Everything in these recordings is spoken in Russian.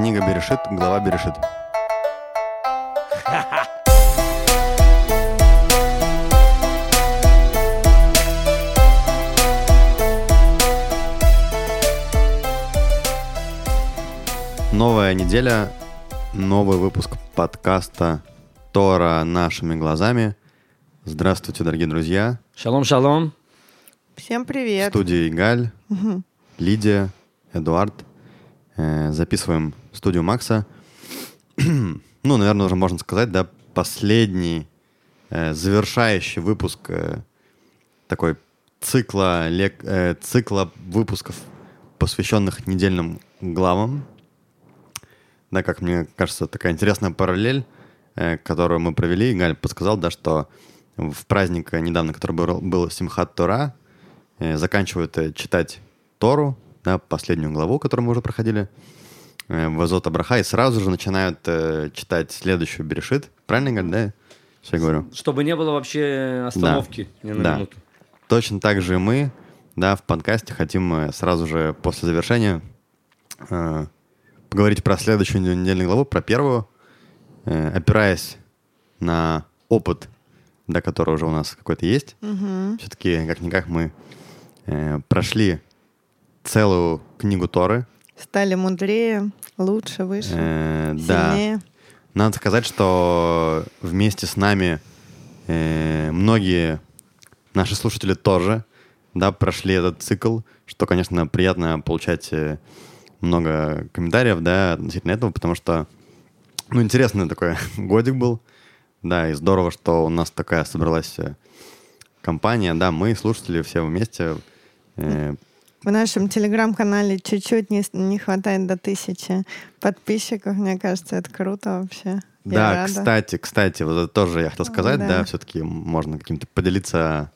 Книга Берешит, глава Берешит. Новая неделя, новый выпуск подкаста Тора нашими глазами. Здравствуйте, дорогие друзья. Шалом, шалом. Всем В привет. студии Галь, Лидия, Эдуард. Э, записываем студию Макса. ну, наверное, уже можно сказать, да, последний э, завершающий выпуск э, такой цикла, лек- э, цикла выпусков, посвященных недельным главам. Да, как мне кажется, такая интересная параллель, э, которую мы провели. Галь подсказал, да, что в праздник э, недавно, который был, был Симхат Тора, э, заканчивают э, читать Тору, да, последнюю главу, которую мы уже проходили, э, в Азот Абраха, и сразу же начинают э, читать следующую Берешит. Правильно, Галь, да? Все говорю. Чтобы не было вообще остановки ни на Да. минуту. Точно так же и мы, да, в подкасте хотим э, сразу же после завершения э, поговорить про следующую недельную главу, про первую, э, опираясь на опыт, да, который уже у нас какой-то есть. Все-таки, как-никак, мы э, прошли целую книгу Торы. Стали мудрее, лучше, выше, Э, да. сильнее. Надо сказать, что вместе с нами э, многие наши слушатели тоже да, прошли этот цикл, что, конечно, приятно получать э, много комментариев да, относительно этого, потому что, ну, интересный такой годик был, да, и здорово, что у нас такая собралась э, компания, да, мы, слушатели, все вместе. э, В нашем телеграм-канале чуть-чуть не, не хватает до тысячи подписчиков. Мне кажется, это круто вообще. Я Да, рада. кстати, кстати, вот это тоже я хотел сказать, да, Да. все-таки можно каким-то поделиться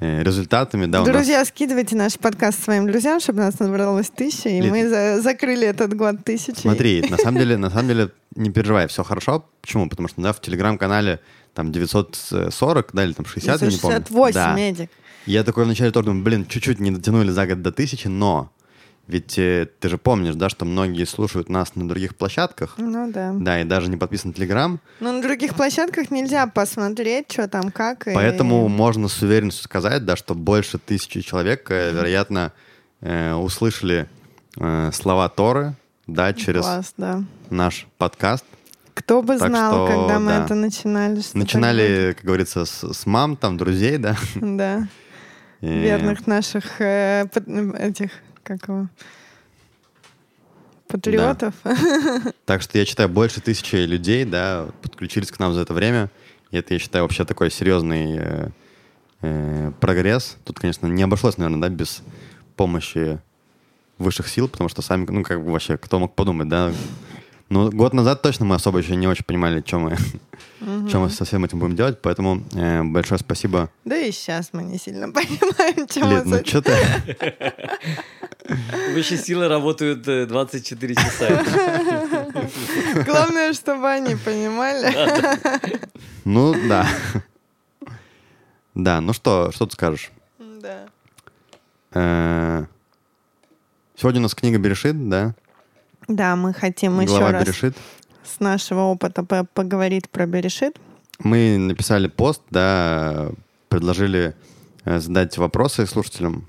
э, результатами, да, у нас- Друзья, скидывайте наш подкаст своим друзьям, чтобы нас набралось тысяча, и Лид- мы за- закрыли этот год тысячи. Смотри, на самом деле, на самом деле, не переживай, все хорошо. Почему? Потому что, да, в телеграм-канале там 940, да, или там 60, я не помню. 68, Да. медик. Я такой вначале тоже думаю, блин, чуть-чуть не дотянули за год до тысячи, но ведь э, ты же помнишь, да, что многие слушают нас на других площадках, Ну да. да, и даже не подписан на Телеграм, Но на других площадках нельзя посмотреть, что там, как. и- Поэтому можно с уверенностью сказать, да, что больше тысячи человек, э, вероятно, э, услышали э, слова Торы, да, через Класс, да. наш подкаст. Кто бы Так знал, что, когда мы да. это начинали. Начинали, как говорится, с, с мам, там, друзей, да. Да. И- Верных наших э, этих, как его, патриотов. Так что я считаю, больше тысячи людей, да, подключились к нам за это время. И это, я считаю, вообще такой серьезный э, э, прогресс. Тут, конечно, не обошлось, наверное, да, без помощи высших сил, потому что сами, ну, как бы вообще, кто мог подумать, да. Ну, год назад точно мы особо еще не очень понимали, что мы, что мы со всем этим будем делать, поэтому э, большое спасибо. Да и сейчас мы не сильно понимаем, чем Лид, ну что ты? Высшие силы работают э, 24 часа. Главное, чтобы они понимали. Ну, да. Да, ну что, что ты скажешь? Да. Э, Сегодня у нас книга Берешит, да? Да, мы хотим еще Глава раз Берешит. с нашего опыта по- поговорить про Берешит. Мы написали пост, да, предложили э, задать вопросы слушателям.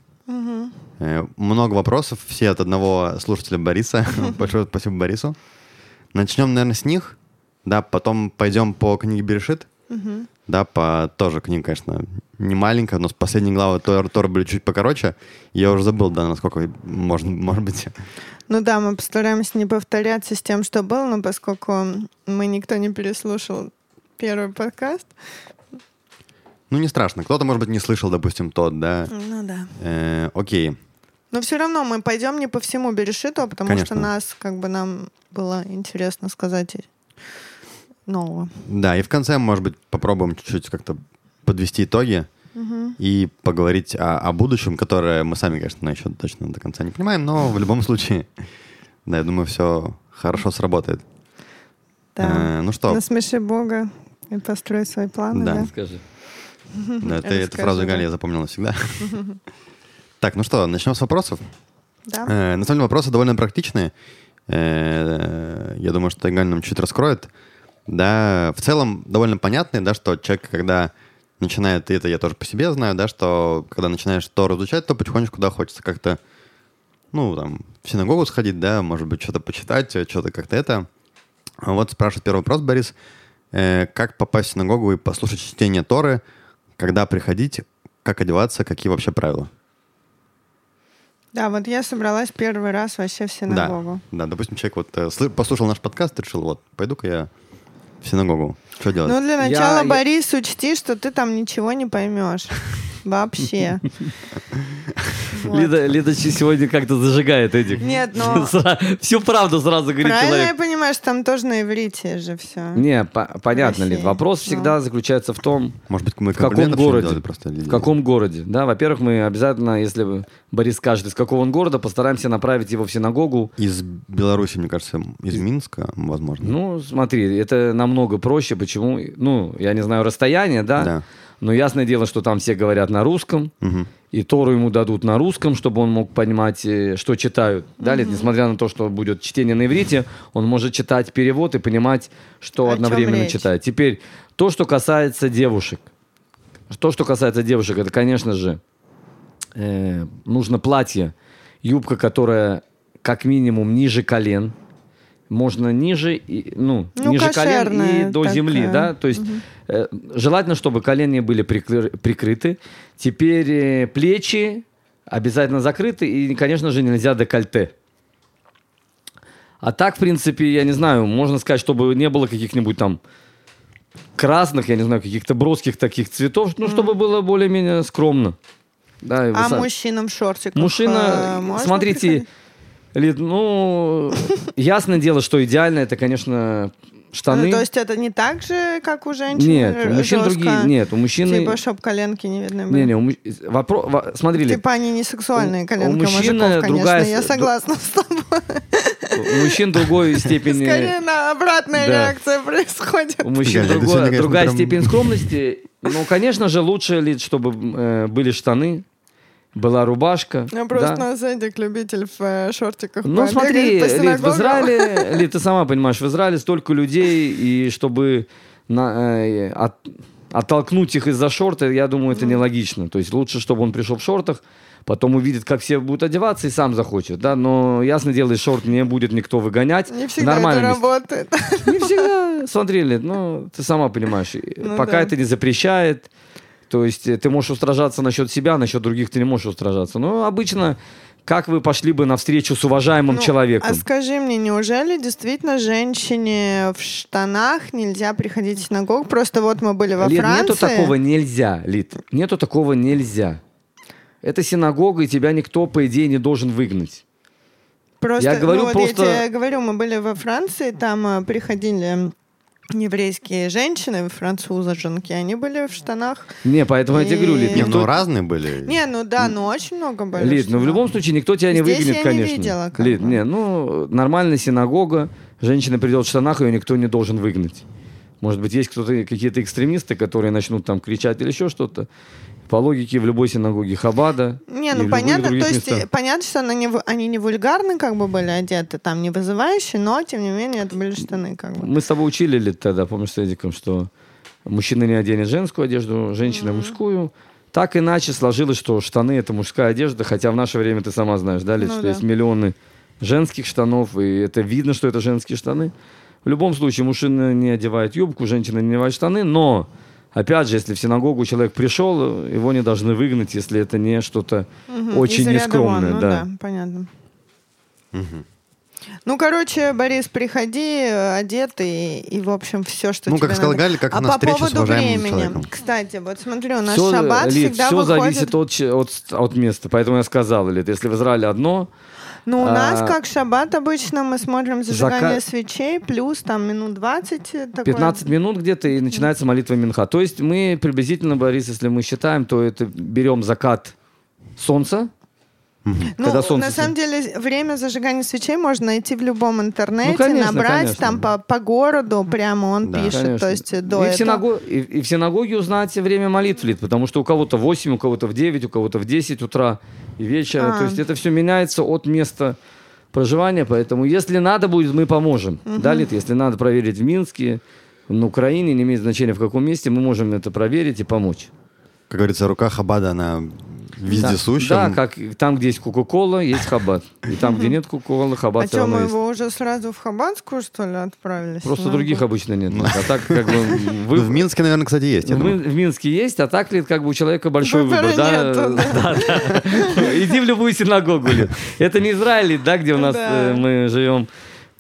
Э, Много вопросов, все от одного слушателя Бориса. Большое спасибо Борису. Начнем, наверное, с них. Да, потом пойдем по книге Берешит. Да, по тоже книга, конечно, не маленькая, но с последней главы Тор, Тор были чуть покороче. Я уже забыл, да, насколько можно, может быть. Ну да, мы постараемся не повторяться с тем, что было, но поскольку мы никто не переслушал первый подкаст. Ну, не страшно. Кто-то, может быть, не слышал, допустим, тот, да. Ну да. Э, окей. Но все равно мы пойдем не по всему Берешиту, потому Конечно. что нас, как бы, нам было интересно сказать нового. Да, и в конце, может быть, попробуем чуть-чуть как-то подвести итоги и поговорить о, о будущем, которое мы сами, конечно, еще точно до конца не понимаем, но в любом случае, да, я думаю, все хорошо сработает. Да. Э, ну что, Насмеши Бога и построй свои планы, Да. да? Скажи. да, ты эту фразу. Галя я запомнил навсегда. Так, ну что, начнем с вопросов. Да. Э, На самом деле вопросы довольно практичные. э, я думаю, что Игаль нам чуть раскроет. Да, в целом довольно понятный, да, что человек, когда начинает, и это я тоже по себе знаю, да, что когда начинаешь то изучать, то потихонечку, да, хочется как-то, ну, там, в синагогу сходить, да, может быть, что-то почитать, что-то как-то это. А Вот спрашивает первый вопрос, Борис. Э, как попасть в синагогу и послушать чтение Торы, когда приходить, как одеваться, какие вообще правила? Да, вот я собралась первый раз вообще в синагогу. Да, да, допустим, человек вот э, послушал наш подкаст решил, вот, пойду-ка я в синагогу. Что делать? Ну, для Я- начала, я- Борис, учти, что ты там ничего не поймешь. Вообще. Вот. Лида, сегодня как-то зажигает, Эдик. Нет, но- Всю правду сразу говорит Правильно я понимаю, что там тоже на иврите же все. Не, по- понятно. Лид. Вопрос всегда заключается в том, Может быть, мы в каком городе. просто? В каком городе? Да, во-первых, мы обязательно, если Борис скажет, из какого он города, постараемся направить его в синагогу. Из Беларуси, мне кажется, из Минска, возможно. Ну, смотри, это намного проще. Почему? Ну, я не знаю расстояние, да? Да. Но ясное дело, что там все говорят на русском, Мгм. и Тору ему дадут на русском, чтобы он мог понимать, э, что читают. Далее, несмотря на то, что будет чтение на иврите, он может читать перевод и понимать, что О одновременно читает. Теперь, то, что касается девушек. То, что касается девушек, это, конечно же, э, нужно платье, юбка, которая как минимум ниже колен, можно ниже, и, ну, Ну, ниже колен и до земли, такая. да, то есть э, желательно, чтобы колени были прикры- прикрыты. Теперь э, плечи обязательно закрыты и, конечно же, нельзя декольте. А так, в принципе, я не знаю, можно сказать, чтобы не было каких-нибудь там красных, я не знаю, каких-то броских таких цветов, ну, чтобы было более-менее скромно. Да, А сам- мужчинам в шортиках Мужчина, э, смотрите, приходить? Лид, ну, ясное дело, что идеально это, конечно, штаны. Ну, то есть это не так же, как у женщин? Нет, у мужчин жестко? другие, нет, у мужчины... Типа, чтоб коленки не видны были. Не, не, у муж- вопро- во- смотри, Типа они не сексуальные у- коленки у у мужчины мужиков, конечно, другая я согласна с тобой. у мужчин другой степени... Скорее на обратная да. реакция происходит. У мужчин сегодня, конечно, другая прям- степень скромности. Ну, конечно же, лучше, Лид, чтобы э, были штаны, была рубашка. Я просто да. на Эдик любитель в э, шортиках Ну, смотри, по Лид, в. Израиле, Лид, ты сама понимаешь, в Израиле столько людей, и чтобы на- э, от- оттолкнуть их из-за шорта, я думаю, это нелогично. То есть лучше, чтобы он пришел в шортах, потом увидит, как все будут одеваться, и сам захочет, да, но, ясно дело, из шорт не будет никто выгонять. Не всегда это нормальном месте. работает. Не всегда, смотри, Лид, ну, ты сама понимаешь, Ну пока да. это не запрещает, то есть э, ты можешь устражаться насчет себя, насчет других ты не можешь устражаться. Но обычно, как вы пошли бы навстречу с уважаемым Ну, человеком? А скажи мне, неужели действительно женщине в штанах нельзя приходить в синагогу? Просто вот мы были во Лид, Франции. нету такого нельзя, Лид. Нету такого нельзя. Это синагога, и тебя никто, по идее, не должен выгнать. Просто, Я говорю ну, вот просто- я тебе говорю, мы были во Франции, там э, приходили еврейские женщины, французы-женки, они были в штанах. Не, поэтому я тебе говорю, Лид, И- Не, никто... ну разные были. Не, ну да, ну очень много были. Лид, ну в любом случае никто тебя не Здесь выгонит, я не конечно. видела, как Лид, бы. не, ну нормальная синагога, женщина придет в штанах, ее никто не должен выгнать. Может быть, есть кто-то, какие-то экстремисты, которые начнут там кричать или еще что-то. По логике, в любой синагоге Хабада. Не, ну понятно, то есть местах. понятно, что они не, они не вульгарны как бы были одеты, там не вызывающие, но тем не менее это были штаны как бы. Мы с тобой учили ли тогда, помнишь, с Эдиком, что мужчина не оденет женскую одежду, женщина мужскую. Так иначе сложилось, что штаны это мужская одежда, хотя в наше время ты сама знаешь, да, Лид, Ну что да. есть миллионы женских штанов, и это видно, что это женские штаны. В любом случае, мужчина не одевает юбку, женщина не одевает штаны, но, опять же, если в синагогу человек пришел, его не должны выгнать, если это не что-то Мгм, очень нескромное. ну да. понятно. Ну, короче, Борис, приходи одетый и, в общем, все, что Ну, тебе как сказал надо. Галя, как а на по поводу времени. человеком. Кстати, вот смотри, у нас Всё, шаббат Лид, всегда всё выходит... зависит от, от, от места. Поэтому я сказал, Лид, если в Израиле одно, Ну, у нас, А, как шаббат, обычно мы смотрим зажигание зака- свечей, плюс там минут 20. э, такое. 15 минут где-то и начинается молитва Минха. То есть мы приблизительно, Борис, если мы считаем, то это берем закат солнца. Ну, когда солнце на самом деле, время зажигания свечей можно найти в любом интернете, Ну, конечно, набрать конечно. там по, по городу, прямо он Да. пишет, Конечно. то есть до и, в этого. синагоге, и, и в синагоге узнать время молитв, Лид, потому что у кого-то в 8, у кого-то в 9, у кого-то в 10 утра и вечера. А. То есть это все меняется от места проживания, поэтому если надо будет, мы поможем. Да, Лид? Если надо проверить в Минске, на Украине, не имеет значения в каком месте, мы можем это проверить и помочь. Как говорится, рука Хабада, она вездесущая. Да, как там, где есть Кока-Кола, есть Хабад. И там, где нет Кока-Колы, Хабад А все что, равно мы есть. его уже сразу в Хабанскую, что ли, отправили? Просто Ну, других обычно нет. А так, как бы, Ну, вы, в Минске, наверное, кстати, есть. в, в Минске есть, а так ли как бы у человека большой Выбора выбор, да? нету, Да, да. Иди в любую синагогу, Лид. Это не Израиль, да, где у нас Да. э, мы живем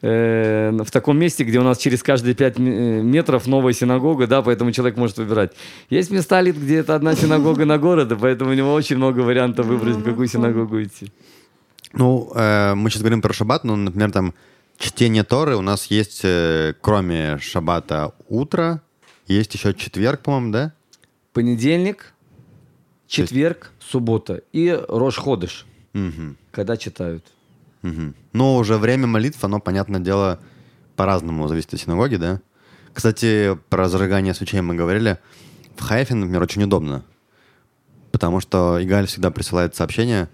э, в таком месте, где у нас через каждые пять м- э, метров новая синагога, да, поэтому человек может выбирать. Есть места, где это одна синагога на города, поэтому у него очень много вариантов выбрать, в какую синагогу идти. Ну, э, мы сейчас говорим про шаббат, ну, например, там чтение Торы у нас есть, э, кроме шаббата, утро, есть еще четверг, по-моему, да? Понедельник, четверг, суббота и Рош-Ходыш, Мгм, когда читают. Мгм. Но уже время молитв, оно, понятное дело, по-разному зависит от синагоги, да? Кстати, про зажигание свечей мы говорили. В Хайфе, например, очень удобно. Потому что Игаль всегда присылает сообщение,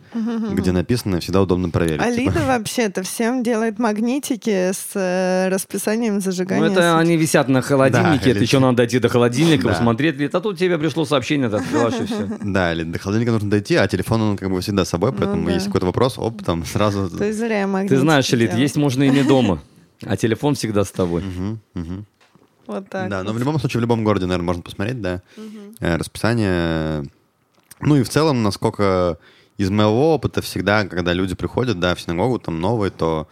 где написано, всегда удобно проверить. А Типа, вообще-то всем делает магнитики с э, расписанием Ну, зажигания. это свеч. они висят на холодильнике, Да, это или- еще надо дойти до холодильника, Да. посмотреть, говорит, а тут тебе пришло сообщение, ты открываешь и все. Да, или до холодильника нужно дойти, а телефон, он как бы всегда с собой, поэтому Ну да. есть какой-то вопрос, оп, там сразу... То есть зря магнитики Ты знаешь, Лид, есть можно и не дома, а телефон всегда с тобой. Мгм, мгм. Вот так. Да, но в любом случае, в любом городе, наверное, можно посмотреть, да, э, расписание. Ну и в целом, насколько из моего опыта всегда, когда люди приходят, да, в синагогу, там новые, то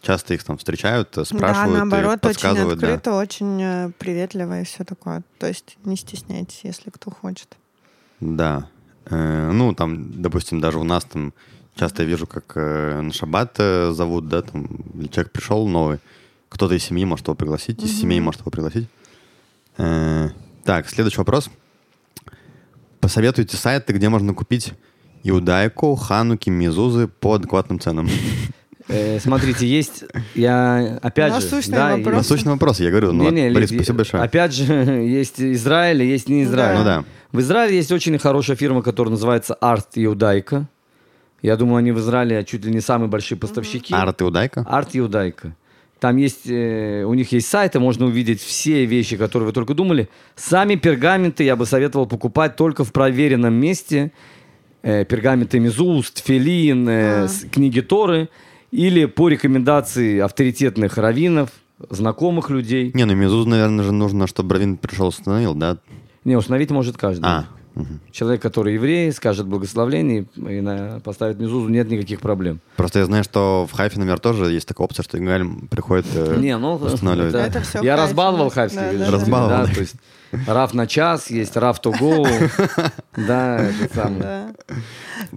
часто их там встречают, э, спрашивают да, и наоборот, очень подсказывают, да. открыто, очень э, приветливо и все такое. То есть не стесняйтесь, если кто хочет. Да. Э, ну, там, допустим, даже у нас там часто я вижу, как э, на шаббат зовут, да, там, человек пришел новый, кто-то из семьи может его пригласить, из семей может его пригласить. Так, следующий вопрос. Посоветуйте сайты, где можно купить иудайку, хануки, мизузы по адекватным ценам. Э, Смотрите, есть, я опять же... Насущный да, вопрос. Насущный вопрос, я говорю. Ну, Не-не, Борис, Лид, спасибо большое. Опять же, есть Израиль, и есть не Израиль. Ну да. В Израиле есть очень хорошая фирма, которая называется Арт Иудайка. Я думаю, они в Израиле чуть ли не самые большие поставщики. Арт иудайка? Арт Иудайка. Там есть, э, у них есть сайты, можно увидеть все вещи, которые вы только думали. Сами пергаменты я бы советовал покупать только в проверенном месте. Э, пергаменты Мезуз, Тфилин, э, А. книги Торы. Или по рекомендации авторитетных раввинов, знакомых людей. Не, ну мизуз, наверное, же нужно, чтобы Равин пришел установил, да? Не, установить может каждый. А, мгм. Человек, который еврей, скажет благословление и на- поставит мезузу, нет никаких проблем. Просто я знаю, что в Хайфе, например, тоже есть такая опция, что Игаль приходит э, Не, ну, устанавливать. это- Это всё я в Хайфе, разбаловал да. хайфских Да, да, да. Разбаловал, да, да. то есть раф на час, есть раф to go, да, это самое.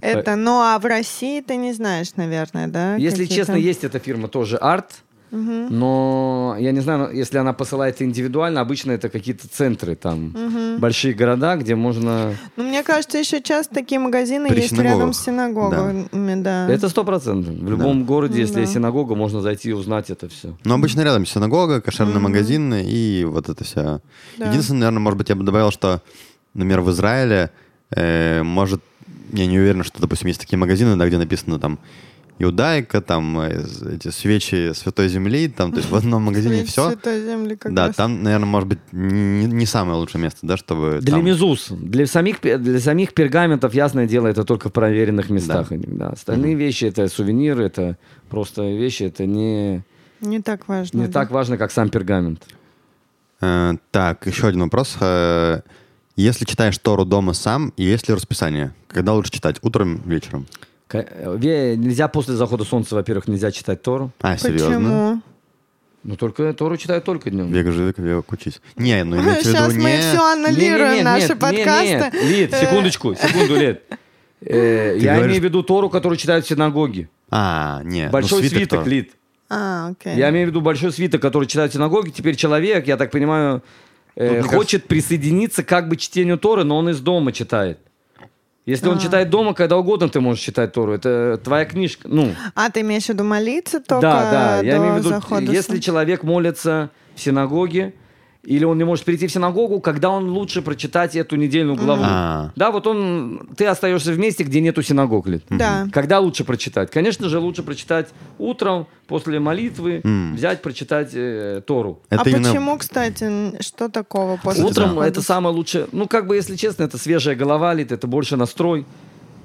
Это, ну а в России ты не знаешь, наверное, да? Если честно, есть эта фирма тоже арт, но я не знаю, если она посылает индивидуально, обычно это какие-то центры там, большие города, где можно... Ну, мне кажется, еще часто такие магазины При есть синагогах. рядом с синагогами, да. Это сто процентов. В любом городе, если Да. есть синагога, можно зайти и узнать это все. Ну, обычно рядом синагога, кошерный магазин и вот это вся. Да. Единственное, наверное, может быть, я бы добавил, что, например, в Израиле, э, может, я не уверен, что, допустим, есть такие магазины, да, где написано там иудайка, там э, эти свечи Святой Земли, там, то есть в одном магазине все. Святой Земли как Да, раз. там, наверное, может быть, не, не самое лучшее место, да, чтобы Для там- мезуз, для самих, для самих пергаментов, ясное дело, это только в проверенных местах. Да. Остальные вещи это сувениры, это просто вещи, это не, Не так важно. не да. так важно, как сам пергамент. Э, так, еще один вопрос. Э, если читаешь Тору дома сам, и есть ли расписание? Когда лучше читать? Утром, вечером? Э, Нельзя после захода солнца, во-первых, нельзя читать Тору. А, серьезно? Почему? Ну, только Тору читают только днем. Век живи, век учись. Не, ну имеется в виду Сейчас мы не... все аннулируем наши подкасты. Нет, Лид, секундочку, секунду, Лид. Э, Я имею в виду Тору, которую читают в синагоге. А, не, ну, Большой свиток. Лид. А, окей. Я имею в виду большой свиток, который читают в синагоге. Теперь человек, я так понимаю, э, мне хочет присоединиться как бы к чтению Торы, но он из дома читает. Если он читает дома, когда угодно ты можешь читать Тору. Это твоя книжка. Ну, А ты имеешь в виду молиться только да, да. Я имею в виду, захода если человек молится в синагоге, или он не может прийти в синагогу, когда он лучше прочитать эту недельную главу. А. Да, вот он, ты остаешься в месте, где нету синагог. Лид. Да. Когда лучше прочитать? Конечно же, лучше прочитать утром, после молитвы, взять, прочитать э, Тору. Это а именно- почему, кстати, что такого после Утром захода? это самое лучшее. Ну, как бы, если честно, это свежая голова, Лид, это больше настрой.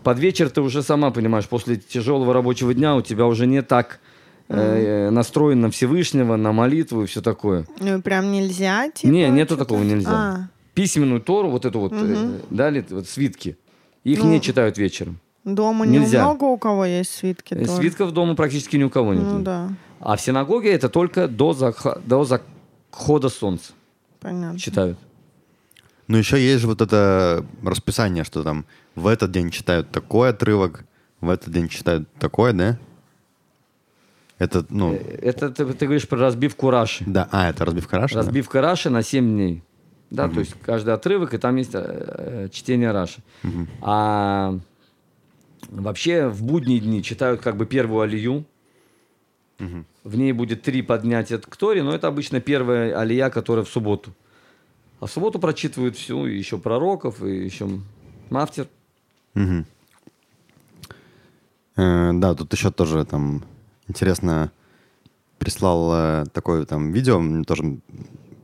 Под вечер ты уже сама понимаешь, после тяжелого рабочего дня у тебя уже не так э, настроен на Всевышнего, на молитву и все такое. Ну, и прям нельзя, типа? не, нету такого нельзя. А, Письменную Тору, вот эту вот, э, дали, вот свитки, их Ну, не читают вечером. дома Нельзя. немного у кого есть свитки Э, тоже? Свитков дома практически ни у кого нет. Ну да, А в синагоге это только до, заха- до захода солнца понятно. читают. Ну, еще есть же вот это расписание, что там в этот день читают такой отрывок, в этот день читают такой, да? Это, ну, Э, Это ты, ты говоришь про разбивку Раши. да, а, это разбивка Раши, да? Разбивка Раши на 7 дней. Да, то есть каждый отрывок, и там есть э, чтение Раши. А вообще в будние дни читают как бы первую алию. В ней будет три поднятия к Торе, но это обычно первая алия, которая в субботу. А в субботу прочитывают всю, и еще пророков, и еще мафтер. Мгм. Э, да, тут еще тоже там интересно прислал э, такое там видео тоже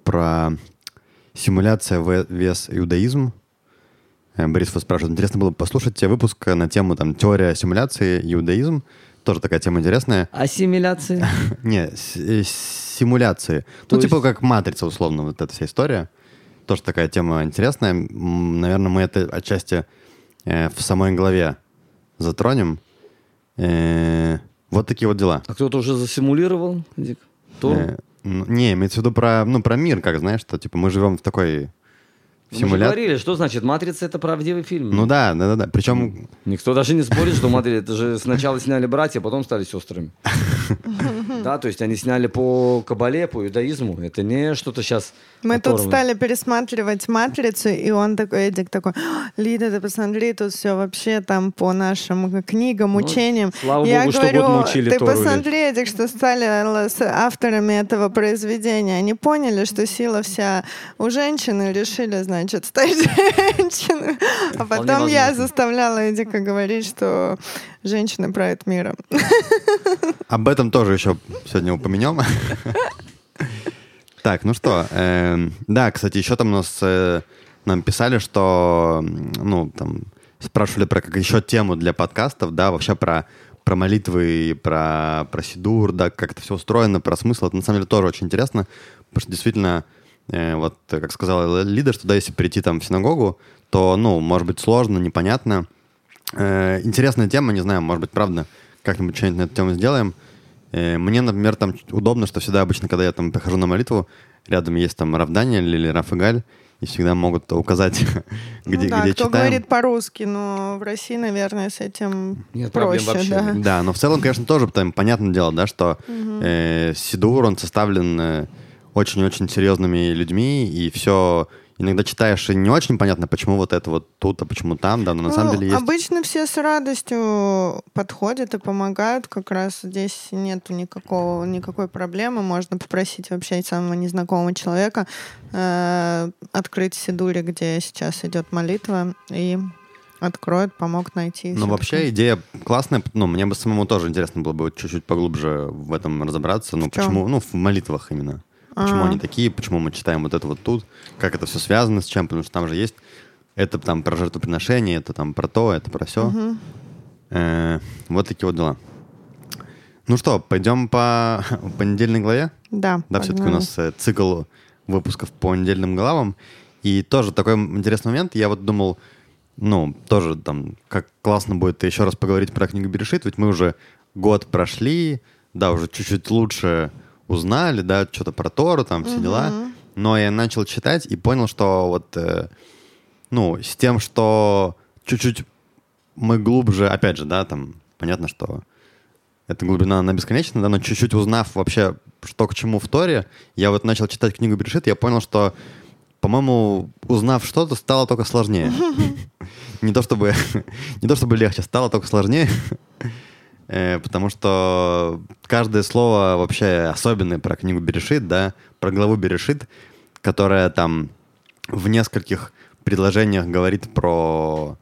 про симуляция в- вес иудаизм. Э, Борис вас спрашивает, интересно было бы послушать выпуск на тему там теория симуляции иудаизм. Тоже такая тема интересная. Ассимиляция. Не, э, симуляции. Ну, типа как матрица, условно, вот эта вся история. Тоже такая тема интересная. Наверное, мы это отчасти в самой главе затронем. Вот такие вот дела. А кто-то уже засимулировал, Дик? Тору? Э, ну, не, имеется в виду про, ну, про мир, как знаешь, что типа мы живем в такой Мы же говорили, что значит «Матрица» — это правдивый фильм. Ну да, да, да, да. Причем Никто даже не спорит, что матери это же сначала сняли братья, а потом стали сестрами. Да, то есть они сняли по кабале, по иудаизму. Это не что-то сейчас Мы тут стали пересматривать «Матрицу», и он такой, Эдик такой, «А, Лида, ты посмотри, тут все вообще там по нашим книгам, учениям. Ну, слава Я богу, что говорю, год мы учили ты Тору, Лид». посмотри, Эдик, что стали с авторами этого произведения. Они поняли, что сила вся у женщины, решили, значит, стать женщиной. А потом я заставляла Эдика говорить, что женщины правят миром. об этом тоже еще сегодня упомянем. Так, ну что, эм, да, кстати, еще там у нас э, нам писали, что, ну, там, спрашивали про как еще тему для подкастов, да, вообще про, про молитвы, и про, про сидур, да, как это все устроено, про смысл. Это на самом деле тоже очень интересно, потому что действительно, э, вот, э, как сказала Лида, что да, если прийти там в синагогу, то, ну, может быть сложно, непонятно. Э, интересная тема, не знаю, может быть, правда, как-нибудь что-нибудь на эту тему сделаем. Э, Мне, например, там удобно, что всегда обычно, когда я там прихожу на молитву, рядом есть там Рав Даниэль или Раф Игаль, и всегда могут указать, где, ну да, где кто читаем. говорит по-русски, но в России, наверное, с этим Нет проще. вообще. да. Да, но в целом, конечно, тоже там понятное дело, да, что э, Сидур, он составлен э, очень-очень серьезными людьми, и все иногда читаешь, и не очень понятно, почему вот это вот тут, а почему там, да, но на Ну, самом деле есть... Обычно все с радостью подходят и помогают. Как раз здесь нет никакого, никакой проблемы. Можно попросить вообще самого незнакомого человека э, открыть Сидури, где сейчас идет молитва, и откроет, помог найти. Ну, вообще такое. идея классная. Ну, мне бы самому тоже интересно было бы чуть-чуть поглубже в этом разобраться. Ну, В почему? Ну, в молитвах именно. Почему А. они такие, почему мы читаем вот это вот тут, как это все связано с чем, потому что там же есть это там про жертвоприношение, это там про то, это про все. вот такие вот дела. Ну что, пойдем по понедельной главе? Да, Да, все-таки у нас э, цикл выпусков по недельным главам. И тоже такой интересный момент. Я вот думал, ну, тоже там, как классно будет еще раз поговорить про книгу Берешит, ведь мы уже год прошли, да, уже чуть-чуть лучше узнали, да, что-то про Тору, там, все дела. Но я начал читать и понял, что вот, э, ну, с тем, что чуть-чуть мы глубже, опять же, да, там, понятно, что эта глубина, она бесконечна, да, но чуть-чуть узнав вообще, что к чему в Торе, я вот начал читать книгу Берешит, я понял, что, по-моему, узнав что-то, стало только сложнее. Не то чтобы, не то чтобы легче, стало только сложнее, потому что каждое слово вообще особенное про книгу Берешит, да, про главу Берешит, которая там в нескольких предложениях говорит про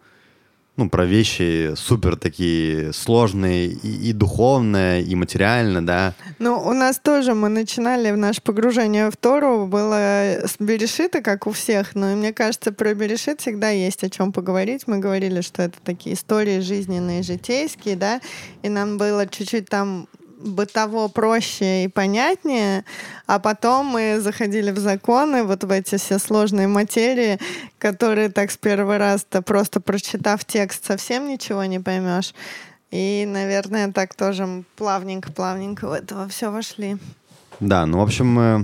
ну, про вещи супер такие сложные и, и духовные, и материально, да. Ну, у нас тоже мы начинали наше погружение в Тору, было с Берешита, как у всех, но мне кажется, про Берешит всегда есть о чем поговорить. Мы говорили, что это такие истории жизненные, житейские, да, и нам было чуть-чуть там бытово проще и понятнее, а потом мы заходили в законы, вот в эти все сложные материи, которые так с первого раз-то просто прочитав текст совсем ничего не поймешь. И, наверное, так тоже плавненько-плавненько в этого все вошли. Да, ну, в общем, э,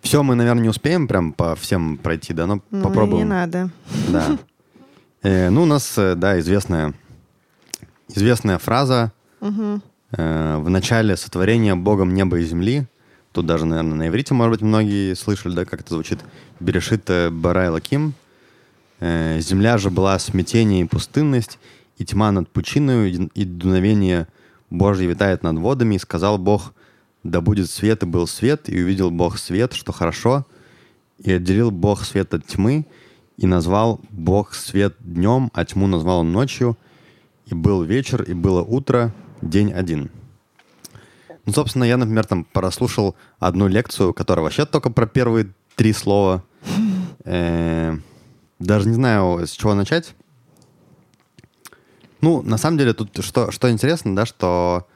все мы, наверное, не успеем прям по всем пройти, да, но ну, попробуем. не надо. Да. Э, ну, у нас, э, да, известная, известная фраза Угу. Э, в начале сотворения Богом неба и земли. Тут даже, наверное, на иврите, может быть, многие слышали, да, как это звучит. Берешит Барай Лаким. Э, Земля же была смятение и пустынность, и тьма над пучиною, и дуновение Божье витает над водами. И сказал Бог, да будет свет, и был свет, и увидел Бог свет, что хорошо. И отделил Бог свет от тьмы, и назвал Бог свет днем, а тьму назвал он ночью. И был вечер, и было утро, день один. Ну, собственно, я, например, там прослушал одну лекцию, которая вообще только про первые три слова. Э, Даже не знаю, с чего начать. Ну, на самом деле, тут что, что интересно, да, что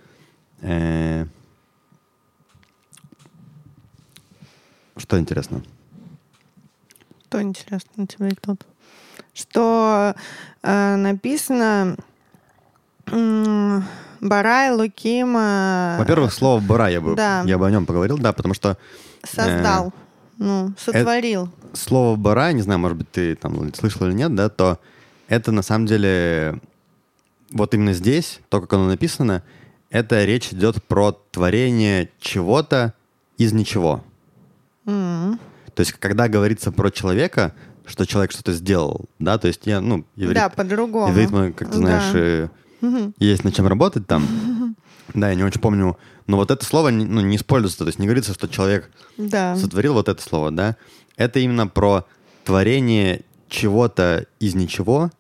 э, что интересно? Что интересно тебе тут? Что э, написано м, Барай Лукима Во-первых, слово «бара» я бы, Да. я бы о нем поговорил, да, потому что создал, ну, сотворил. слово «бара», не знаю, может быть, ты там слышал или нет, да, то это на самом деле вот именно здесь, то, как оно написано, это речь идет про творение чего-то из ничего. М. То есть, когда говорится про человека, что человек что-то сделал, да, то есть я, ну, иврит, Да, по-другому. мы, как ты знаешь, Да. Э, есть над чем работать там. Да, я не очень помню, но вот это слово не- ну, не используется, то есть не говорится, что человек Да. сотворил вот это слово, да, это именно про творение чего-то из ничего,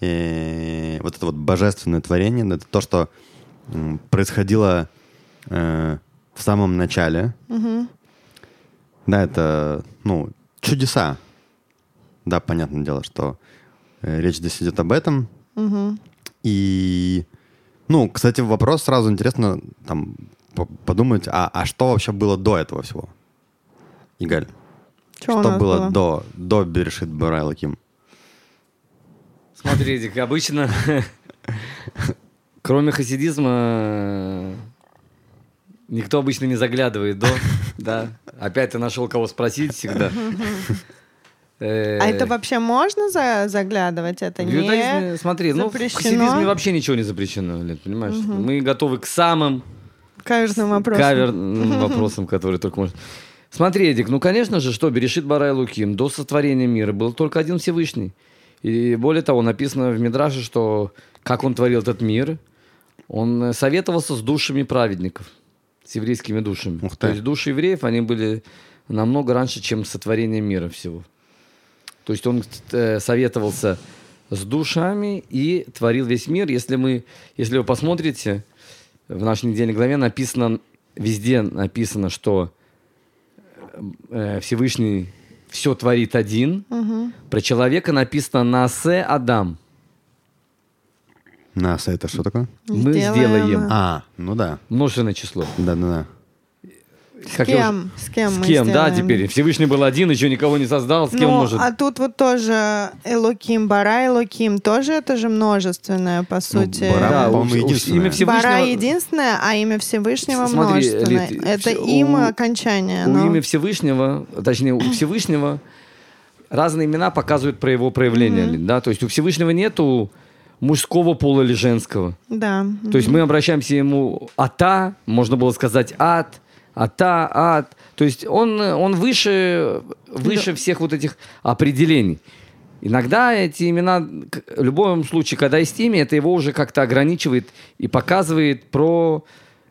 э, вот это вот божественное творение, это то, что происходило э, в самом начале. Мгм. Да, это, ну, чудеса. Да, понятное дело, что э, речь здесь идет об этом. Мгм. И, ну, кстати, вопрос сразу интересно там по- подумать, а, а что вообще было до этого всего? Игаль, у что нас было, до, до Берешит Барай Лаким? Смотрите, как обычно, кроме хасидизма, никто обычно не заглядывает до, да. Опять ты нашел кого спросить всегда. Э, А это вообще можно за- заглядывать? Это не смотри, ну в запрещено? хасидизме вообще ничего не запрещено, Лен, понимаешь? Мы готовы к самым каверзным вопросом. каверным вопросам, которые только можно. Смотри, Эдик, ну, конечно же, что Берешит Барай Луким до сотворения мира был только один Всевышний. И более того, написано в Мидраше, что как он творил этот мир, он советовался с душами праведников, с еврейскими душами. Ух ты. То есть души евреев, они были намного раньше, чем сотворение мира всего. То есть он э, советовался с душами и творил весь мир. Если мы, если вы посмотрите, в нашей недельной главе написано, везде написано, что э, Всевышний все творит один. Про человека написано «Насе Адам». НАСА это что такое? Мы Сделаем. сделаем. А, ну да. Множественное число. Да-да-да. С Как я кем? С кем С мы кем, да, теперь? Всевышний был один, еще никого не создал. С кем Ну, может? а тут вот тоже Элоким, Бара, Элоким, тоже это же множественное, по сути. Бара, Да, по-моему, единственное. имя Всевышнего... Бара единственное, а имя Всевышнего Смотри, множественное. Лид, это у- окончание. У но- имя Всевышнего, точнее, у Всевышнего разные имена показывают про его проявление. Лин, Да? То есть у Всевышнего нету мужского пола или женского. Да. То есть мы обращаемся ему ата, можно было сказать ат, ата, ат. То есть он, он выше, выше всех вот этих определений. Иногда эти имена, в любом случае, когда есть имя, это его уже как-то ограничивает и показывает про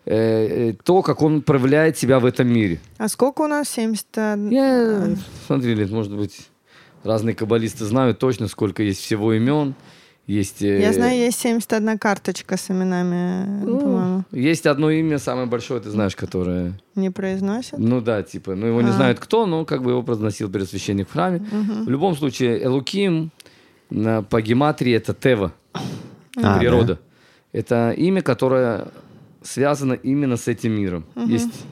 э, э, то, как он проявляет себя в этом мире. А сколько у нас? 70? Я, смотри, может быть, разные каббалисты знают точно, сколько есть всего имен. Есть, э, Я знаю, есть 71 карточка с именами, ну, по-моему. Есть одно имя, самое большое, ты знаешь, которое... Не произносят? Ну да, типа, ну его не А. знают кто, но как бы его произносил первосвященник в храме. В любом случае, Элуким по гематрии это Тева, А, природа. Это имя, которое связано именно с этим миром. Есть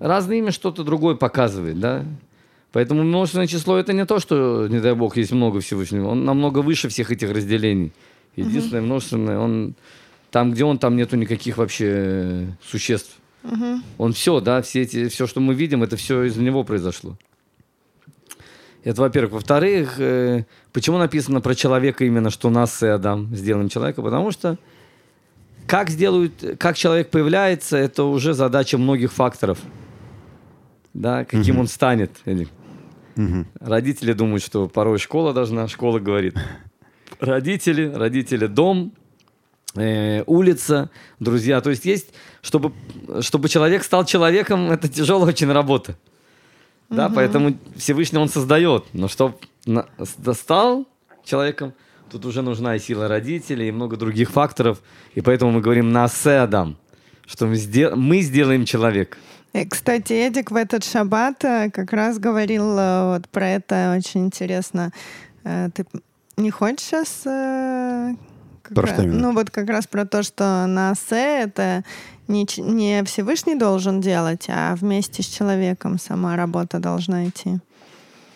разные имя что-то другое показывает, да? Поэтому множественное число это не то, что, не дай бог, есть много Всевышнего. Он намного выше всех этих разделений. Единственное множественное, он там, где он, там нету никаких вообще существ. Он все, да, все эти, все, что мы видим, это все из-за него произошло. Это, во-первых. Во-вторых, э, почему написано про человека именно, что нас и Адам сделаем человека? Потому что как сделают, как человек появляется, это уже задача многих факторов. Да, каким он станет. Эдик. Родители думают, что порой школа должна, школа говорит. Родители, родители дом, э, улица, друзья. То есть есть, чтобы, чтобы человек стал человеком, это тяжелая очень работа. Да, поэтому Всевышний он создает. Но чтобы стал человеком, тут уже нужна и сила родителей, и много других факторов. И поэтому мы говорим «насе Адам», что мы, сдел- мы сделаем человека. Э, Кстати, Эдик в этот шаббат э, как раз говорил э, вот про это очень интересно. Э, Ты не хочешь сейчас... Про что именно? Ну вот как раз про то, что на АСЭ это не, не Всевышний должен делать, а вместе с человеком сама работа должна идти.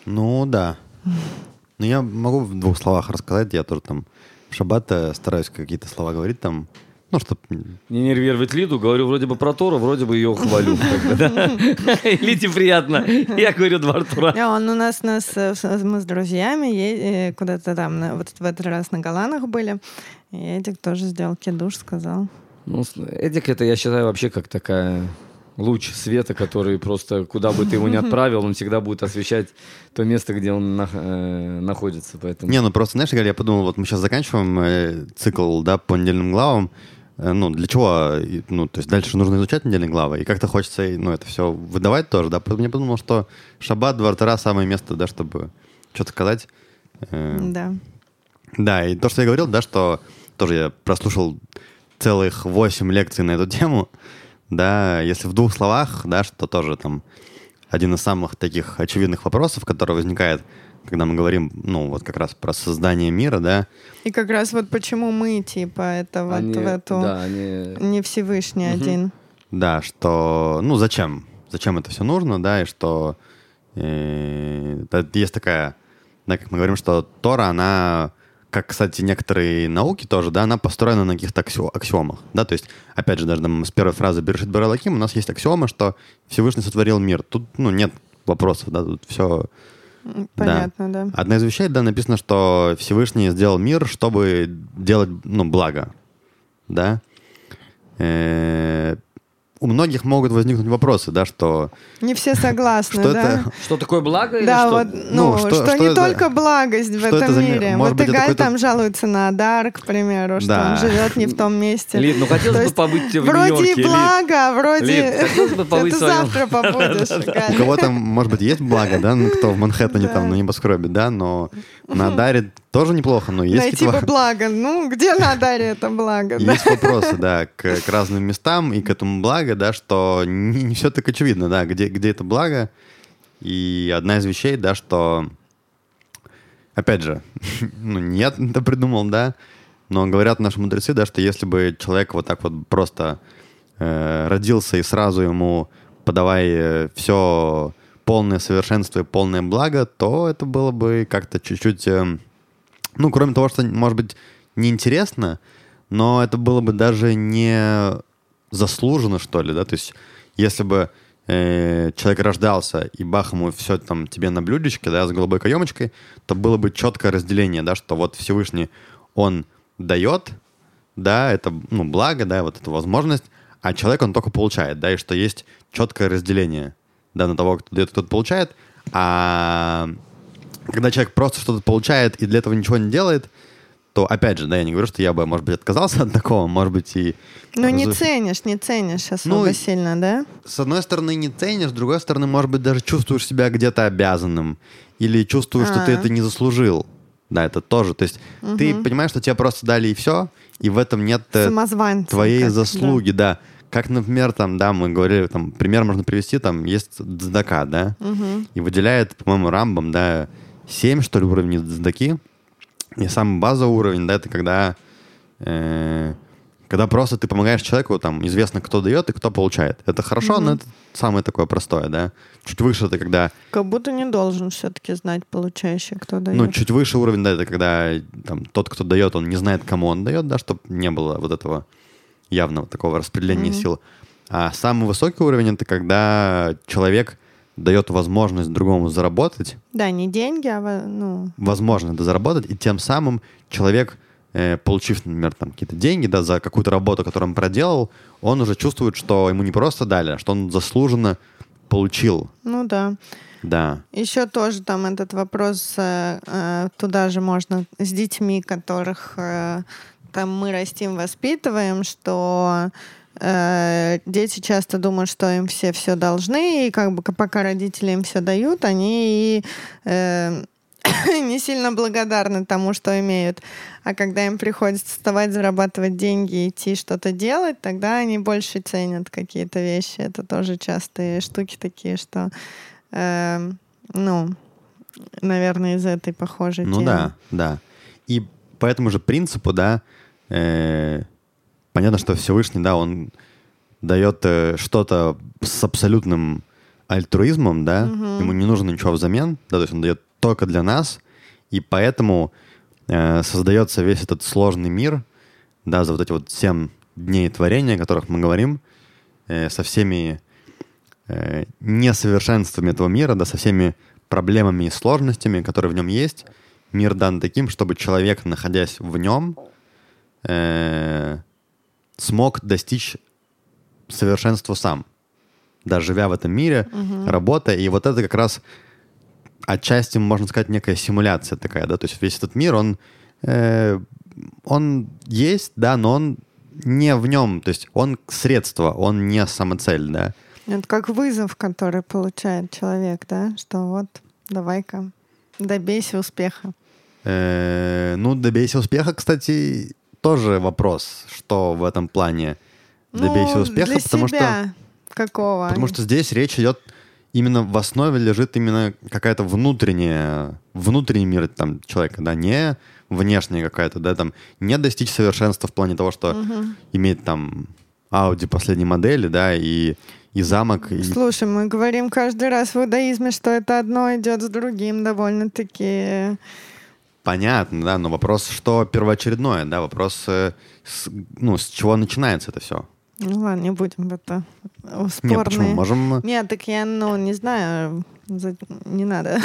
Ну да. Ну я могу в двух словах рассказать. Я тоже там в шаббат стараюсь какие-то слова говорить там. Ну, чтобы... Не нервировать Лиду, говорю вроде бы про Тору, вроде бы ее хвалю. Лиде приятно. Я говорю два Тура. А он у нас, нас э, с- мы с друзьями э, куда-то там, на- вот в этот раз на Голанах были. И Эдик тоже сделал кидуш, сказал. Ну, Эдик, это я считаю вообще как такая луч света, который просто, куда бы ты его ни отправил, он всегда будет освещать то место, где он нах- э, находится. Поэтому... Не, ну просто, знаешь, я подумал, вот мы сейчас заканчиваем э, цикл, да, по недельным главам. Э, ну, для чего? И, Ну, то есть дальше нужно изучать недельные главы. И как-то хочется, ну, это все выдавать тоже, да. Поэтому я подумал, что шаббат, два Тора самое место, да, чтобы что-то сказать. Э, Да. Да, и то, что я говорил, да, что тоже я прослушал целых 8 лекций на эту тему, да, если в двух словах, да, что тоже там один из самых таких очевидных вопросов, который возникает, когда мы говорим, ну, вот как раз про создание мира, да, И как раз вот почему мы, типа, это вот Они- в эту... Да, они... Не Всевышний один. да, что, ну, зачем, зачем это все нужно, да, и что э, да, есть такая, да, как мы говорим, что Тора, она, как, кстати, некоторые науки тоже, да, она построена на каких-то аксио- аксиомах, да, то есть, опять же, даже там с первой фразы «Берешит Баралаким» у нас есть аксиома, что Всевышний сотворил мир. Тут, ну, нет вопросов, да, тут все Понятно, да. Одна из вещей, да, написано, что Всевышний сделал мир, чтобы делать, ну, благо, да. Э, у многих могут возникнуть вопросы, да, что Не все согласны, что да? это, Что такое благо или Да, что? вот, ну, Ну, что, что- что не это- только благость в что это этом мир? мире. Может вот быть, это Игаль какой-то- там жалуется на Адар, к примеру, что Да. он живет не в том месте. Лид, ну То хотелось бы есть побыть в Вроде и благо, а вроде... Это своем- завтра побудешь, у Галь. кого-то, может быть, есть благо, да, ну, кто в Манхэттене там на небоскребе, да, но на Даре тоже неплохо, но есть Найти бы какие-то благо. Ну, где на Адаре это благо? Есть вопросы, да, к, к разным местам и к этому благо, да, что не, не все так очевидно, да, где, где это благо. И одна из вещей, да, что, опять же, ну, нет, это придумал, да, но говорят наши мудрецы, да, что если бы человек вот так вот просто э, родился и сразу ему подавай все полное совершенство и полное благо, то это было бы как-то чуть-чуть, э, ну, кроме того, что, может быть, неинтересно, но это было бы даже не заслуженно, что ли, да, то есть если бы э, человек рождался, и бах ему все там тебе на блюдечке, да, с голубой каемочкой, то было бы четкое разделение, да, что вот Всевышний, он дает, да, это, ну, благо, да, вот эту возможность, а человек, он только получает, да, и что есть четкое разделение, да, на того, кто дает, кто получает, а когда человек просто что-то получает и для этого ничего не делает, что, опять же, да, я не говорю, что я бы, может быть, отказался от такого, может быть, и... Ну, не ценишь, не ценишь особо ну, сильно, да? С одной стороны, не ценишь, с другой стороны, может быть, даже чувствуешь себя где-то обязанным или чувствуешь, А-а-а. что ты а. это не заслужил. Да, это тоже. То есть угу. ты понимаешь, что тебе просто дали и все, и в этом нет э, твоей заслуги, да. да. Как, например, там, да, мы говорили, там, пример можно привести, там, есть дздака, да, угу. и выделяет, по-моему, рамбом, да, 7, что ли, уровней дздаки, и самый базовый уровень, да, это когда, э, когда просто ты помогаешь человеку, там, известно, кто дает и кто получает. Это хорошо, угу. но это самое такое простое, да. Чуть выше это когда... Как будто не должен все-таки знать получающий, кто дает. Ну, чуть выше уровень, да, это когда там, тот, кто дает, он не знает, кому он дает, да, чтобы не было вот этого явного такого распределения mm-hmm. сил. А самый высокий уровень это когда человек дает возможность другому заработать. Да, не деньги, а ну. Возможность это заработать, и тем самым человек, э, получив, например, там какие-то деньги, да, за какую-то работу, которую он проделал, он уже чувствует, что ему не просто дали, а что он заслуженно получил. Ну да. Да. Еще тоже там этот вопрос э, э, туда же можно с детьми, которых э, там мы растим, воспитываем, что э, дети часто думают, что им все все должны, и как бы пока родители им все дают, они э, не сильно благодарны тому, что имеют. А когда им приходится вставать, зарабатывать деньги, идти что-то делать, тогда они больше ценят какие-то вещи. Это тоже частые штуки такие, что, э, ну, наверное, из этой похожей Ну темы. да, да. И по этому же принципу, да, э, понятно, что Всевышний, да, он дает э, что-то с абсолютным альтруизмом, да, угу. ему не нужно ничего взамен, да, то есть он дает только для нас, и поэтому э, создается весь этот сложный мир, да, за вот эти вот семь дней творения, о которых мы говорим, э, со всеми э, несовершенствами этого мира, да, со всеми проблемами и сложностями, которые в нем есть, мир дан таким, чтобы человек, находясь в нем, э, смог достичь совершенства сам, да, живя в этом мире, угу. работая. И вот это как раз отчасти, можно сказать, некая симуляция такая, да, то есть весь этот мир, он, э, он есть, да, но он не в нем, то есть он средство, он не самоцель, да. Это как вызов, который получает человек, да, что вот, давай-ка, добейся успеха. Э, ну, добейся успеха, кстати, тоже вопрос, что в этом плане добейся ну, успеха, для потому себя что какого? Потому что здесь речь идет именно в основе лежит именно какая-то внутренняя внутренний мир там человека, да, не внешняя какая-то, да, там не достичь совершенства в плане того, что угу. иметь там Audi последней модели, да, и и замок. И... Слушай, мы говорим каждый раз в иудаизме, что это одно идет с другим довольно-таки Понятно, да, но вопрос, что первоочередное, да, вопрос, э, с, ну, с чего начинается это все? Ну ладно, не будем это спорные. Нет, почему? Можем... Нет, так я, ну, не знаю, не надо.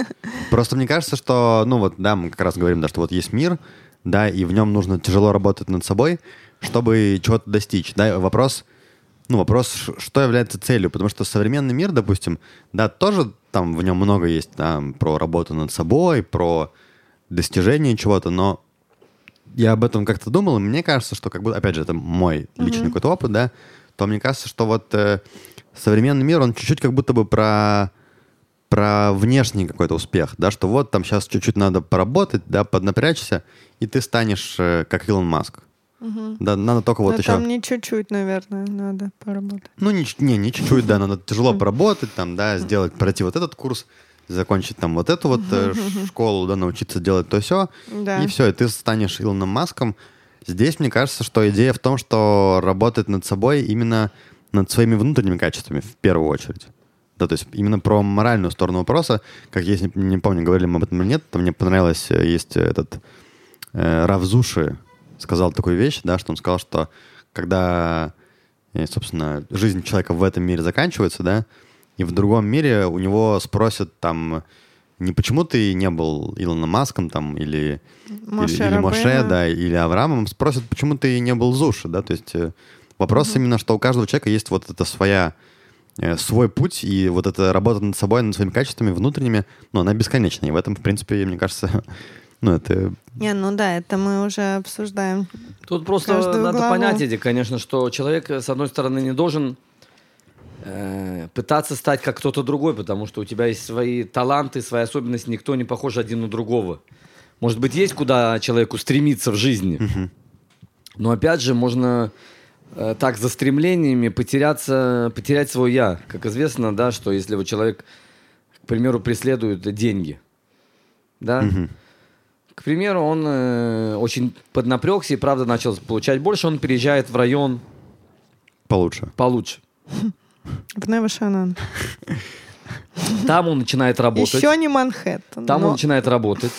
Просто мне кажется, что, ну вот, да, мы как раз говорим, да, что вот есть мир, да, и в нем нужно тяжело работать над собой, чтобы чего-то достичь, да, вопрос, ну, вопрос, что является целью, потому что современный мир, допустим, да, тоже там в нем много есть, там, про работу над собой, про достижение чего-то, но я об этом как-то думал, и мне кажется, что как будто, опять же, это мой личный mm-hmm. какой-то опыт, да, то мне кажется, что вот э, современный мир, он чуть-чуть как будто бы про про внешний какой-то успех, да, что вот там сейчас чуть-чуть надо поработать, да, поднапрячься, и ты станешь э, как Илон Маск. Угу. Да, надо только вот Но еще... там не чуть-чуть, наверное, надо поработать. Ну, не, не, не чуть-чуть, да, надо тяжело поработать, там, да, сделать, пройти вот этот курс, закончить там вот эту вот э, школу, да, научиться делать то все, да. и все, и ты станешь Илоном Маском. Здесь мне кажется, что идея в том, что работать над собой именно над своими внутренними качествами в первую очередь. Да, то есть именно про моральную сторону вопроса, как я не, не помню, говорили мы об этом или нет, то мне понравилось, э, есть этот э, Равзуши сказал такую вещь, да, что он сказал, что когда, э, собственно, жизнь человека в этом мире заканчивается, да, и в другом мире у него спросят там не почему ты не был Илоном Маском там или Моше, или, или Моше да, или Авраамом, спросят, почему ты не был Зуши, да, то есть э, вопрос угу. именно, что у каждого человека есть вот эта своя э, свой путь, и вот эта работа над собой, над своими качествами внутренними, ну, она бесконечная, и в этом, в принципе, мне кажется, Ну, это... Не, ну да, это мы уже обсуждаем. Тут просто надо главу. понять, Эдик, конечно, что человек, э, с одной стороны, не должен э, пытаться стать как кто-то другой, потому что у тебя есть свои таланты, свои особенности, никто не похож один на другого. Может быть, есть куда человеку стремиться в жизни, но опять же, можно э, так за стремлениями потеряться, потерять свой я. Как известно, да, что если вот человек, к примеру, преследует деньги, да, к примеру, он э, очень поднапрягся и, правда, начал получать больше, он переезжает в район Получше. получше. В Невошанан. Там он начинает работать. Еще не Манхэттен. Там но- он начинает работать.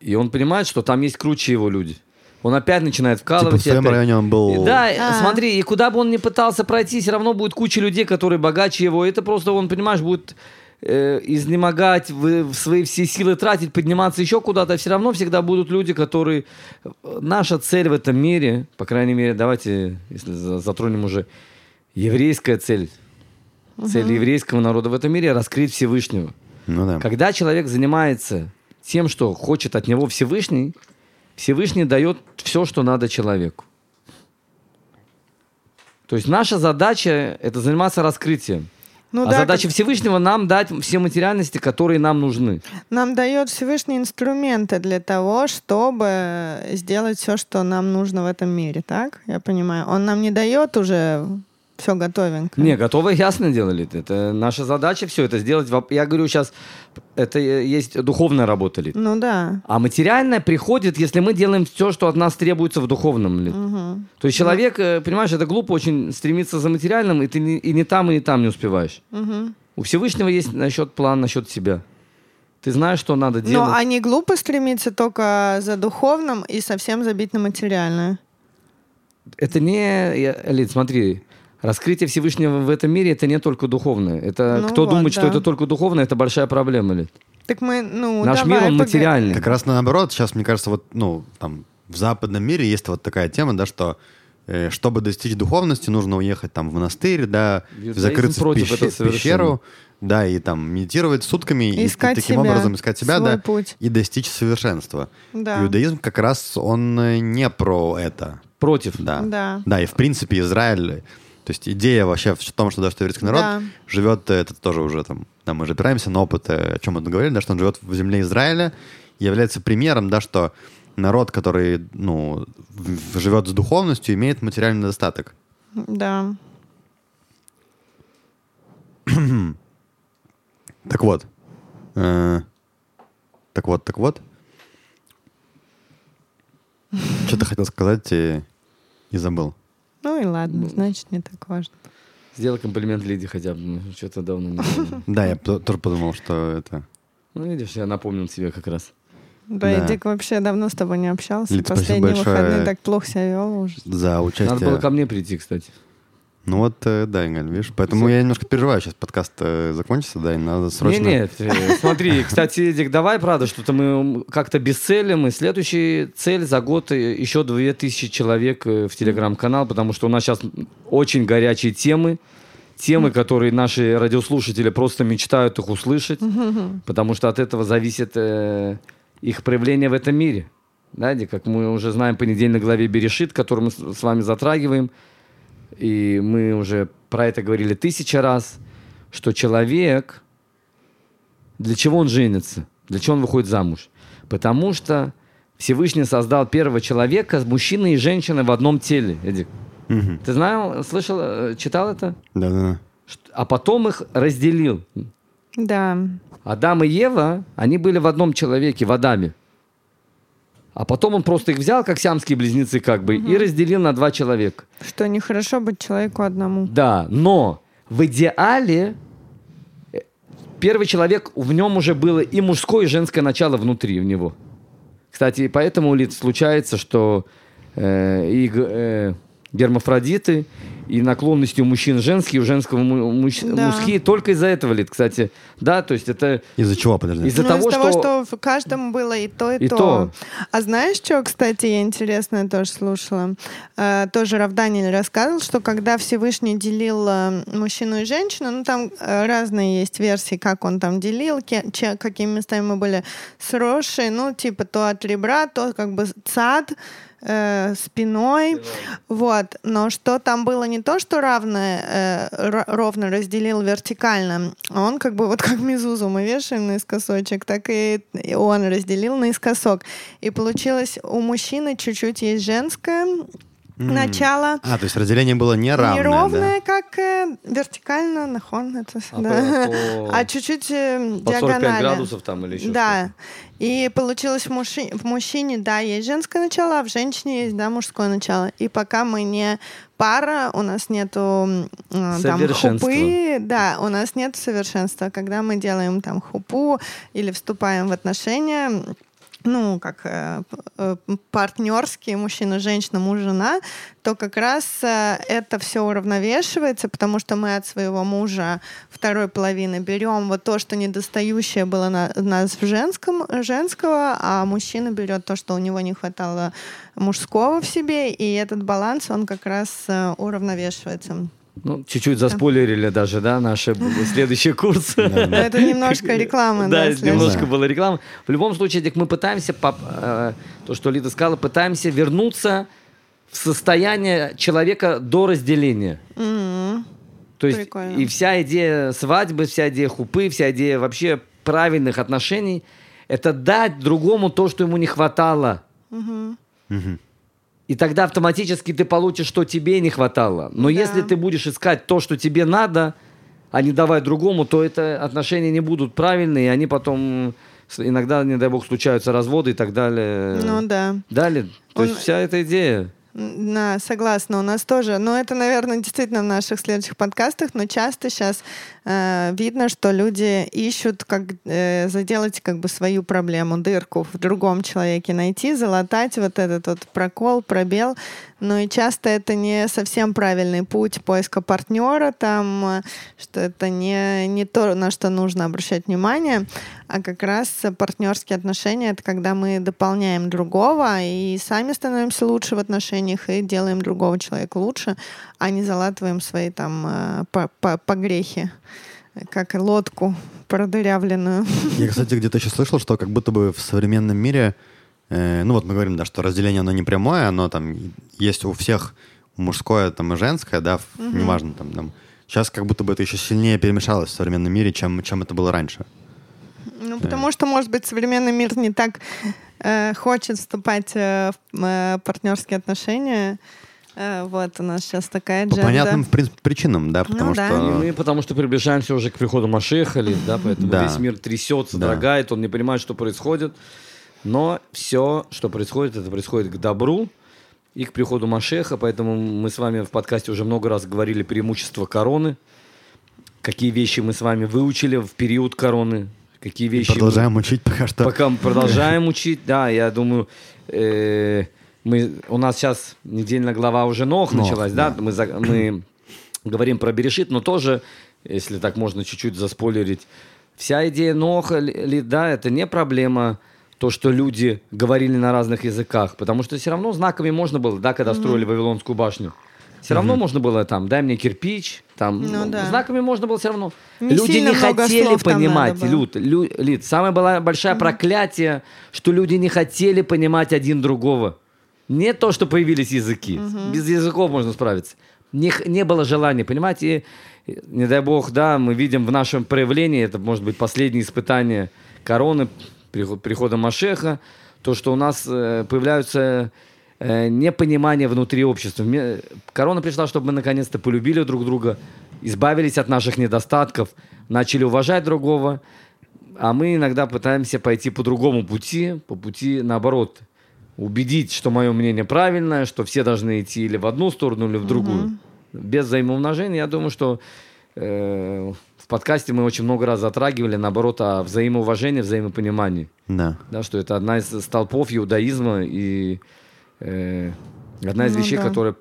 И он понимает, что там есть круче его люди. Он опять начинает вкалывать. Типа в своем опять- районе он был... Да, А. смотри, и куда бы он ни пытался пройти, все равно будет куча людей, которые богаче его. Это просто он, понимаешь, будет э, изнемогать, в, в свои все силы тратить, подниматься еще куда-то. Все равно всегда будут люди, которые... э, Наша цель в этом мире, по крайней мере, давайте, если за- затронем уже еврейская цель, цель еврейского народа в этом мире раскрыть Всевышнего. Ну да. Когда человек занимается тем, что хочет от него Всевышний, Всевышний дает все, что надо человеку. То есть наша задача – это заниматься раскрытием. Ну а да, задача как- Всевышнего – нам дать все материальности, которые нам нужны. нам дает Всевышний инструменты для того, чтобы сделать все, что нам нужно в этом мире, так? Я понимаю. Он нам не дает уже все готовенько. Не, готово, ясно делали. Это наша задача все это сделать. Я говорю сейчас, это есть духовная работа ли. Ну да. А материальное приходит, если мы делаем все, что от нас требуется в духовном ли. Мгм. То есть человек, э, понимаешь, это глупо очень стремиться за материальным, и ты не, и не там, и не там не успеваешь. Мгм. У Всевышнего есть насчет план, насчет себя. Ты знаешь, что надо Но делать. они глупо стремиться только за духовным и совсем забить на материальное. Это не... Лид, смотри, раскрытие Всевышнего в этом мире это не только духовное. Это Ну кто вот, думает, что да. это только духовное, это большая проблема, Лид. Так мы, ну, Наш давай, мир, он материальный. Как раз наоборот, сейчас, мне кажется, вот, ну, там, в западном мире есть вот такая тема, да, что э, чтобы достичь духовности, нужно уехать там в монастырь, да, Иудаизм закрыться в, в пещеру, да, и там медитировать сутками, и, и Искать таким себя, образом искать себя, свой да, путь. и достичь совершенства. Да. Иудаизм как раз, он э, не про это, Против. да. Да. Да, и в принципе Израиль, то есть идея вообще в том, что даже еврейский народ Да. живет, э, это тоже уже там, да, мы же опираемся на опыт, э, о чем мы говорили, да, что он живет в земле Израиля, является примером, да, что народ, который, ну, живет с духовностью, имеет материальный достаток. Да. Так вот. Э, так вот, так вот. Что ты хотел сказать и, и забыл. Ну и ладно, значит, не так важно. Сделай комплимент Лиде хотя бы. ну, Что-то давно не. Да, я тоже подумал, что это... Ну, видишь, я напомнил тебе как раз. Да, Да. Эдик вообще давно с тобой не общался. Лид, Последние выходные так плохо себя вел уже. За участие. Надо было ко мне прийти, кстати. Ну вот, э, да, Игорь, видишь, поэтому я немножко переживаю, сейчас подкаст э, закончится, да, и надо срочно... Не, нет, э, смотри, кстати, Эдик, давай, правда, что-то мы как-то без цели, мы следующая цель за год еще 2000 человек в телеграм-канал, потому что у нас сейчас очень горячие темы, темы, которые наши радиослушатели просто мечтают их услышать, потому что от этого зависит их проявление в этом мире. Да, Эдик, как мы уже знаем по недельной главе Берешит, которую мы с вами затрагиваем, и мы уже про это говорили тысяча раз, что человек, для чего он женится? Для чего он выходит замуж? Потому что Всевышний создал первого человека, мужчины и женщины в одном теле. Эдик, Мгм. ты знал, слышал, э, читал это? Да-да-да. Что- А потом их разделил. Да. Адам и Ева, они были в одном человеке, в Адаме. А потом он просто их взял, как сиамские близнецы, как бы, и разделил на два человека. Что нехорошо быть человеку одному. Да, но в идеале э, первый человек, в нем уже было и мужское, и женское начало внутри в него. Кстати, поэтому Лид, случается, что э, и э, гермафродиты, и наклонности у мужчин женские, у женского му- муж- Да. мужские только из-за этого, Лид, кстати. Да, то есть это Из-за чего, подожди? из-за Ну, того, из того, что... что в каждом было и то, и, И то. А знаешь, что, кстати, я интересное тоже слушала? Э, тоже Равданиль рассказывал, что когда Всевышний делил э, мужчину и женщину, ну там э, разные есть версии, как он там делил, ке- че- какими местами мы были сросшие, ну типа то от ребра, то как бы цад, э, спиной, вот. Но что там было не то, что равное, э, ровно разделил вертикально, он как бы вот как мизузу мы вешаем наискосочек, так и он разделил наискосок. И получилось у мужчины чуть-чуть есть женское начало, А, то есть разделение было неравное, неровное, как э, вертикально, нахон, это, А да. по- а чуть-чуть э, По 45 диагонально. градусов там или еще Да. И получилось в, мужи- в мужчине, да, есть женское начало, а в женщине есть, да, мужское начало. И пока мы не пара, у нас нету э, там хупы, да, у нас нет совершенства. Когда мы делаем там хупу или вступаем в отношения, ну, как э, э, партнерские мужчина, женщина, муж, жена, то как раз э, это все уравновешивается, потому что мы от своего мужа второй половины берем вот то, что недостающее было на, нас в женском, женского, а мужчина берет то, что у него не хватало мужского в себе, и этот баланс, он как раз э, уравновешивается. Ну, чуть-чуть заспойлерили даже, да, наши следующие курсы. Но это немножко реклама, Да, немножко Да. было рекламы. В любом случае, Дик, мы пытаемся, э, то, что Лида сказала, пытаемся вернуться в состояние человека до разделения. То есть Прикольно. и вся идея свадьбы, вся идея хупы, вся идея вообще правильных отношений – это дать другому то, что ему не хватало. И тогда автоматически ты получишь, что тебе не хватало. Но Да. если ты будешь искать то, что тебе надо, а не давать другому, то это отношения не будут правильные, и они потом иногда, не дай бог, случаются разводы и так далее. Ну да. Далее. То Он- есть вся эта идея. Да, согласна, у нас тоже. Но это, наверное, действительно в наших следующих подкастах, но часто сейчас видно, что люди ищут, как э, заделать как бы свою проблему, дырку в другом человеке, найти, залатать вот этот вот прокол, пробел. Но и часто это не совсем правильный путь поиска партнера, там, э, что это не, не то, на что нужно обращать внимание, а как раз партнерские отношения — это когда мы дополняем другого и сами становимся лучше в отношениях и делаем другого человека лучше, а не залатываем свои там э, по- по- погрехи, как лодку продырявленную. Я, кстати, где-то еще слышал, что как будто бы в современном мире, ну вот мы говорим, да, что разделение оно не прямое, оно там есть у всех мужское там и женское, да, в- неважно там, там. Сейчас как будто бы это еще сильнее перемешалось в современном мире, чем, чем это было раньше. Ну, потому что, может быть, современный мир не так э, хочет вступать э, в э, партнерские отношения. Э, вот у нас сейчас такая По дженда. понятным, в принципе, причинам, да, потому Ну да. И что... мы потому что приближаемся уже к приходу Машеха, ли, да, поэтому Да. весь мир трясется, Да. дрогает, он не понимает, что происходит. Но все, что происходит, это происходит к добру и к приходу Машеха, поэтому мы с вами в подкасте уже много раз говорили преимущества короны, какие вещи мы с вами выучили в период короны, какие вещи мы- Продолжаем учить пока что. Пока мы продолжаем учить, да, я думаю, э, мы, у нас сейчас недельная глава уже Нох, Нох, началась, да, да. Мы, за- мы говорим про Берешит, но тоже, если так можно чуть-чуть заспойлерить, вся идея Ноха, ли- ли, да, это не проблема то, что люди говорили на разных языках, потому что все равно знаками можно было, да, когда строили Вавилонскую башню. Все равно можно было там, дай мне кирпич, там, Ну да. знаками можно было все равно. Не люди не хотели понимать. Люд, Лю- Лид, самое было большое проклятие, что люди не хотели понимать один другого. Не то, что появились языки. Без языков можно справиться. Не, не было желания, понимаете? И, не дай бог, да, мы видим в нашем проявлении, это может быть последнее испытание короны, приход- прихода Машеха, то, что у нас э, появляются э, непонимания внутри общества. Мне- Корона пришла, чтобы мы наконец-то полюбили друг друга, избавились от наших недостатков, начали уважать другого, а мы иногда пытаемся пойти по другому пути, по пути наоборот, убедить, что мое мнение правильное, что все должны идти или в одну сторону, или в другую. Без взаимоумножения, я думаю, что э, в подкасте мы очень много раз затрагивали, наоборот, о взаимоуважении, взаимопонимании. Да. Да, что это одна из столпов иудаизма и э, одна из Ну вещей, да. которая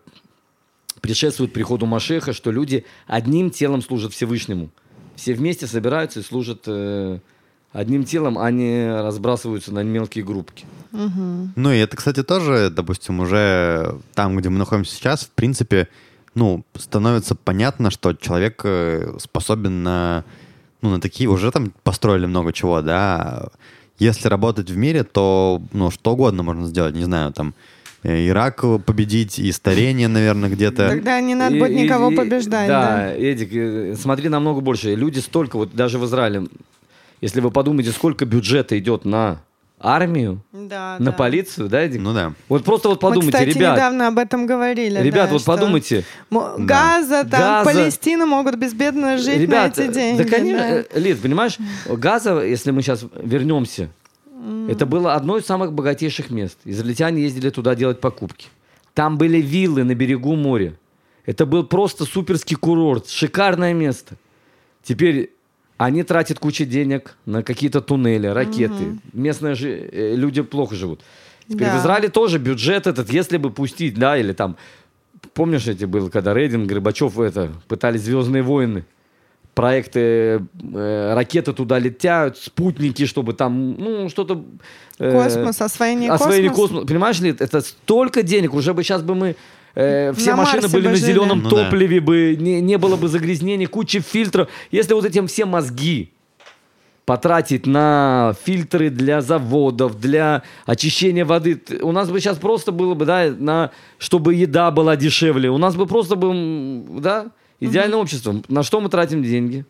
предшествует приходу Машеха, что люди одним телом служат Всевышнему. Все вместе собираются и служат э, одним телом, а не разбрасываются на мелкие группки. Ну и это, кстати, тоже, допустим, уже там, где мы находимся сейчас, в принципе, ну, становится понятно, что человек э, способен на, ну, на такие, уже там построили много чего, да. Если работать в мире, то, ну, что угодно можно сделать, не знаю, там, э, Ирак победить и старение, наверное, где-то. Тогда не надо будет и- никого и- побеждать. Да, Да. Эдик, э, смотри намного больше. Люди столько, вот даже в Израиле, если вы подумаете, сколько бюджета идет на армию, Да, на да. полицию, да, Эдик? Ну да. Вот просто вот Мы, подумайте, кстати, ребят, недавно об этом говорили. ребят, да, вот что подумайте, мо- Да. Газа, там, Газа. Палестина могут безбедно жить ребят, на эти деньги. да, конечно, да. э, Лид, понимаешь, Газа, если мы сейчас вернемся, это было одно из самых богатейших мест. Израильтяне ездили туда делать покупки. Там были виллы на берегу моря. Это был просто суперский курорт, шикарное место. Теперь они тратят кучу денег на какие-то туннели, ракеты. Местные же, э, люди плохо живут. Теперь Да. в Израиле тоже бюджет этот, если бы пустить, да, или там, помнишь, эти был, когда Рейдин, Горбачев это, пытались «Звездные войны», проекты, э, ракеты туда летят, спутники, чтобы там, ну, что-то... э, Космос, освоение освоение космоса. космоса. Понимаешь ли, это столько денег, уже бы сейчас бы мы... э, все На машины Марсе были бы на жили. зеленом Ну да. топливе бы, не, не было бы загрязнений, куча фильтров. Если вот этим все мозги потратить на фильтры для заводов, для очищения воды. У нас бы сейчас просто было бы, да, на, чтобы еда была дешевле. У нас бы просто бы, да, идеальное общество. На что мы тратим деньги?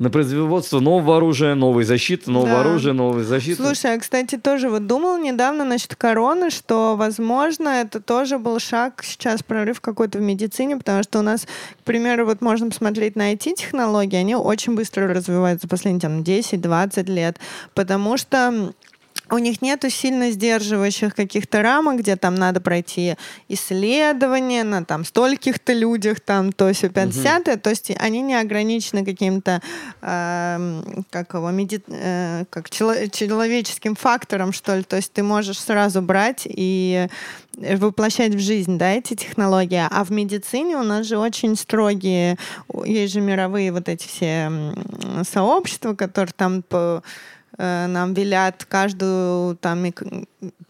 На производство нового оружия, новой защиты, нового Да. оружия, новой защиты. Слушай, я, кстати, тоже вот думал недавно насчет короны, что, возможно, это тоже был шаг, сейчас прорыв какой-то в медицине, потому что у нас, к примеру, вот можно посмотреть на IT-технологии, они очень быстро развиваются последние там 10-20 лет, потому что у них нету сильно сдерживающих каких-то рамок, где там надо пройти исследования на там стольких-то людях, там то все 50 то есть они не ограничены каким-то эм, как его, меди- э, как чело- человеческим фактором, что ли, то есть ты можешь сразу брать и воплощать в жизнь, да, эти технологии. А в медицине у нас же очень строгие, есть же мировые вот эти все сообщества, которые там по э, нам велят каждую там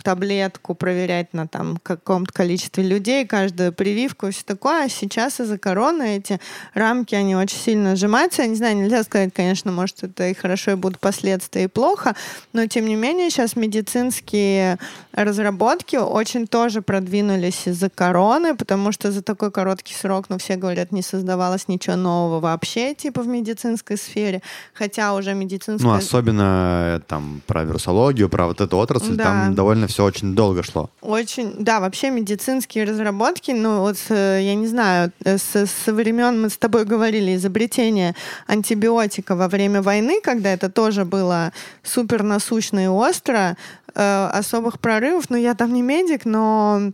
таблетку проверять на там каком-то количестве людей, каждую прививку и все такое. А сейчас из-за короны эти рамки, они очень сильно сжимаются. Я не знаю, нельзя сказать, конечно, может, это и хорошо, и будут последствия, и плохо, но тем не менее сейчас медицинские разработки очень тоже продвинулись из-за короны, потому что за такой короткий срок, ну, все говорят, не создавалось ничего нового вообще, типа в медицинской сфере, хотя уже медицинская... Ну, особенно э, там про вирусологию, про вот эту отрасль, Да. там довольно все очень долго шло. Очень, да, вообще медицинские разработки, ну вот, э, я не знаю, э, с- со времен мы с тобой говорили, изобретение антибиотика во время войны, когда это тоже было супер насущно и остро, э, особых прорывов, ну я там не медик, но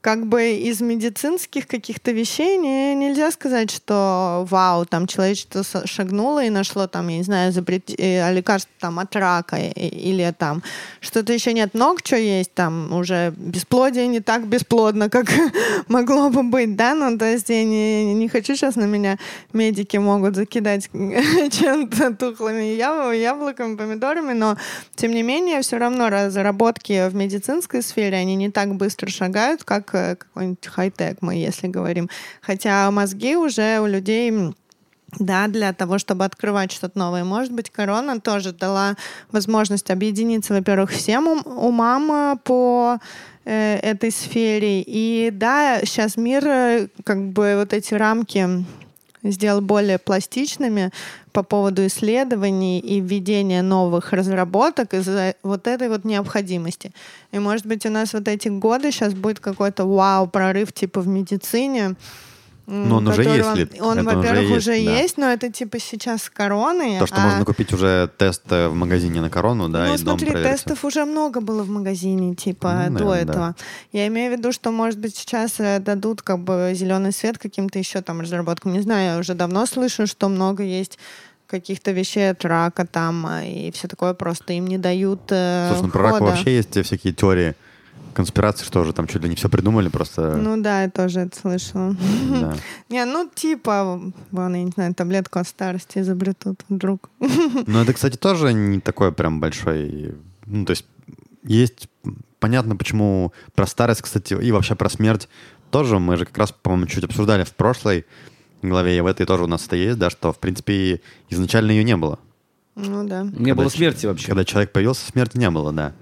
как бы из медицинских каких-то вещей не, нельзя сказать, что вау, там человечество шагнуло и нашло там, я не знаю, изобрет... э, лекарство там от рака и- или там что-то еще нет. Много чего есть, там уже бесплодие не так бесплодно, как могло бы быть, да, ну то есть я не, не хочу сейчас на меня медики могут закидать чем-то тухлыми яб- яблоками, помидорами, но тем не менее все равно разработки в медицинской сфере, они не так быстро шагают, как э, какой-нибудь хай-тек мы, если говорим. Хотя мозги уже у людей да, для того, чтобы открывать что-то новое. Может быть, корона тоже дала возможность объединиться, во-первых, всем ум- умам э, по э, этой сфере. И да, сейчас мир, э, как бы вот эти рамки сделал более пластичными по поводу исследований и введения новых разработок из-за вот этой вот необходимости. И, может быть, у нас вот эти годы сейчас будет какой-то вау, прорыв типа в медицине, Ну, он уже есть, Он, Лид, он, это уже во-первых, есть, уже да. есть, но это типа сейчас с короной. То, что а- можно купить уже тест э, в магазине на корону, да, ну, и дом смотри, проверить. тестов уже много было в магазине, типа, Ну, до наверное, этого. Я имею в виду, что, может быть, сейчас э, дадут как бы зеленый свет каким-то еще там разработкам. Не знаю, я уже давно слышу, что много есть каких-то вещей от рака там, а, и все такое, просто им не дают э, Слушай, ну про рак вообще есть всякие теории. Конспирации, что уже там чуть ли не все придумали, просто... Ну да, я тоже это слышала. да. Не, ну типа, вон, я не знаю, таблетку от старости изобретут вдруг. Но это, кстати, тоже не такой прям большой... Ну, то есть есть... Понятно, почему про старость, кстати, и вообще про смерть тоже мы же как раз, по-моему, чуть обсуждали в прошлой главе, и в этой тоже у нас это есть, да, что, в принципе, изначально ее не было. Ну да. Не Когда было смерти вообще. Когда человек появился, смерти не было, да.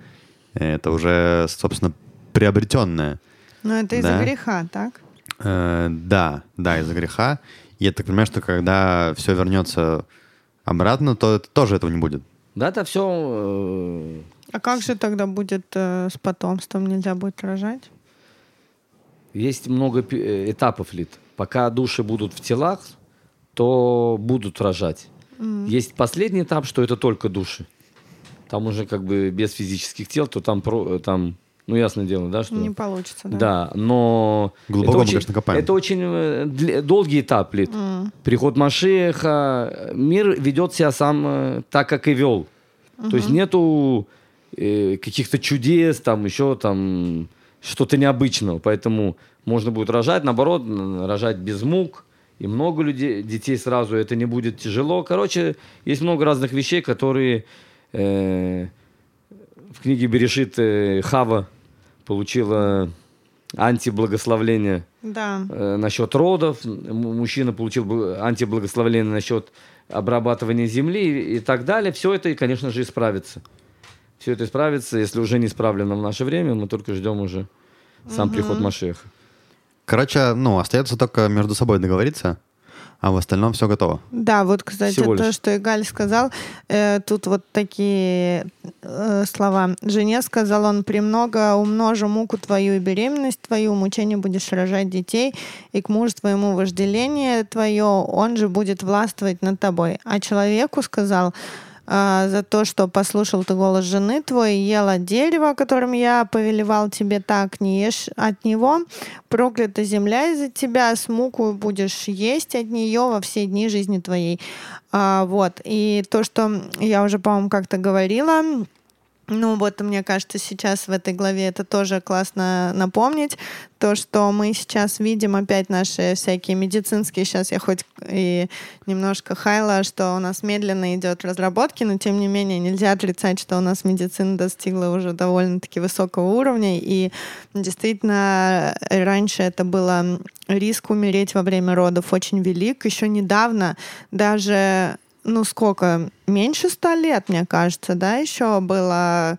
Это уже, собственно, приобретенное. Но это из-за Да. греха, так? Э, да, да, из-за греха. И я так понимаю, что когда все вернется обратно, то это тоже этого не будет. Да, это все... А как же тогда будет э, с потомством? Нельзя будет рожать? есть много э, этапов лит. Пока души будут в телах, то будут рожать. Есть последний этап, что это только души. Там уже как бы без физических тел, то там, про- э, там ну ясное дело, да, что... Не получится, да? Да, но Глубоко это мы, очень, конечно, копаем. это очень э, дл- долгий этап, Лид. М. Приход Машеха, мир ведет себя сам э, так, как и вел. То есть нету э, каких-то чудес, там еще там что-то необычного. Поэтому можно будет рожать, наоборот, рожать без мук. И много людей, детей сразу, это не будет тяжело. Короче, есть много разных вещей, которые э, в книге Берешит э, Хава получила антиблагословление Да. э, насчет родов, мужчина получил антиблагословление насчет обрабатывания земли и, так далее. Все это, конечно же, исправится. Все это исправится, если уже не исправлено в наше время, мы только ждем уже сам приход Машеха. Короче, ну, остается только между собой договориться, а в остальном все готово. Да, вот, кстати, то, что Игаль сказал, э, тут вот такие э, слова. Жене сказал он, «Премного умножу муку твою и беременность твою, мучение будешь рожать детей, и к мужу твоему вожделение твое, он же будет властвовать над тобой». А человеку сказал, «А, за то, что послушал ты голос жены твоей, ел от дерева, которым я повелевал тебе так, не ешь от него, проклята земля из-за тебя, с мукою будешь есть от нее во все дни жизни твоей. А, вот. И то, что я уже, по-моему, как-то говорила, ну вот, мне кажется, сейчас в этой главе это тоже классно напомнить, то, что мы сейчас видим опять наши всякие медицинские, сейчас я хоть и немножко хайла, что у нас медленно идет разработки, но тем не менее нельзя отрицать, что у нас медицина достигла уже довольно-таки высокого уровня, и действительно раньше это было риск умереть во время родов очень велик. Еще недавно даже ну сколько, меньше ста лет, мне кажется, да, еще было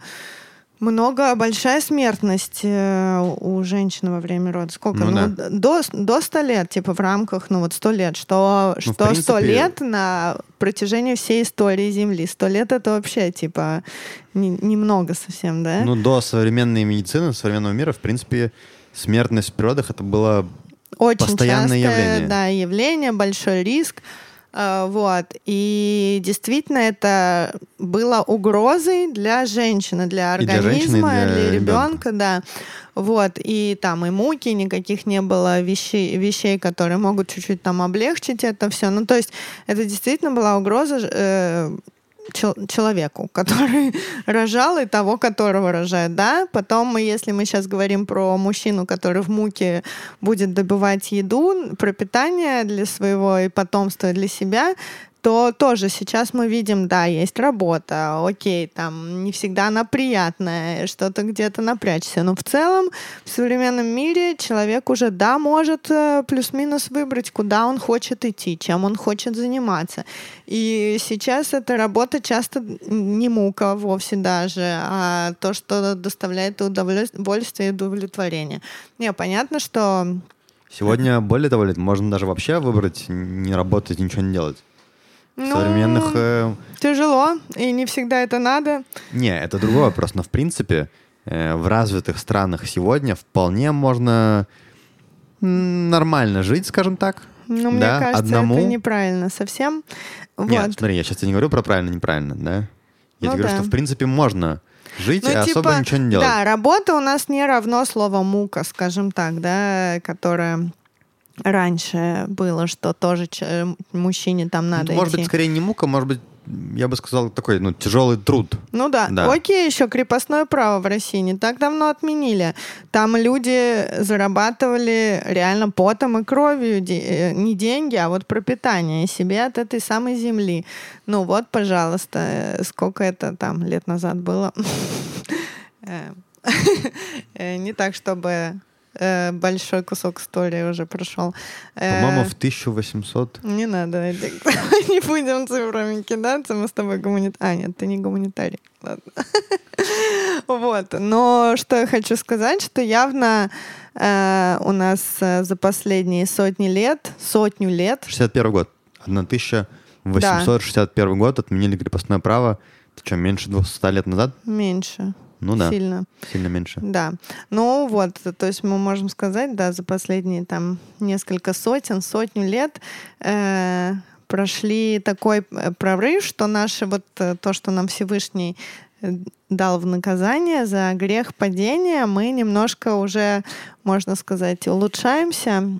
много, большая смертность э, у женщин во время рода. Сколько? Ну Ну, да. до, до 100 лет, типа в рамках, ну вот 100 лет. Что, Ну, что 100 принципе- лет на протяжении всей истории Земли. 100 лет это вообще, типа, не- немного совсем, да? Ну, до современной медицины, современного мира, в принципе, смертность в природах это было Очень постоянное частое, явление. да, явление, большой риск. А, Вот. И действительно это было угрозой для женщины, для И для организма, женщины, и для для ребенка. ребенка, да. Вот. И там и муки, никаких не было вещей, вещей, которые могут чуть-чуть там облегчить это все. Ну, то есть это действительно была угроза э, человеку, который рожал и того, которого рожает, да. Потом, если мы сейчас говорим про мужчину, который в муке будет добывать еду, пропитание для своего и потомства для себя, то тоже сейчас мы видим, да, есть работа, окей, там не всегда она приятная, что-то где-то напрячься, но в целом в современном мире человек уже, да, может э, плюс-минус выбрать, куда он хочет идти, чем он хочет заниматься. И сейчас эта работа часто не мука вовсе даже, а то, что доставляет удовольствие и удовлетворение. Не, понятно, что Сегодня, более того, можно даже вообще выбрать не работать, ничего не делать. Ну, современных... э, тяжело, и не всегда это надо. Не, это другой вопрос, но в принципе э, в развитых странах сегодня вполне можно нормально жить, скажем так. Ну, мне Да, кажется, одному. это неправильно совсем. Нет, Вот. смотри, я сейчас тебе не говорю про правильно-неправильно, да? Я Ну тебе говорю, да. что в принципе можно жить Ну, и особо типа, ничего не делать. Да, работа у нас не равно слово мука, скажем так, да, которое раньше было, что тоже ч- мужчине там Ну, надо может идти. быть, скорее не мука, может быть, я бы сказал, такой, ну, тяжелый труд. Ну да. Да. Окей, еще крепостное право в России не так давно отменили. Там люди зарабатывали реально потом и кровью де- э, не деньги, а вот пропитание себе от этой самой земли. Ну вот, пожалуйста, э, сколько это там лет назад было. Э, э, Не так, чтобы э, большой кусок истории уже прошел. Э, По-моему, в 1800... не надо, не будем цифрами кидаться, мы с тобой гуманит... А, нет, ты не гуманитарий. Ладно. Вот. Но что я хочу сказать, что явно э, у нас э, за последние сотни лет, сотню лет, 61 год. 1861 год отменили крепостное право. Это что, меньше 200 лет назад? меньше, Ну да, сильно. сильно меньше. Да. Ну вот, то есть мы можем сказать, да, за последние там несколько сотен, сотню лет э, прошли такой э, прорыв, что наше вот э, то, что нам Всевышний э, дал в наказание за грех падения, мы немножко уже, можно сказать, улучшаемся.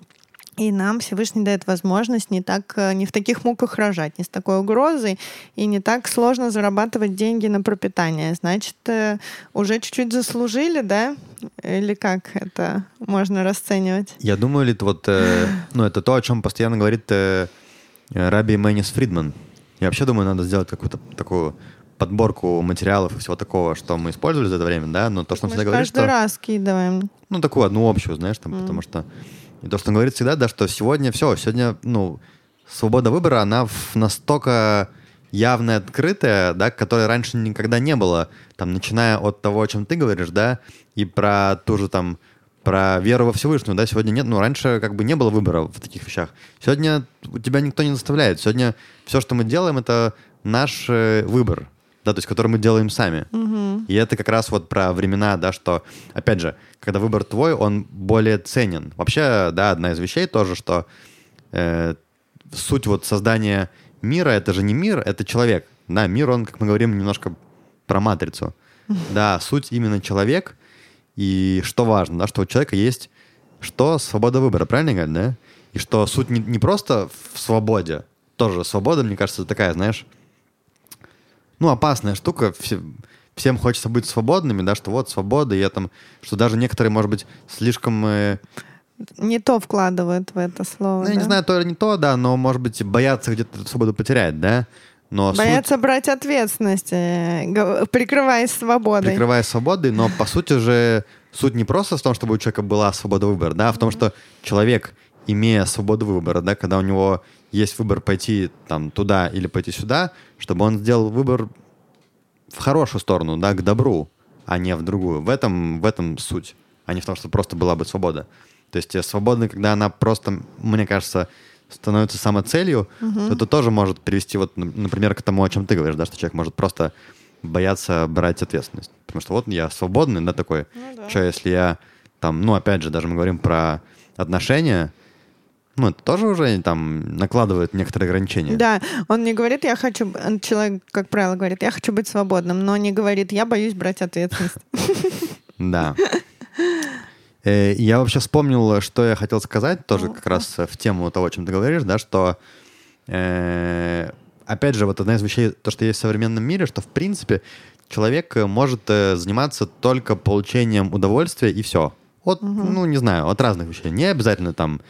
И нам Всевышний дает возможность не так, э, не в таких муках рожать, не с такой угрозой, и не так сложно зарабатывать деньги на пропитание. Значит, э, уже чуть-чуть заслужили, да? Или как это можно расценивать? Я думаю, это вот, э, ну, это то, о чем постоянно говорит э, Раби Мэнис Фридман. Я вообще думаю, надо сделать какую-то такую подборку материалов и всего такого, что мы использовали за это время, да, но то, что он Мы всегда говорит, каждый что... раз скидываем. Ну, такую одну общую, знаешь, там, Мгм. потому что... И то, что он говорит всегда, да, что сегодня все, сегодня, ну, свобода выбора, она настолько явная, открытая, да, которой раньше никогда не было, там, начиная от того, о чем ты говоришь, да, и про ту же там, про веру во Всевышнего, да, сегодня нет, ну, раньше как бы не было выбора в таких вещах. Сегодня тебя никто не заставляет. Сегодня все, что мы делаем, это наш э, выбор, да, то есть, который мы делаем сами. Мгм. И это как раз вот про времена, да, что, опять же, когда выбор твой, он более ценен. Вообще, да, одна из вещей тоже, что э, суть вот создания мира, это же не мир, это человек. Да, мир, он, как мы говорим, немножко про матрицу. Да, суть именно человек. И что важно, да, что у человека есть что? Свобода выбора, правильно я говорю, да? И что суть не, не просто в свободе. Тоже свобода, мне кажется, такая, знаешь, ну, опасная штука. Все- всем хочется быть свободными, да, что вот свобода, и я там, что даже некоторые, может быть, слишком, э, Не то вкладывают в это слово. ну, я да? не знаю, то или не то, да, но, может быть, боятся где-то эту свободу потерять, да, но суть, Боятся брать ответственность, э, прикрываясь свободой. прикрывая свободой, но, по сути же, суть не просто в том, чтобы у человека была свобода выбора, да, а в том, что человек, имея свободу выбора, да, когда у него есть выбор пойти там туда или пойти сюда, чтобы он сделал выбор в хорошую сторону, да, к добру, а не в другую. В этом, в этом суть, а не в том, что просто была бы свобода. То есть э, свобода, когда она просто, мне кажется, становится самоцелью, то это тоже может привести, вот, например, к тому, о чем ты говоришь, да, что человек может просто бояться брать ответственность. Потому что вот я свободный, да, такой. Ну да. Что если я там, ну, опять же, даже мы говорим про отношения, ну, это тоже уже там накладывает некоторые ограничения. Да, он не говорит, я хочу... Человек, как правило, говорит, я хочу быть свободным, но не говорит, я боюсь брать ответственность. Да. Э, Я вообще вспомнил, что я хотел сказать, тоже как раз в тему того, о чем ты говоришь, да, что э, опять же, вот одна из вещей, то, что есть в современном мире, что в принципе человек может э, заниматься только получением удовольствия и все. От, ну, не знаю, от разных вещей. Не обязательно там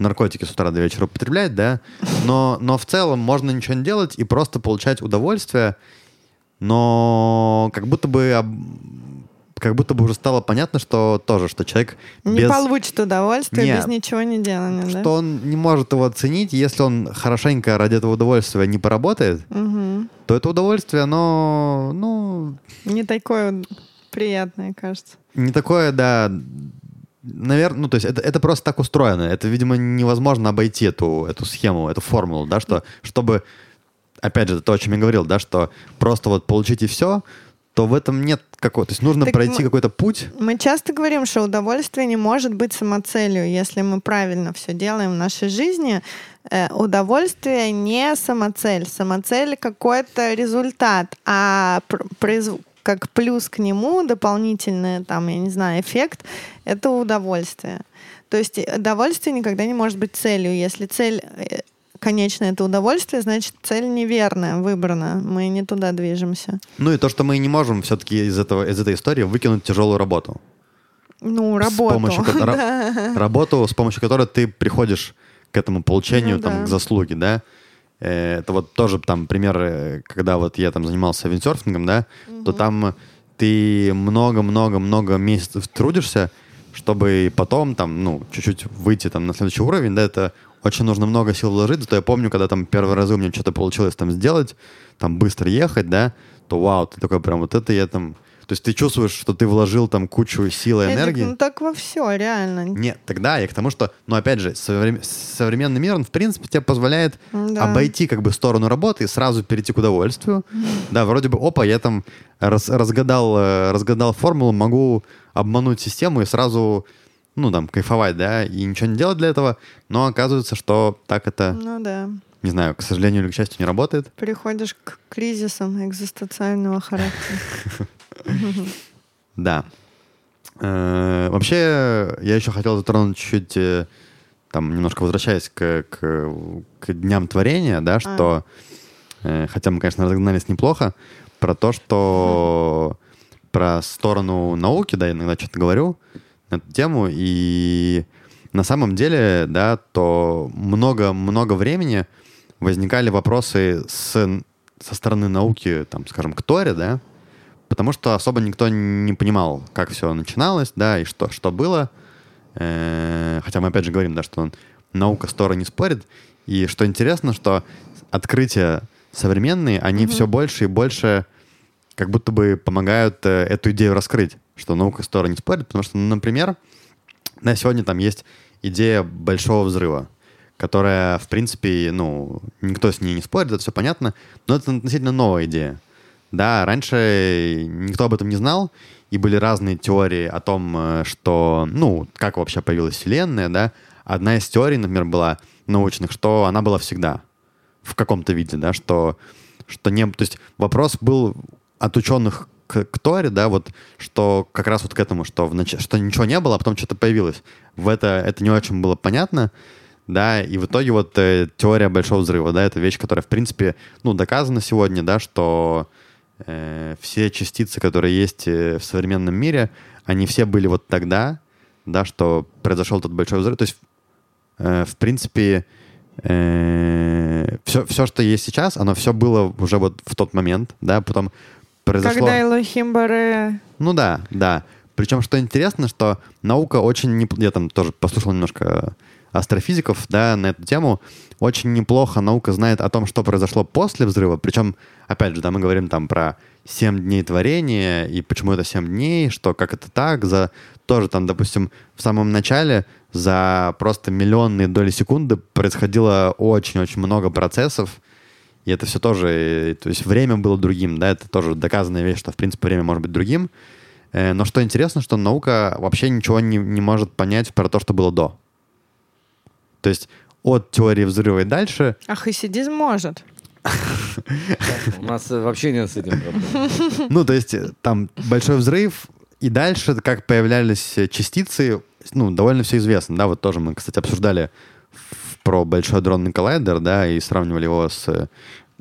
наркотики с утра до вечера употреблять, да, но, но в целом можно ничего не делать и просто получать удовольствие, но как будто бы как будто бы уже стало понятно, что тоже, что человек Не без... получит удовольствия Нет. без ничего не делания, да? что он не может его оценить, если он хорошенько ради этого удовольствия не поработает, Мгм. то это удовольствие, оно, ну, Не такое приятное, кажется. не такое, да, наверное, ну, то есть это, это просто так устроено. Это, видимо, невозможно обойти эту, эту схему, эту формулу, да, что, чтобы, опять же, то, о чем я говорил, да, что просто вот получить и все, то в этом нет какого То есть нужно Так пройти мы- какой-то путь. Мы часто говорим, что удовольствие не может быть самоцелью. Если мы правильно все делаем в нашей жизни, э, удовольствие не самоцель. Самоцель какой-то результат, а пр- произв- как плюс к нему дополнительный, там, я не знаю, эффект, это удовольствие. То есть э, удовольствие никогда не может быть целью. Если цель э, конечное это удовольствие, значит, цель неверная выбрана. Мы не туда движемся. Ну и то, что мы не можем все-таки из, этого, из этой истории выкинуть тяжелую работу. Ну, работу. С помощью, ра- работу, с помощью которой ты приходишь к этому получению, Ну там, да. к заслуге, да. Э, Это вот тоже там пример, э, когда вот я там занимался виндсерфингом, да, то там ты много-много-много месяцев трудишься, чтобы потом там, ну, чуть-чуть выйти там на следующий уровень, да, это очень нужно много сил вложить, зато я помню, когда там первый раз у меня что-то получилось там сделать, там быстро ехать, да, то вау, ты такой прям вот это я там... То есть ты чувствуешь, что ты вложил там кучу сил и Эдик, энергии. ну так во все, реально. Нет, тогда я к тому, что, ну, опять же, соврем- современный мир, он, в принципе, тебе позволяет Да. обойти, как бы, сторону работы и сразу перейти к удовольствию. Да, вроде бы, опа, я там раз- разгадал, э, разгадал формулу, могу обмануть систему и сразу, ну, там, кайфовать, да, и ничего не делать для этого, но оказывается, что так это, Ну да. не знаю, к сожалению или к счастью, не работает. Переходишь к кризисам экзистенциального характера. Да. Э, Вообще, я еще хотел затронуть чуть-чуть, э, там, немножко возвращаясь к, к, к дням творения, да, что, э, хотя мы, конечно, разогнались неплохо, про то, что про сторону науки, да, я иногда что-то говорю на эту тему, и на самом деле, да, то много-много времени возникали вопросы с, со стороны науки, там, скажем, к Торе, да, потому что особо никто не понимал, как все начиналось, да, и что, что было. Э, Хотя мы опять же говорим, да, что наука с Торой не спорит. И что интересно, что открытия современные, они все больше и больше как будто бы помогают э, эту идею раскрыть, что наука с Торой не спорит, потому что, ну, например, на сегодня там есть идея большого взрыва, которая, в принципе, ну, никто с ней не спорит, это все понятно, но это относительно новая идея. Да, раньше никто об этом не знал, и были разные теории о том, э, что, ну, как вообще появилась Вселенная, да. Одна из теорий, например, была научных, что она была всегда в каком-то виде, да, что, что не... То есть вопрос был от ученых к, к Торе, да, вот, что как раз вот к этому, что, в нач... что ничего не было, а потом что-то появилось. В это, это не очень было понятно, да, и в итоге вот э, теория большого взрыва, да, это вещь, которая, в принципе, ну, доказана сегодня, да, что э, все частицы, которые есть э, в современном мире, они все были вот тогда, да, что произошел этот большой взрыв. То есть, э, в принципе, все, все, что есть сейчас, оно все было уже вот в тот момент, да, потом произошло... Когда Элохим Баре... Ну да, да. Причем, что интересно, что наука очень... Не... Я там тоже послушал немножко астрофизиков, да, на эту тему. Очень неплохо наука знает о том, что произошло после взрыва. Причем, опять же, да, мы говорим там про 7 дней творения, и почему это 7 дней, что как это так, за тоже там, допустим, в самом начале за просто миллионные доли секунды происходило очень-очень много процессов, и это все тоже, то есть время было другим, да, это тоже доказанная вещь, что, в принципе, время может быть другим. Э, Но что интересно, что наука вообще ничего не, не может понять про то, что было до. То есть от теории взрыва и дальше... А хасидизм может. У нас э, вообще нет с этим проблем. Ну, то есть э, там большой взрыв, и дальше, как появлялись э, частицы, ну, довольно все известно, да, вот тоже мы, кстати, обсуждали про большой дронный коллайдер, да, и сравнивали его с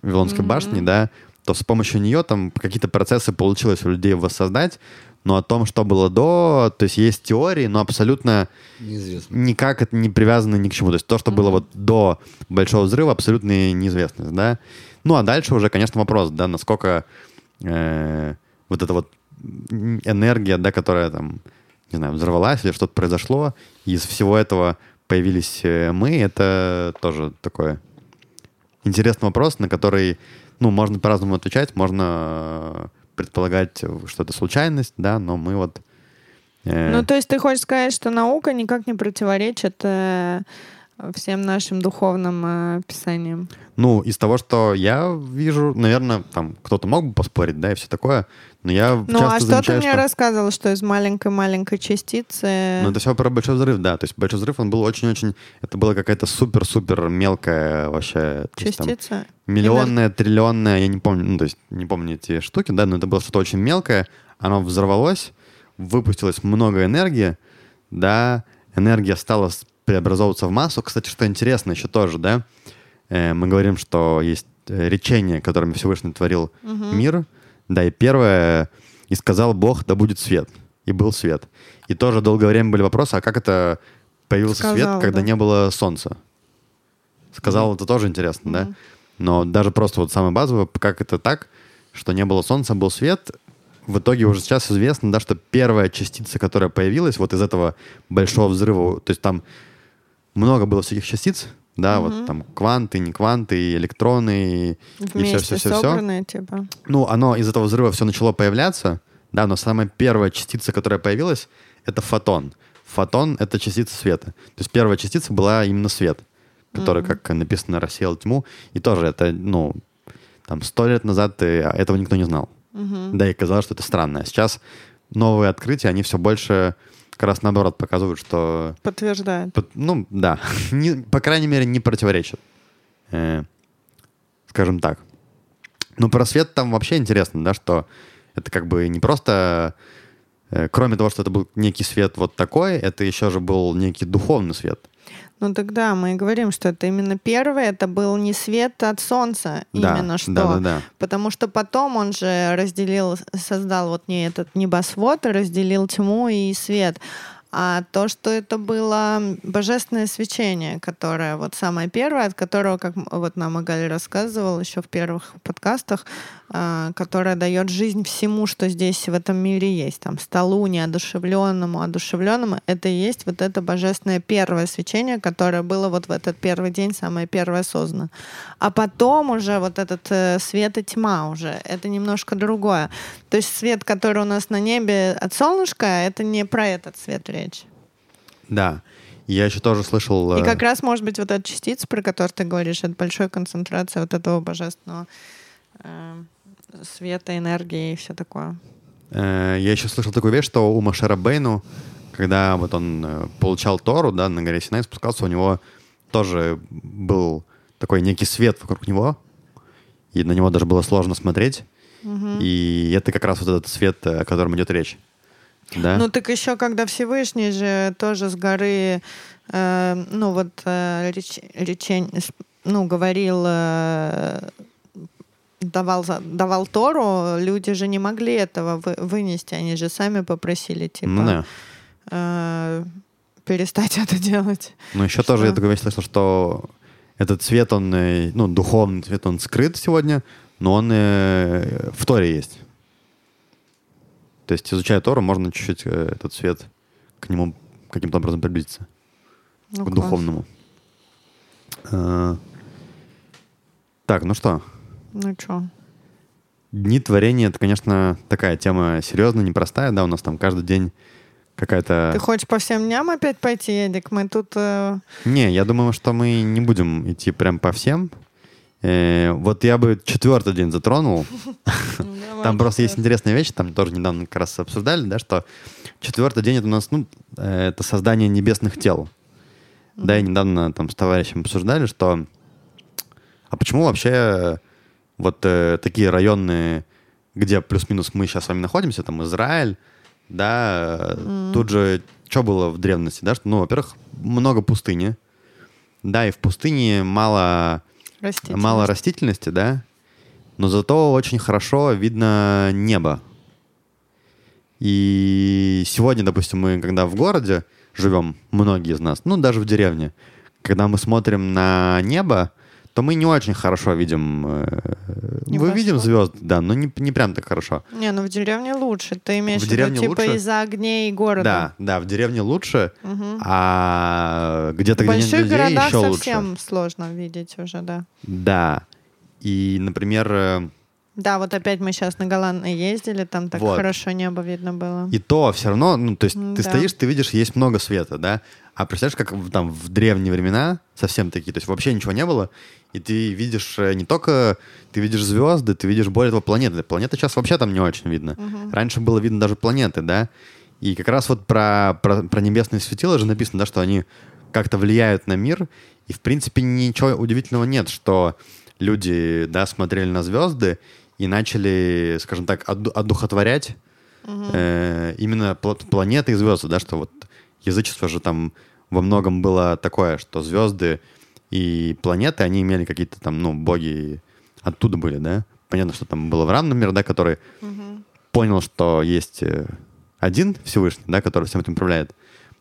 Вавилонской башней, да, то с помощью нее там какие-то процессы получилось у людей воссоздать, но о том, что было до, то есть есть теории, но абсолютно Неизвестно. никак это не привязано ни к чему. То есть то, что было вот до большого взрыва, абсолютная неизвестность, да. Ну, а дальше уже, конечно, вопрос, да, насколько э, вот эта вот энергия, да, которая там, не знаю, взорвалась или что-то произошло, и из всего этого появились э, мы, это тоже такой интересный вопрос, на который, ну, можно по-разному отвечать, можно э, предполагать, что это случайность, да, но мы вот... э, Ну, то есть ты хочешь сказать, что наука никак не противоречит э, всем нашим духовным э, писаниям? Ну, из того, что я вижу, наверное, там кто-то мог бы поспорить, да, и все такое, но я Ну, часто а что ты замечаю, мне что... рассказывал, что из маленькой-маленькой частицы... Ну, это все про большой взрыв, да. То есть большой взрыв, он был очень-очень... Это была какая-то супер-супер мелкая вообще... то есть там частица? миллионная, триллионная, я не помню, ну, то есть не помню эти штуки, да, но это было что-то очень мелкое, оно взорвалось, выпустилось много энергии, да, энергия стала преобразовываться в массу. Кстати, что интересно еще тоже, да, э, мы говорим, что есть э, речение, которым Всевышний творил мир. Да, и первое, и сказал Бог, да будет свет. И был свет. И тоже долгое время были вопросы, а как это появился Сказал, свет, когда да. не было солнца? Сказал, это тоже интересно, да? Но даже просто вот самое базовое, как это так, что не было солнца, был свет, в итоге уже сейчас известно, да, что первая частица, которая появилась вот из этого большого взрыва, то есть там много было всяких частиц, да, вот там кванты, не кванты, электроны, и Вместе все-все-все-все. собранные, типа. Ну, оно из этого взрыва все начало появляться, да, но самая первая частица, которая появилась, это фотон. Фотон — это частица света. То есть первая частица была именно свет, который, как написано, рассеял тьму. И тоже это, ну, там, сто лет назад э, этого никто не знал. Да, и казалось, что это странно. А сейчас новые открытия, они все больше как раз наоборот показывают, что Подтверждает. Пот- Ну, да. Не- по крайней мере, не противоречит. Э, скажем так. Ну, про свет там вообще интересно, да, что это как бы не просто... э, кроме того, что это был некий свет вот такой, это еще же был некий духовный свет. Ну тогда мы и говорим, что это именно первый, это был не свет от солнца, Да, именно что. да, да, да. Потому что потом он же разделил, создал вот не этот небосвод, а разделил тьму и свет. А то, что это было божественное свечение, которое вот самое первое, от которого, как вот нам Агаль рассказывал еще в первых подкастах, а, которое дает жизнь всему, что здесь в этом мире есть. Там столу неодушевленному, одушевленному. Это и есть вот это божественное первое свечение, которое было вот в этот первый день, самое первое создано. А потом уже вот этот э, свет и тьма уже, это немножко другое. То есть свет, который у нас на небе от солнышка, это не про этот свет речь. Да. Я еще тоже слышал... И э, как раз, может быть, вот эта частица, про которую ты говоришь, это большая концентрация вот этого божественного э, света, энергии и все такое. Э, Я еще слышал такую вещь, что у Машера Бейну, когда вот он э, получал Тору, да, на горе Синай спускался, у него тоже был такой некий свет вокруг него, и на него даже было сложно смотреть. И это как раз вот этот свет, э, о котором идет речь. Да? Ну так еще, когда Всевышний же тоже с горы, э, ну вот э, реч- речень- ну говорил, э, давал давал Тору, люди же не могли этого вы- вынести, они же сами попросили типа Ну да. э, перестать это делать. Но еще тоже я Что? вещь слышал, что этот цвет, он, э, ну, духовный цвет, он скрыт сегодня, но он э, в Торе есть. То есть, изучая Тору, можно чуть-чуть э, этот цвет к нему каким-то образом приблизиться, Ну, к класс. духовному. Э, Так, ну что, Ну что? Дни творения — это, конечно, такая тема серьезная, непростая, да, у нас там каждый день какая-то... Ты хочешь по всем дням опять пойти, Эдик? Мы тут... э, Не, я думаю, что мы не будем идти прям по всем. Э, вот я бы четвертый день затронул. Там просто есть интересная вещь, там тоже недавно как раз обсуждали, да, что четвертый день это у нас, ну, э, это создание небесных тел. Да, и недавно там с товарищем обсуждали, что а почему вообще вот э, такие районы, где плюс-минус мы сейчас с вами находимся, там Израиль, да, э, тут же что было в древности, да, что, ну, во-первых, много пустыни, да, и в пустыне мало растительность. мало растительности, да, но зато очень хорошо видно небо. И сегодня, допустим, мы, когда в городе живем, многие из нас, ну, даже в деревне, когда мы смотрим на небо, то мы не очень хорошо видим... э, Мы видим звезды, да, но не, не прям так хорошо. Не, ну в деревне лучше. Ты имеешь В виду, типа, лучше? из-за огней города. Да, да, в деревне лучше, Мгм. а где-то, В где нет больших людей, городах еще лучше. совсем сложно видеть уже, да. Да. И, например, э, Да, вот опять мы сейчас на Голландной ездили, там так Вот. хорошо небо видно было. И то все равно, ну, то есть М, ты да. стоишь, ты видишь, есть много света, да? А представляешь, как там в древние времена совсем такие, то есть вообще ничего не было, и ты видишь э, не только, ты видишь звезды, ты видишь более того планеты. Планеты сейчас вообще там не очень видно. Раньше было видно даже планеты, да? И как раз вот про, про, про небесные светила же написано, да, что они как-то влияют на мир, и в принципе ничего удивительного нет, что люди, да, смотрели на звезды и начали, скажем так, одухотворять э, именно пла- планеты и звезды, да, что вот язычество же там во многом было такое, что звезды и планеты, они имели какие-то там, ну, боги оттуда были, да? Понятно, что там был Авраам, например, да, который Мгм. понял, что есть э, один Всевышний, да, который всем этим управляет.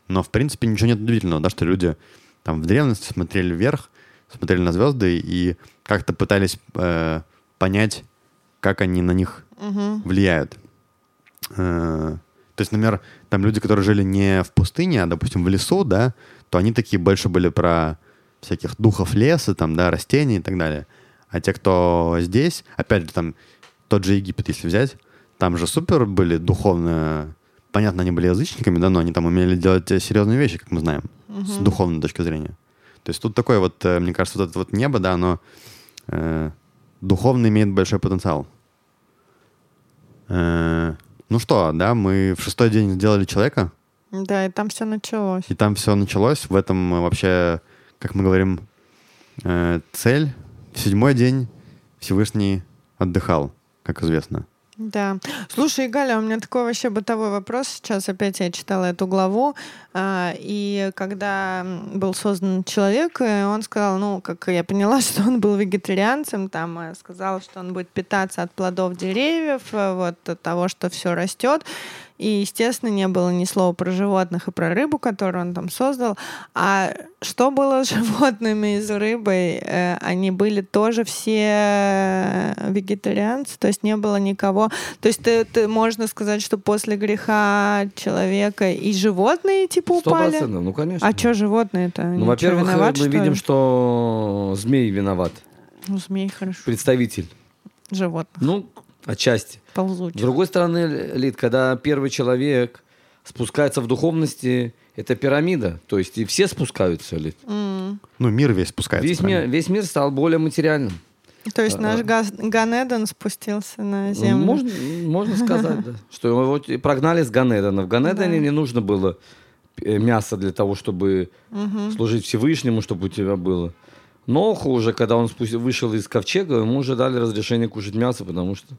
Но, в принципе, ничего нет удивительного, да, что люди там в древности смотрели вверх, смотрели на звезды и как-то пытались э, понять, как они на них Мгм. влияют. Э, То есть, например, там люди, которые жили не в пустыне, а, допустим, в лесу, да, то они такие больше были про всяких духов леса, там, да, растений и так далее. А те, кто здесь, опять же, там, тот же Египет, если взять, там же супер были духовно... Понятно, они были язычниками, да, но они там умели делать серьезные вещи, как мы знаем, с духовной точки зрения. То есть тут такое вот, э, мне кажется, вот это вот небо, да, оно э, духовно имеет большой потенциал. Э, ну что, да, мы в шестой день сделали человека, Да, и там все началось. и там все началось. В этом э, вообще, как мы говорим, э, цель. В седьмой день Всевышний отдыхал, как известно. Да. Слушай, Галя, у меня такой вообще бытовой вопрос. Сейчас опять я читала эту главу. а, И когда был создан человек, э, он сказал, ну, как я поняла, что он был вегетарианцем, там э, сказал, что он будет питаться от плодов деревьев, э, вот от того, что все растет. И, естественно, не было ни слова про животных и про рыбу, которую он там создал. А что было с животными и с рыбой? Э, Они были тоже все вегетарианцы, то есть не было никого. То есть ты, ты- можно сказать, что после греха человека и животные типа упали? процентов, ну, конечно. А что животные-то? Ну, во-первых, виноват, мы что видим, ли? что змей виноват. Ну, змей хорошо. Представитель. Животных. Ну, отчасти. С Ползучих. другой стороны, Лид, когда первый человек спускается в духовности, это пирамида. То есть и все спускаются, Лид. М. Ну, мир весь спускается. Весь мир, весь мир стал более материальным. То есть А, наш а. Ганедон спустился на землю. Можно, можно сказать, да. Что его прогнали с Ганедана. В Ганедане Да. не нужно было э, мясо для того, чтобы служить Всевышнему, чтобы у тебя было. Ноху уже, когда он спусти- вышел из ковчега, ему уже дали разрешение кушать мясо, потому что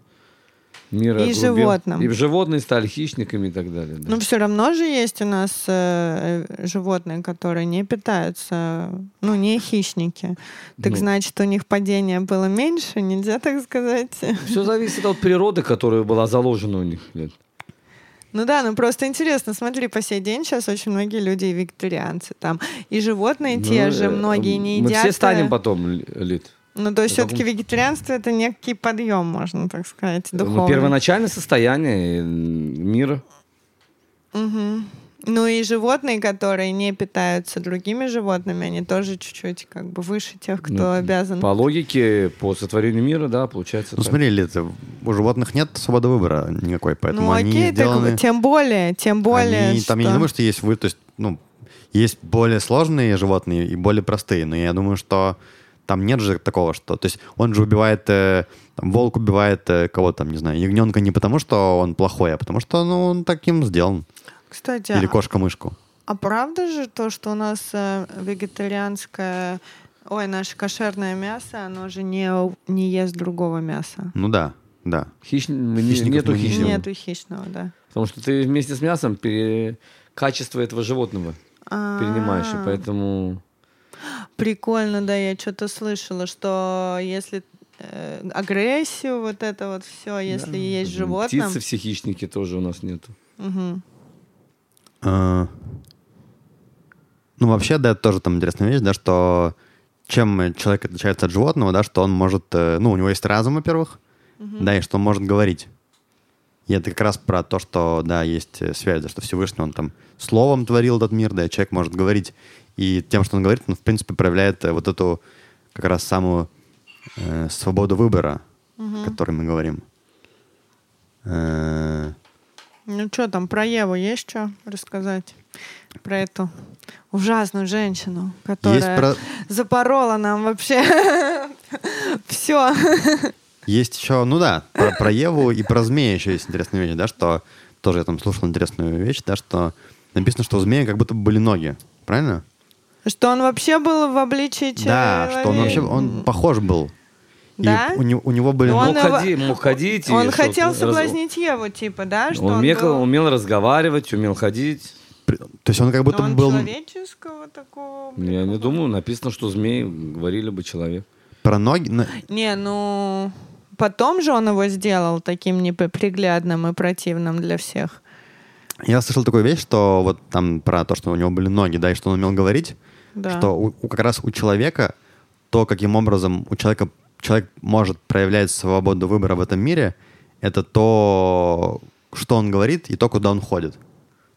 мир И оглубел. животным. И животные стали хищниками и так далее. да. Но все равно же есть у нас э, э, животные, которые не питаются, ну, не хищники. Так Ну. значит, у них падение было меньше, нельзя так сказать. Все зависит от природы, которая была заложена у них. Лид. Ну да, ну просто интересно, смотри, по сей день сейчас очень многие люди и вегетарианцы там, и животные те Ну, же, э, многие не Мы едят. все э, станем потом, Ли- Лид. Ну, то есть каком- все-таки вегетарианство это некий подъем, можно так сказать, Ну, духовный. первоначальное состояние мира. Мгм. Ну и животные, которые не питаются другими животными, они тоже чуть-чуть как бы выше тех, кто Ну, обязан. По логике, по сотворению мира, да, получается Ну, так. смотри, Лид, у животных нет свободы выбора никакой, поэтому ну они окей, так сделаны... тем более, тем более, Они- Там я не что- думаю, что есть вы, то есть, ну, есть более сложные животные и более простые, но я думаю, что там нет же такого, что... То есть он же убивает... э, там, волк убивает э, кого там, не знаю, ягненка не потому, что он плохой, а потому что ну, он таким сделан. Кстати, Или а- кошка-мышку. А правда же то, что у нас э, вегетарианское, ой, наше кошерное мясо, оно же не, не ест другого мяса? Ну да, да. Хищ- Хищников Нету хищного. Нету хищного, да. Потому что ты вместе с мясом пере- качество этого животного перенимаешь. И поэтому... Прикольно, да, я что-то слышала, что если э, агрессию, вот это вот все, если Да. есть животное. Птицы все хищники тоже у нас нету. А, Ну, вообще, да, это тоже там интересная вещь, да, что чем человек отличается от животного, да, что он может, э, ну, у него есть разум, во-первых, да, и что он может говорить. И это как раз про то, что, да, есть э, связь, да, что Всевышний, он там словом творил этот мир, да, и человек может говорить. И тем, что он говорит, он, в принципе, проявляет э, вот эту как раз самую э, свободу выбора, о которой мы говорим. Э, Ну что там, про Еву есть что рассказать? Про эту ужасную женщину, которая Есть про... запорола нам вообще все. Есть еще, ну да, про, про Еву и про змея еще есть интересная вещь, да, что тоже я там слушал интересную вещь, да, что написано, что у змея как будто бы были ноги, правильно? Что он вообще был в обличии человека. Да, что он вообще, он похож был. И Да? у, него, у него были Ну, он мог, его- ходи- мог ходить. Он хотел раз- соблазнить Еву, типа, да? Что Он, он умел, был- умел разговаривать, умел ходить. То есть он как будто Но бы он был человеческого такого... Я не думаю, написано, что змей говорили бы человек. про ноги. Не, ну... Потом же он его сделал таким неприглядным и противным для всех. Я слышал такую вещь, что вот там про то, что у него были ноги, да, и что он умел говорить, Да. что у, у- как раз у человека то, каким образом у человека человек может проявлять свободу выбора в этом мире, это то, что он говорит, и то, куда он ходит.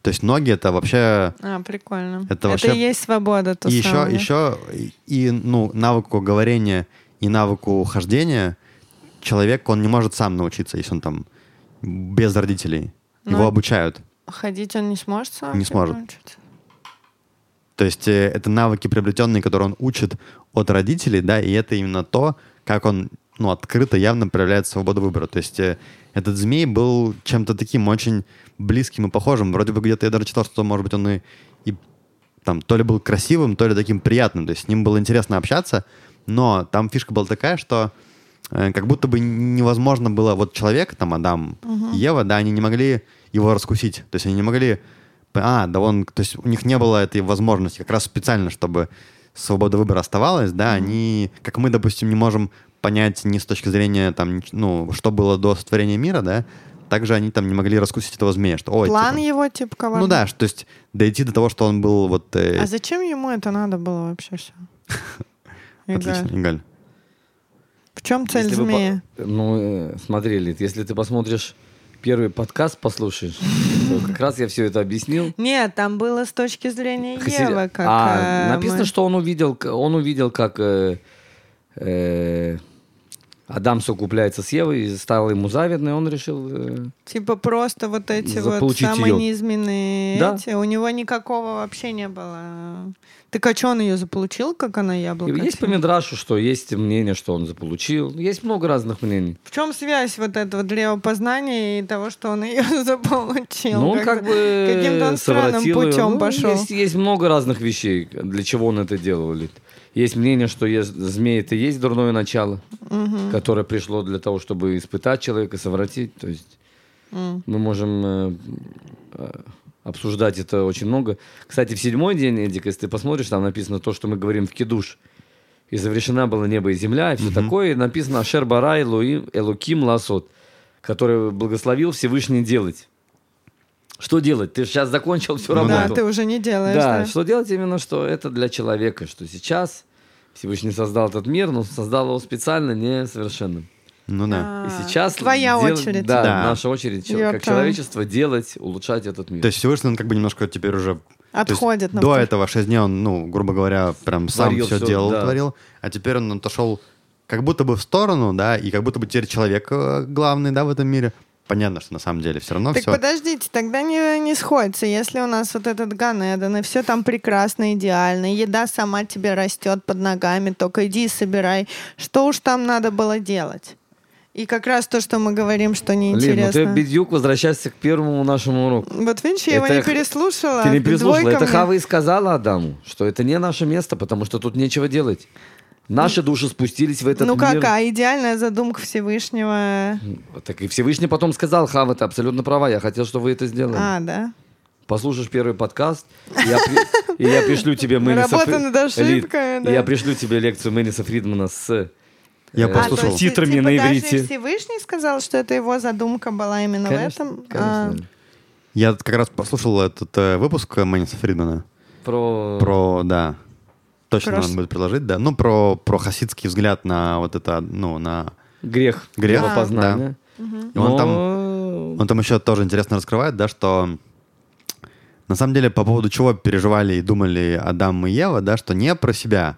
То есть ноги это вообще А, прикольно. Это вообще- и есть свобода, то и еще, самое. еще и, ну навыку говорения и навыку хождения человек он не может сам научиться, если он там без родителей. Его Ну, обучают. Ходить он не сможет сам? Не сможет. научиться? То есть э, это навыки приобретенные, которые он учит от родителей, да, и это именно то, как он ну, открыто, явно проявляет свободу выбора. То есть э, этот змей был чем-то таким очень близким и похожим. Вроде бы где-то я даже читал, что, может быть, он и, и там то ли был красивым, то ли таким приятным. То есть с ним было интересно общаться, но там фишка была такая, что э, как будто бы невозможно было... Вот человек, там Адам, Ева, да, они не могли его раскусить. То есть они не могли... А, да он... То есть у них не было этой возможности как раз специально, чтобы свобода выбора оставалась, да, они... Как мы, допустим, не можем понять ни с точки зрения, там, ну, что было до сотворения мира, да, также они там не могли раскусить этого змея, что... Ой, План типа, его, типа, коварный. ну да, что, то есть дойти до того, что он был вот... э, А зачем ему это надо было вообще все? отлично, Игаль. В чем цель Если вы змеи? по- Ну, э, смотри, Лид, если ты посмотришь первый подкаст, послушаешь, то как раз я все это объяснил. Нет, там было с точки зрения Евы, как... а, э, написано, мы- что он увидел, он увидел, как э, э, Адам совокупляется с Евой, и стало ему завидно, и он решил... э, Типа просто вот эти вот самые её. низменные Да. эти. У него никакого вообще не было. Так а что он ее заполучил, как она яблоко? есть по? Мидрашу, что есть мнение, что он заполучил. Есть много разных мнений. В чем связь вот этого древопознания и того, что он ее заполучил? Ну, он как Как-то бы Каким-то он странным путем Ну, пошел. Есть, есть много разных вещей, для чего он это делал. Есть мнение, что есть, змеи это и есть дурное начало, которое пришло для того, чтобы испытать человека, совратить. То есть М. мы можем э, э, обсуждать это очень много. Кстати, в седьмой день, Эдик, если ты посмотришь, там написано то, что мы говорим в Кидуш. И завершена была небо и земля, и все такое. И написано Ашер Барай Элуким Ласот, который благословил Всевышний делать. Что делать? Ты сейчас закончил всю Ну работу. Да, ты уже не делаешь. Да, да. что делать именно, что это для человека, что сейчас Всевышний создал этот мир, но создал его специально несовершенным. Ну да. А, И сейчас... Твоя дел- очередь. Да, Да. наша очередь, чел- Your как turn. человечество, делать, улучшать этот мир. То есть Всевышний, он как бы немножко теперь уже... есть Отходит. До этого шесть дней он, ну, грубо говоря, прям сам все всё, делал, да. творил. А теперь он отошел как будто бы в сторону, да, и как будто бы теперь человек э, главный, да, в этом мире. Понятно, что на самом деле все равно Так все... подождите, тогда не, не сходится. Если у нас вот этот Ганеден, и все там прекрасно, идеально, еда сама тебе растет под ногами, только иди и собирай. Что уж там надо было делать? И как раз то, что мы говорим, что Лин, ну ты, неинтересно. бедюк, возвращайся к первому нашему уроку. Вот видишь, я его Это не х- переслушала. Ты не переслушала. Двойка Это мне. Хава и сказала Адаму, что это не наше место, потому что тут нечего делать. Наши души спустились в этот Ну мир. как, а идеальная задумка Всевышнего... Так и Всевышний потом сказал, Хава, ты абсолютно права, я хотел, чтобы вы это сделали. А, да? Послушаешь первый подкаст, и я, при- и я пришлю тебе Мэниса Работа над ошибками, Лид, да. и я пришлю тебе лекцию Мэниса Фридмана с Я э, А, послушал. есть, титрами типа, на даже иврите. Всевышний сказал, что это его задумка была именно Конечно, в этом? конечно. Я как раз послушал этот э, выпуск Мэниса Фридмана. Про... Про, да, точно Про надо будет приложить, да. Ну, про, про хасидский взгляд на вот это, ну, на... грех. Грех, познания. И он там, он там еще тоже интересно раскрывает, да, что на самом деле по поводу чего переживали и думали Адам и Ева, да, что не про себя,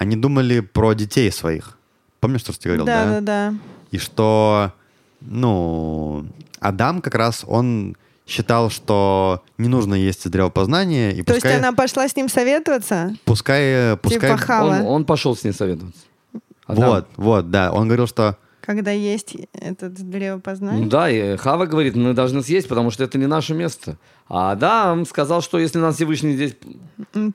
они думали про детей своих. Помнишь, что ты говорил, Да, да, да. И что, ну, Адам как раз, он считал, что не нужно есть древопознания, и То есть пускай, она пошла с ним советоваться? пускай, пускай, Типа Хава, Он, он пошел с ней советоваться. Адам. вот, вот, да, он говорил, что когда есть этот древопознание? Ну да, и Хава говорит, мы должны съесть, потому что это не наше место. А Адам сказал, что если нас Всевышний здесь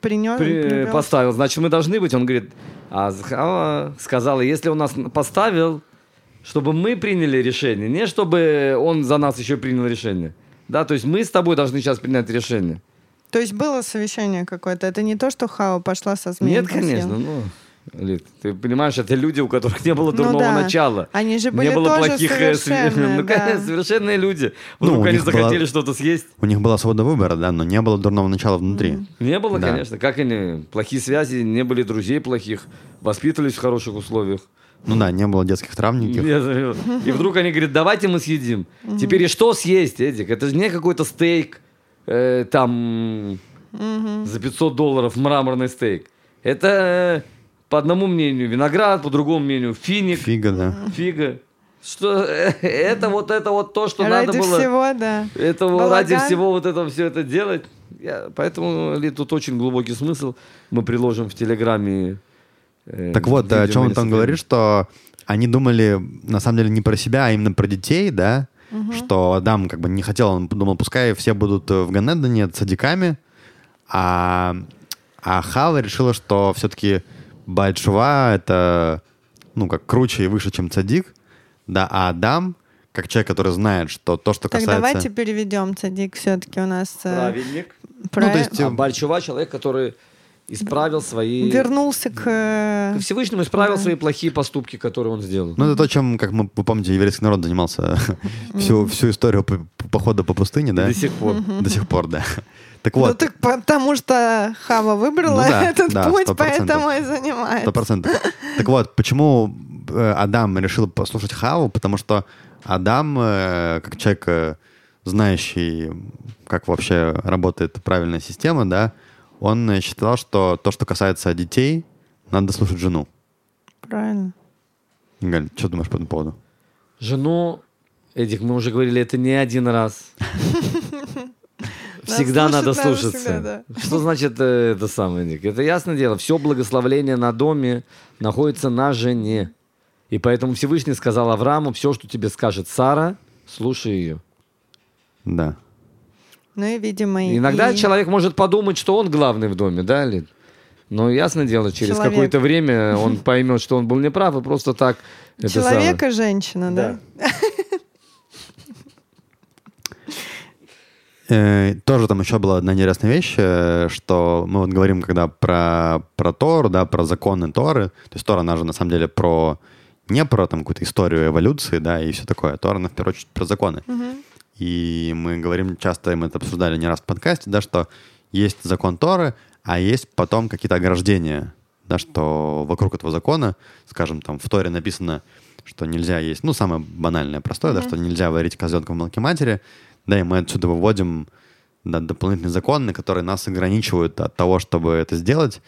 Принес, при- поставил, значит мы должны быть. Он говорит, а Хава сказала, если он нас поставил, чтобы мы приняли решение, не чтобы он за нас еще принял решение. Да, то есть мы с тобой должны сейчас принять решение. То есть было совещание какое-то? Это не то, что Хава пошла со змеем? Нет, конечно, ну... Лид, ты понимаешь, это люди, у которых не было Ну дурного да. начала. Они же были не было тоже плохих э, совершенные, Ну, да. конечно, совершенные люди. Ну, Вдруг у они них была- захотели что-то съесть. У них была свобода выбора, да, но не было дурного начала внутри. Не было, Да. конечно. Как они? Плохие связи, не были друзей плохих, воспитывались в хороших условиях. Ну да, не было детских травм никаких. И вдруг они говорят, давайте мы съедим. Теперь и что съесть, Эдик? Это же не какой-то стейк, э, там, за 500 долларов мраморный стейк. Это, э, по одному мнению, виноград, по другому мнению, финик, Фига, да. фига. Что, э, это вот это вот то, что Ради надо было... всего, да. Это Балаган. ради всего вот этого все это делать. Я- поэтому Ли, тут очень глубокий смысл. Мы приложим в Телеграме. Э, Так вот, о чем он там говорит, что они думали, на самом деле, не про себя, а именно про детей, да? Что Адам как бы не хотел, он думал, пускай все будут э, в Ганедане садиками, а, а Хава решила, что все-таки Бальшува это, ну, как круче и выше, чем цадик, да, а Адам, как человек, который знает, что то, что Так касается... давайте переведем, Цадик, все-таки у нас... э, Праведник. про- Ну, то есть, А Бальчува человек, который исправил свои... Вернулся к... э, Ко Всевышнему исправил Да. свои плохие поступки, которые он сделал. Ну, это то, чем, как мы, вы помните, еврейский народ занимался всю, всю историю по- по- похода по пустыне, да? До сих пор. До сих пор, да. Так Ну вот, так потому что Хава выбрала Ну да, этот да, путь, сто процентов. поэтому и сто занимается. процентов. Так вот, почему э, Адам решил послушать Хаву? Потому что Адам, э, как человек, знающий, как вообще работает правильная система, да, он э, считал, что то, что касается детей, надо слушать жену. Правильно. Галь, что думаешь по этому поводу? Жену, Эдик, мы уже говорили, это не один раз. Всегда надо слушаться. Что значит э, это самое, Эдик? Это ясное дело. Все благословление на доме находится на жене. И поэтому Всевышний сказал Аврааму, все, что тебе скажет Сара, слушай ее. Да. Ну и, видимо, и... Иногда и человек может подумать, что он главный в доме, да, Лид? Но ясное дело, через Человек. какое-то время он поймет, что он был неправ, и просто так... Человек самое. и женщина, да? Э, Тоже там еще была одна интересная вещь, э, что мы вот говорим, когда про, про Тору, да, про законы Торы, то есть Тора, она же на самом деле про не про там какую-то историю эволюции, да, и все такое. Тора, она в первую очередь про законы. И мы говорим часто, мы это обсуждали не раз в подкасте, да, что есть закон Торы, а есть потом какие-то ограждения, да, что вокруг этого закона, скажем, там в Торе написано, что нельзя есть, ну, самое банальное, простое, да, что нельзя варить козленка в молоке матери, да, и мы отсюда выводим да, дополнительные законы, которые нас ограничивают от того, чтобы это сделать,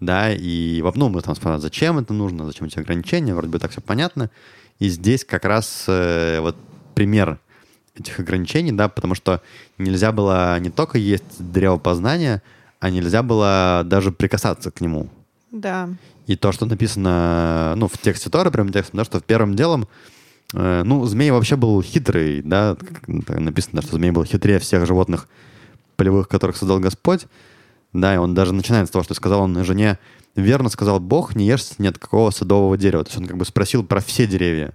да, и во- ну, мы там спрашиваем, зачем это нужно, зачем эти ограничения, вроде бы так все понятно, и здесь как раз э, вот пример этих ограничений, да, потому что нельзя было не только есть древо познания, а нельзя было даже прикасаться к нему. Да. И то, что написано, ну, в тексте Торы, прям текстом, да, что первым делом, э, ну, змей вообще был хитрый, да, написано, что змей был хитрее всех животных полевых, которых создал Господь, да, и он даже начинает с того, что сказал он жене, верно сказал Бог, не ешь ни от какого садового дерева. То есть он как бы спросил про все деревья.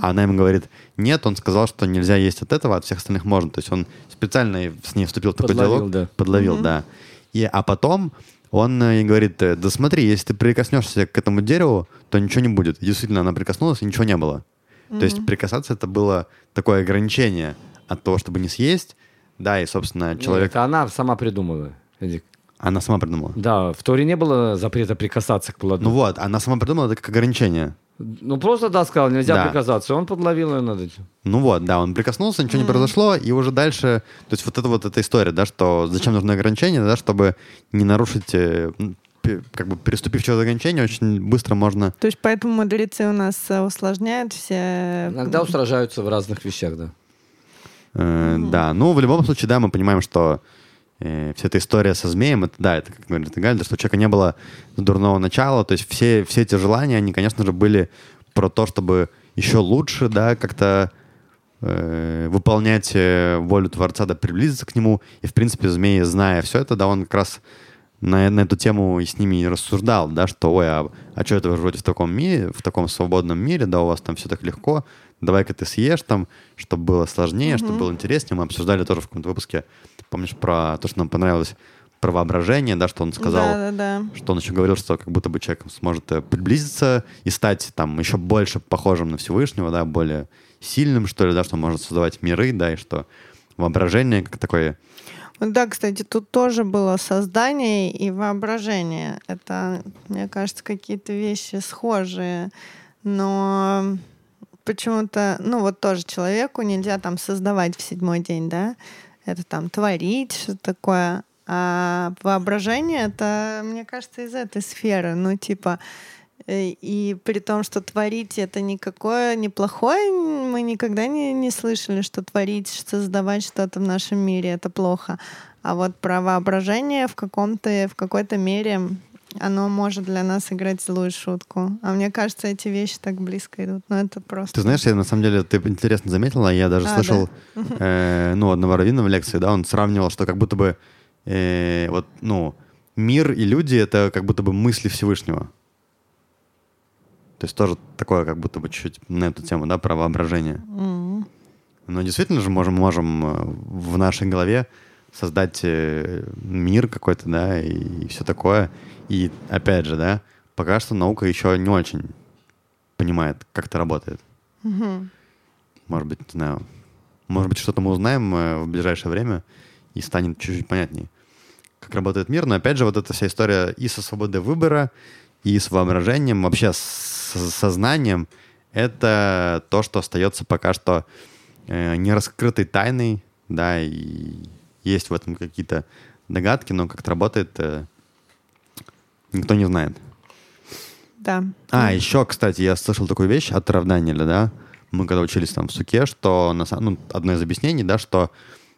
А она ему говорит, нет, он сказал, что нельзя есть от этого, от всех остальных можно. То есть он специально с ней вступил в такой Подловил, диалог. да. Подловил, да. И, а потом он э, ей говорит, э, да смотри, если ты прикоснешься к этому дереву, то ничего не будет. И действительно, она прикоснулась, и ничего не было. То есть прикасаться это было такое ограничение от того, чтобы не съесть. Да, и, собственно, человек... Это она сама придумала, Эдик. Она сама придумала. Да, в Торе не было запрета прикасаться к плоду. Ну вот, она сама придумала это как ограничение. Ну, просто, да, сказал, нельзя Да. прикасаться. Он подловил ее над этим. Ну вот, да, он прикоснулся, ничего не произошло, и уже дальше, то есть вот это вот эта история, да, что зачем нужны ограничения, да, чтобы не нарушить, э, как бы переступив через ограничения, очень быстро можно... То есть поэтому мудрецы у нас э, усложняют все... Иногда устражаются в разных вещах, да. э, Да, ну в любом случае, да, мы понимаем, что э, вся эта история со змеем, это, да, это, как говорит Галь, что у человека не было дурного начала, то есть все, все эти желания, они, конечно же, были про то, чтобы еще лучше, да, как-то э, выполнять э, волю Творца, да, приблизиться к нему. И, в принципе, змей, зная все это, да, он как раз на, на эту тему и с ними и рассуждал, да, что, ой, а, а что это вы живете в таком мире, в таком свободном мире, да, у вас там все так легко, давай-ка ты съешь там, чтобы было сложнее, чтобы было интереснее. Мы обсуждали тоже в каком-то выпуске, помнишь, про то, что нам понравилось, про воображение, да, что он сказал, Да, да, да. что он еще говорил, что как будто бы человек сможет э, приблизиться и стать там еще больше похожим на Всевышнего, да, более сильным, что ли, да, что он может создавать миры, да, и что воображение как такое Да, кстати, тут тоже было создание и воображение. Это, мне кажется, какие-то вещи схожие. Но почему-то, ну вот тоже человеку нельзя там создавать в седьмой день, да? Это там творить, что такое. А воображение это, мне кажется, из этой сферы. Ну, типа, э, и при том, что творить это никакое неплохое, мы никогда не, не слышали, что творить, создавать что-то в нашем мире это плохо. А вот про воображение в каком-то, в какой-то мере оно может для нас играть злую шутку. А мне кажется, эти вещи так близко идут. Но это просто... Ты знаешь, я на самом деле, ты интересно заметила, я даже А, слышал, э, ну, одного раввина в лекции, да, он сравнивал, что как будто бы, э, вот, ну, мир и люди — это как будто бы мысли Всевышнего. То есть тоже такое, как будто бы чуть-чуть на эту тему, да, про воображение. М. Но действительно же можем, можем э, в нашей голове создать э, мир какой-то, да, и, и все такое. И опять же, да, пока что наука еще не очень понимает, как это работает. Мгм. Может быть, не знаю, может быть, что-то мы узнаем э, в ближайшее время и станет чуть-чуть понятнее, как работает мир. Но опять же, вот эта вся история и со свободой выбора, и с воображением, вообще с с сознанием, это то, что остается пока что э, нераскрытой тайной, да, и есть в этом какие-то догадки, но как это работает, э, никто не знает. Да. А, еще, кстати, я слышал такую вещь от Равданиля, да, мы когда учились там в суке, что на ну, одно из объяснений, да, что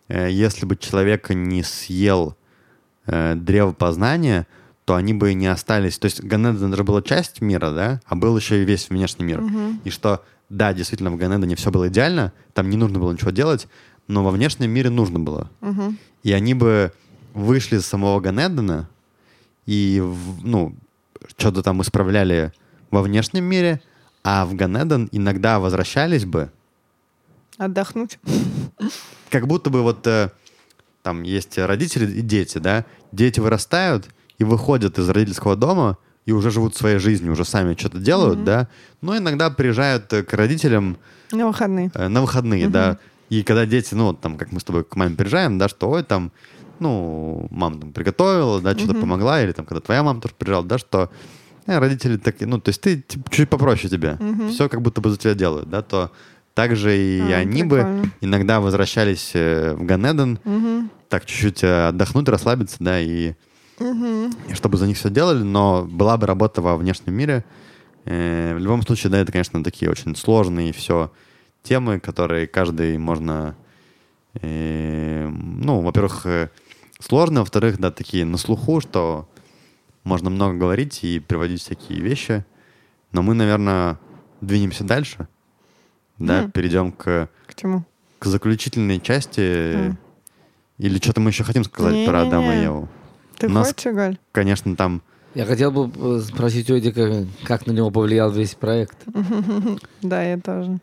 э, если бы человек не съел э, древо познания, то они бы не остались. То есть Ганеден же была часть мира, да, а был еще и весь внешний мир. И что, да, действительно, в Ганедене все было идеально, там не нужно было ничего делать, но во внешнем мире нужно было. Мгм. И они бы вышли из самого Ганедена и, ну, что-то там исправляли во внешнем мире, а в Ганеден иногда возвращались бы, Отдохнуть. как будто бы вот э, там есть родители и дети, да, дети вырастают и выходят из родительского дома и уже живут своей жизнью, уже сами что-то делают, да, но иногда приезжают к родителям На выходные. э, на выходные, да, и когда дети, ну, там, как мы с тобой к маме приезжаем, да, что, ой, там, ну, мама там приготовила, да, что-то помогла, или там, когда твоя мама тоже приезжала, да, что э, родители такие, ну, то есть ты типа, чуть попроще тебя, все как будто бы за тебя делают, да, то также и А, они бы прикольно. иногда возвращались э, в Ганеден, Мгм. так чуть-чуть э, отдохнуть, расслабиться, да, и, и чтобы за них все делали, но была бы работа во внешнем мире. Э, в любом случае, да, это, конечно, такие очень сложные все темы, которые каждый можно, э, ну, во-первых, сложно, во-вторых, да, такие на слуху, что можно много говорить и приводить всякие вещи, но мы, наверное, двинемся дальше, да, Мгм. перейдем к, К чему? к заключительной части. Мгм. Или что-то мы еще хотим сказать про Адама и Не-не-не. Еву? Ты У нас- хочешь, Галь? Конечно, там Я хотел бы э, спросить у Эдика, как на него повлиял весь проект. Да, я тоже.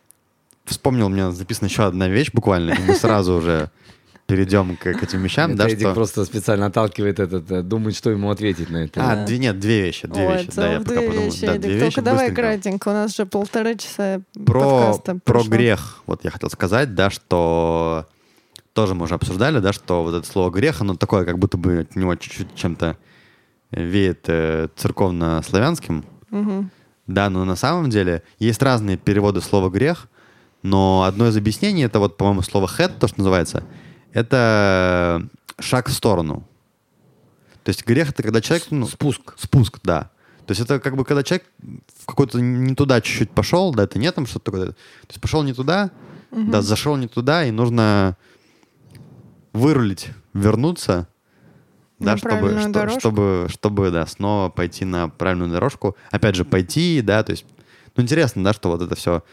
вспомнил, у меня записана еще одна вещь буквально, и мы сразу уже перейдем к, к этим вещам, да, Эдик что... просто специально отталкивает этот, э, думает, что ему ответить на это. А, Да. две, нет, две вещи, две Ой, вещи, да, я пока подумал. вещи, Да, две Только вещи давай кратенько, у нас же полтора часа Про, подкаста про грех, вот я хотел сказать, да, что тоже мы уже обсуждали, да, что вот это слово грех, оно такое, как будто бы от него чуть-чуть чем-то веет э, церковно-славянским, Мгм. Да, но на самом деле есть разные переводы слова грех, но одно из объяснений это вот, по-моему, слово head, то, что называется, это шаг в сторону. То есть грех это когда человек... Ну, Спуск. спуск, да. То есть это как бы когда человек в какой-то не туда чуть-чуть пошел, да, это не там что-то такое. То есть пошел не туда, да, зашел не туда, и нужно вырулить, вернуться, да, чтобы, что- чтобы, чтобы, да, снова пойти на правильную дорожку. Опять же, пойти, да, то есть, ну, интересно, да, что вот это все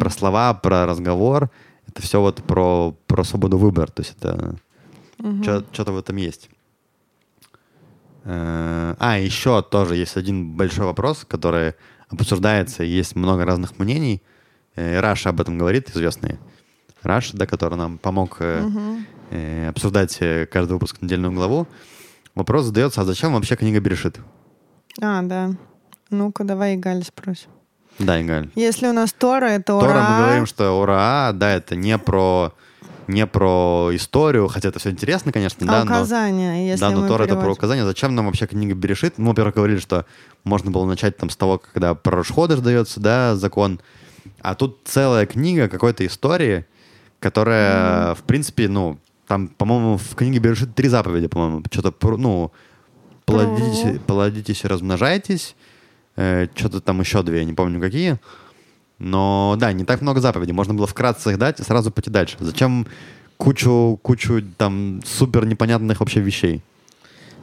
про слова, про разговор, это все вот про, про свободу выбора, то есть это что-то в этом есть. Э, А, еще тоже есть один большой вопрос, который обсуждается, и есть много разных мнений. э, Раша об этом говорит, известный Раш, да, который нам помог э, обсуждать каждый выпуск недельную главу. Вопрос задается, а зачем вообще книга Берешит? А, да. Ну-ка, давай Игаль спросим. Да, Игаль. Если у нас Тора, это Тора ура. мы говорим, что ура, да, это не про не про историю, хотя это все интересно, конечно, А да, но указания, если да, но Тора это про переводим. указания. Зачем нам вообще книга Берешит? Мы, во-первых, говорили, что можно было начать там с того, когда про Рошходыш дается, да, закон. А тут целая книга какой-то истории, которая, в принципе, ну, там, по-моему, в книге Берешит три заповеди, по-моему. Что-то, ну, плодитесь, плодитесь и размножайтесь. Э, что-то там еще две, не помню какие. Но да, не так много заповедей. Можно было вкратце их дать и сразу пойти дальше. Зачем кучу, кучу там супер непонятных вообще вещей?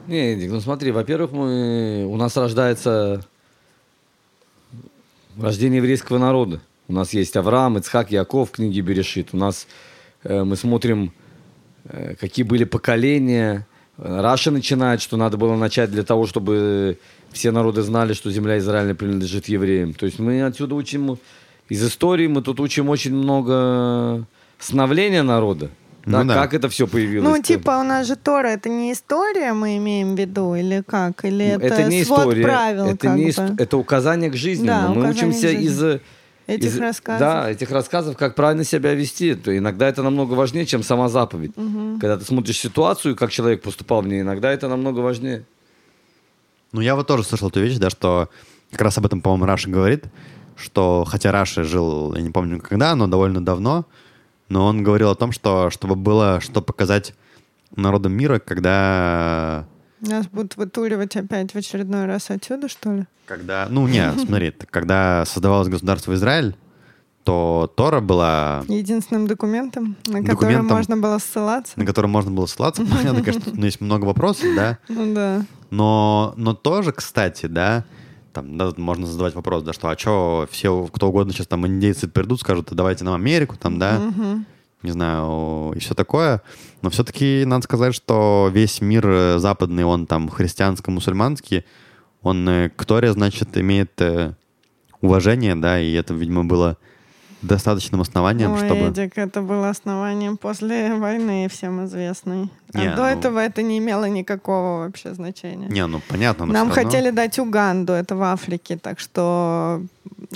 Не, Эдик, ну смотри, во-первых, мы, у нас рождается рождение еврейского народа. У нас есть Авраам, Ицхак, Яков в книге Берешит. У нас э, мы смотрим, э, какие были поколения. Раша начинает, что надо было начать для того, чтобы все народы знали, что земля Израиля принадлежит евреям. То есть мы отсюда учим из истории, мы тут учим очень много становления народа. Ну да, да. Как это все появилось. Ну, типа, у нас же Тора это не история, мы имеем в виду, или как? Или Ну, это, не свод история, правил, это, как не бы, ист- это указание к жизни. Да, мы указание учимся к жизни. из этих из- рассказов. Да, этих рассказов, как правильно себя вести. То иногда это намного важнее, чем сама заповедь. Когда ты смотришь ситуацию, как человек поступал в ней, иногда это намного важнее. Ну, я вот тоже слышал эту вещь, да, что как раз об этом, по-моему, Раша говорит, что хотя Раша жил, я не помню когда, но довольно давно, но он говорил о том, что чтобы было что показать народам мира, когда Нас будут вытуривать опять в очередной раз отсюда, что ли? Когда, ну, не, смотри, когда создавалось государство Израиль, то Тора была, Единственным документом, на который Документом. можно было ссылаться. на котором можно было ссылаться. Понятно, конечно, тут есть много вопросов, да, Ну да. но, но тоже, кстати, да, там, да, можно задавать вопрос, да, что, а что все, кто угодно сейчас там индейцы придут, скажут, «А давайте нам Америку, там, да, Мгм. не знаю, и все такое. Но все-таки надо сказать, что весь мир э, западный, он там христианско-мусульманский, он э, к Торе, значит, имеет э, уважение, да, и это, видимо, было достаточным основанием, Ой, чтобы... Эдик, это было основанием после войны, всем известный. А Не, до ну- этого это не имело никакого вообще значения. Не, ну понятно, но Нам равно. хотели дать Уганду, это в Африке, так что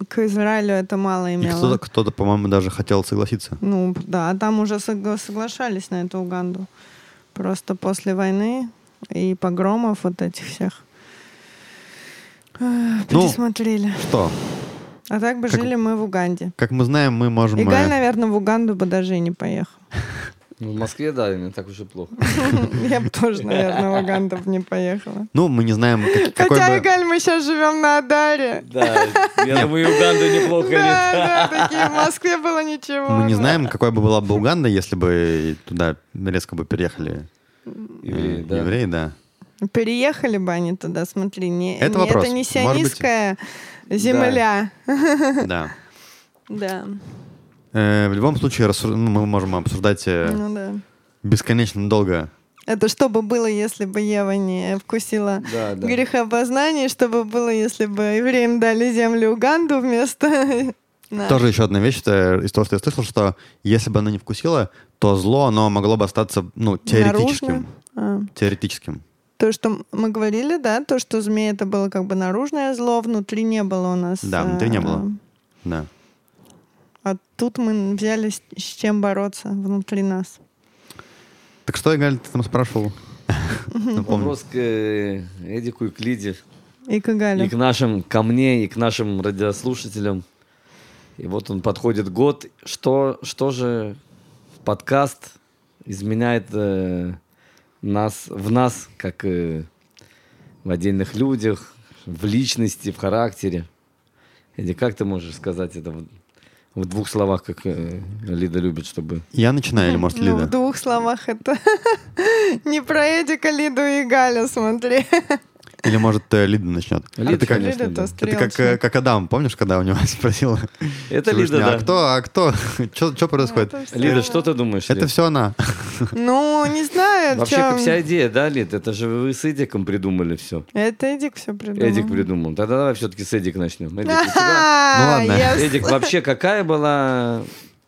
к Израилю это мало И имело. кто-то, кто-то, по-моему, даже хотел согласиться. Ну, да, там уже согла- соглашались на эту Уганду. Просто после войны и погромов вот этих всех. э, Ну, Пересмотрели. Что? А так бы как- жили мы в Уганде. Как мы знаем, мы можем... Игаль, э, наверное, в Уганду бы даже и не поехал. Ну, в Москве, да, не так уж и плохо. Я бы тоже, наверное, в Уганду бы не поехала. Ну, мы не знаем, как- какой Хотя. Игаль, мы сейчас живем на Адаре. Да, я думаю, и Уганда неплохо. Да, да, такие в Москве было ничего. Мы не знаем, какой бы была бы Уганда, если бы туда резко бы переехали э, Евреи, да. евреи, да. Переехали бы они туда, смотри. Не, Это не- вопрос. это не быть- сионистская земля. Да. Да. Э, в любом случае, ну, мы можем обсуждать э, Ну бесконечно долго. Это что бы было, если бы Ева не вкусила Да, да. грехопознание, что бы было, если бы евреям дали землю Уганду вместо... Тоже еще одна вещь это из того, что я слышал, что если бы она не вкусила, то зло, оно могло бы остаться, ну, теоретическим. А. Теоретическим. То, что мы говорили, да, то, что змея это было как бы наружное зло, внутри не было у нас. Да, внутри не а, было. Да. А тут мы взяли с чем бороться внутри нас. Так что, Игаль, ты там спрашивал? Напомню. Вопрос к э, Эдику и к Лиде. И к Гале. И к нашим, ко мне, и к нашим радиослушателям. И вот он подходит год. Что, что же подкаст изменяет э, нас, в нас, как э, в отдельных людях, в личности, в характере? Эдди, как ты можешь сказать это в, в двух словах, как э, Лида любит, чтобы... Я начинаю, или, может, Ну, в Лида? двух словах это не про Эдика, Лиду и Галя, смотри. Или, может, э, Лида начнет? Лида, это как, конечно, Лида-то да. это как, э, как Адам, помнишь, когда у него спросила Это Лида, а да. кто, а кто? Что происходит? Это. Лида, что ты думаешь? Это Лид? все она. Ну, не знаю, Вообще, как вся идея, да, Лид? Это же вы с Эдиком придумали все. Это Эдик все придумал. Эдик придумал. Тогда давай все-таки с Эдик начнем. Эдик, Ну ладно. Эдик, вообще какая была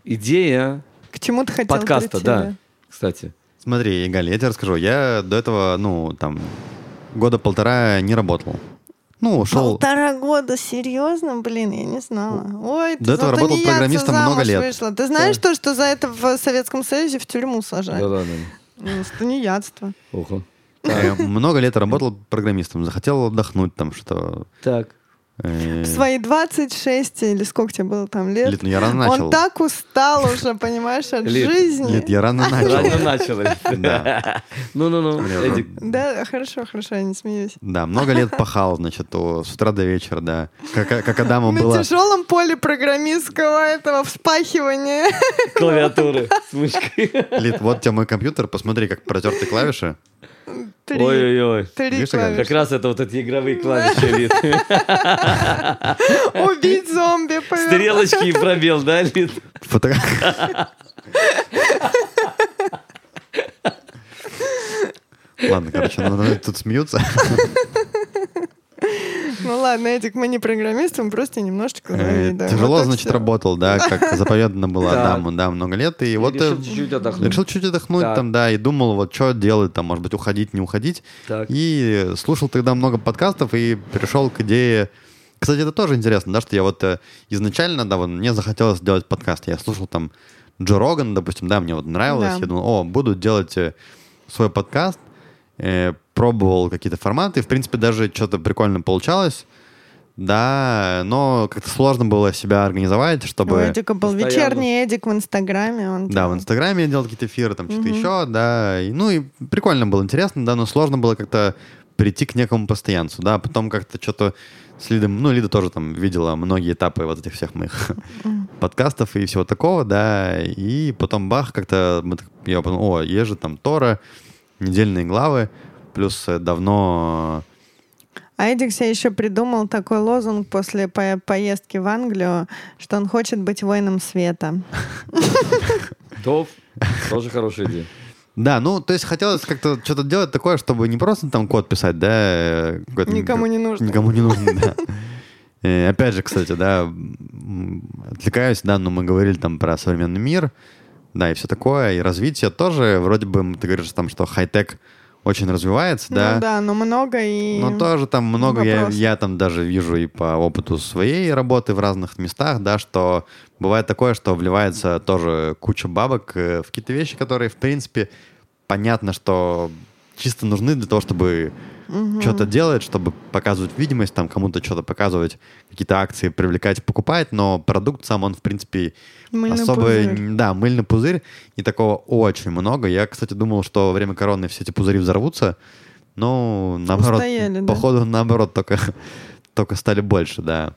идея К чему ты хотел подкаста, прийти, да, кстати. Смотри, Галь, я тебе расскажу. Я до этого, ну, там, года полтора не работал. Ну, шел... Полтора года, серьезно, блин, я не знала. Ой, ты До этого работал программистом много лет. Вышла. Ты знаешь то, что за это в Советском Союзе в тюрьму сажали? Да-да-да. Ну, с тунеядства. Ого. Много лет работал программистом. Захотел отдохнуть там, что... Так. Э, В свои 26 или сколько тебе было там лет? Лид, ну я рано начал. Он так устал уже, понимаешь, от Лид, жизни. Лид, я рано начал. Рано начали. Да. Ну-ну-ну, Эдик. Да, хорошо, хорошо, я не смеюсь. Да, много лет пахал, значит, с утра до вечера, да. Как, как Адаму На было... тяжелом поле программистского этого вспахивания. Клавиатуры с мышкой. Лид, вот тебе мой компьютер, посмотри, как протерты клавиши. Ой-ой-ой. Как раз это вот эти игровые клавиши, Лид. Убить зомби. Стрелочки и пробел, да, Лид? Ладно, короче, тут смеются. Ну ладно, Эдик, мы не программисты, мы просто немножечко Э. Тяжело, значит, работал, да, как заповедано было да, много лет. И вот решил э, чуть-чуть отдохнуть. решил чуть отдохнуть там, да, и думал, вот что делать там, может быть, уходить, не уходить. И слушал тогда много подкастов и перешел к идее... Кстати, это тоже интересно, да, что я вот э, изначально, да, вот мне захотелось сделать подкаст. Я слушал там Джо Роган, допустим, да, мне вот нравилось. Да. Я думал, о, буду делать э, свой подкаст. Э, пробовал какие-то форматы. В принципе, даже что-то прикольно получалось. Да, но как-то сложно было себя организовать, У чтобы... Эдика был Постоянно. вечерний Эдик в Инстаграме. Он Да, в. Инстаграме я делал какие-то эфиры, там что-то Мгм. еще, да. И, ну и прикольно было, интересно, да, но сложно было как-то прийти к некому постоянцу, да. Потом как-то что-то с Лидом, ну, Лида тоже там видела многие этапы вот этих всех моих подкастов и всего такого, да. И потом бах, как-то мы я подумал, о, же там Тора, недельные главы, плюс э, давно А Эдик себе еще придумал такой лозунг после по- поездки в Англию, что он хочет быть воином света. Топ. Тоже хорошая идея. Да, ну, то есть хотелось как-то что-то делать такое, чтобы не просто там код писать, да, Никому не нужно. Никому не нужно, да. Э, Опять же, кстати, да, отвлекаюсь, да, но мы говорили там про современный мир, да, и все такое, и развитие тоже, вроде бы, ты говоришь там, что хай-тек очень развивается, да, Ну да, но много и... но тоже там много, я, я там даже вижу и по опыту своей работы в разных местах, да, что бывает такое, что вливается тоже куча бабок э, в какие-то вещи, которые, в принципе, понятно, что чисто нужны для того, чтобы что-то делать, чтобы показывать видимость, там кому-то что-то показывать, какие-то акции привлекать, покупать, но продукт сам, он, в принципе, Мыльный особо... пузырь. Да, мыльный пузырь, и такого очень много. Я, кстати, думал, что во время короны все эти пузыри взорвутся, но наоборот, Устояли, да? походу, наоборот, только, только стали больше, да.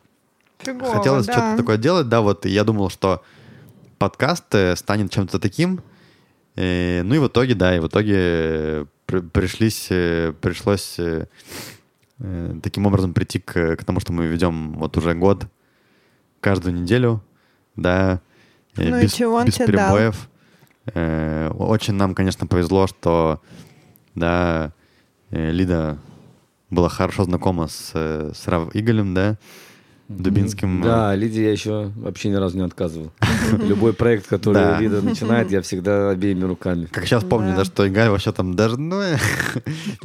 Фигово, Хотелось да. что-то такое делать, да, вот и я думал, что подкаст э, станет чем-то таким. Э, ну и в итоге, да, и в итоге при- пришлись, э, пришлось э, э, таким образом прийти к, к тому, что мы ведем вот уже год каждую неделю, да, э, Ну без, без перебоев. Э, очень нам, конечно, повезло, что, да, э, Лида была хорошо знакома с, э, с Рав Иголем, да, Дубинским. Да, Лиде я еще вообще ни разу не отказывал. Любой проект, который Да. Лида начинает, я всегда обеими руками. Как сейчас помню, Да. да, что Игаль вообще там даже, ну, э,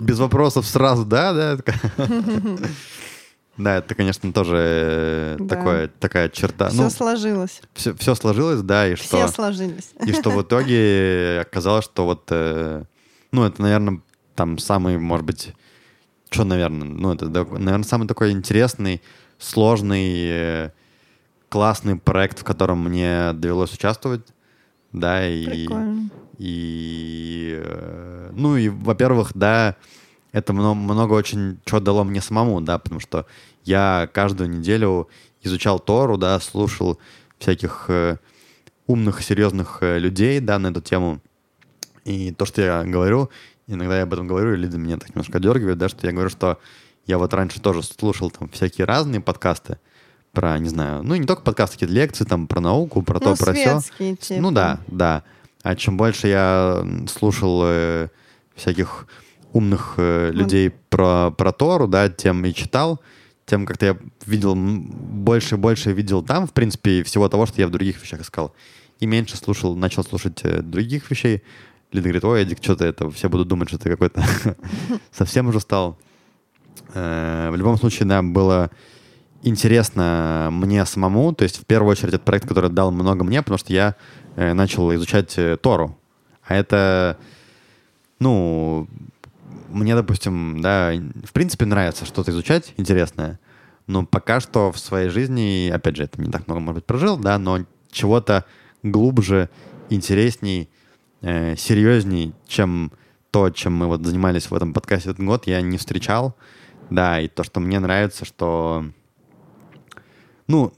без вопросов сразу, да, да. Да, это, конечно, тоже э, Да. такое, такая черта. Все Ну, сложилось. все, все сложилось, да, и что, Все сложились. и что в итоге оказалось, что вот, э, ну, это, наверное, там самый, может быть, что, наверное, ну, это, наверное, самый такой интересный, сложный, классный проект, в котором мне довелось участвовать, да, и... Прикольно. И, э, ну и, во-первых, да, это много, много очень чего дало мне самому, да, потому что я каждую неделю изучал Тору, да, слушал всяких э, умных, серьезных э, людей, да, на эту тему. И то, что я говорю, иногда я об этом говорю, и Лида меня так немножко дергивает, да, что я говорю, что Я вот раньше тоже слушал там всякие разные подкасты про, не знаю, ну, не только подкасты, какие-то лекции там про науку, про Ну, то, про все. типа. Ну да, да. А чем больше я слушал э, всяких умных э, людей про, про Тору, да, тем и читал, тем как-то я видел, больше и больше видел там, в принципе, всего того, что я в других вещах искал. И меньше слушал, начал слушать э, других вещей. Лида говорит, ой, Эдик, что ты это, все будут думать, что ты какой-то совсем уже стал. Э, В любом случае, да, было интересно мне самому. То есть, в первую очередь, это проект, который дал много мне, потому что я э, начал изучать э, Тору. А это, ну, мне, допустим, да, в принципе, нравится что-то изучать интересное. Но пока что в своей жизни, опять же, это не так много, может быть, прожил, да, но чего-то глубже, интересней, э, серьезней, чем то, чем мы вот занимались в этом подкасте этот год, я не встречал. Да, и то, что мне нравится, что... Ну,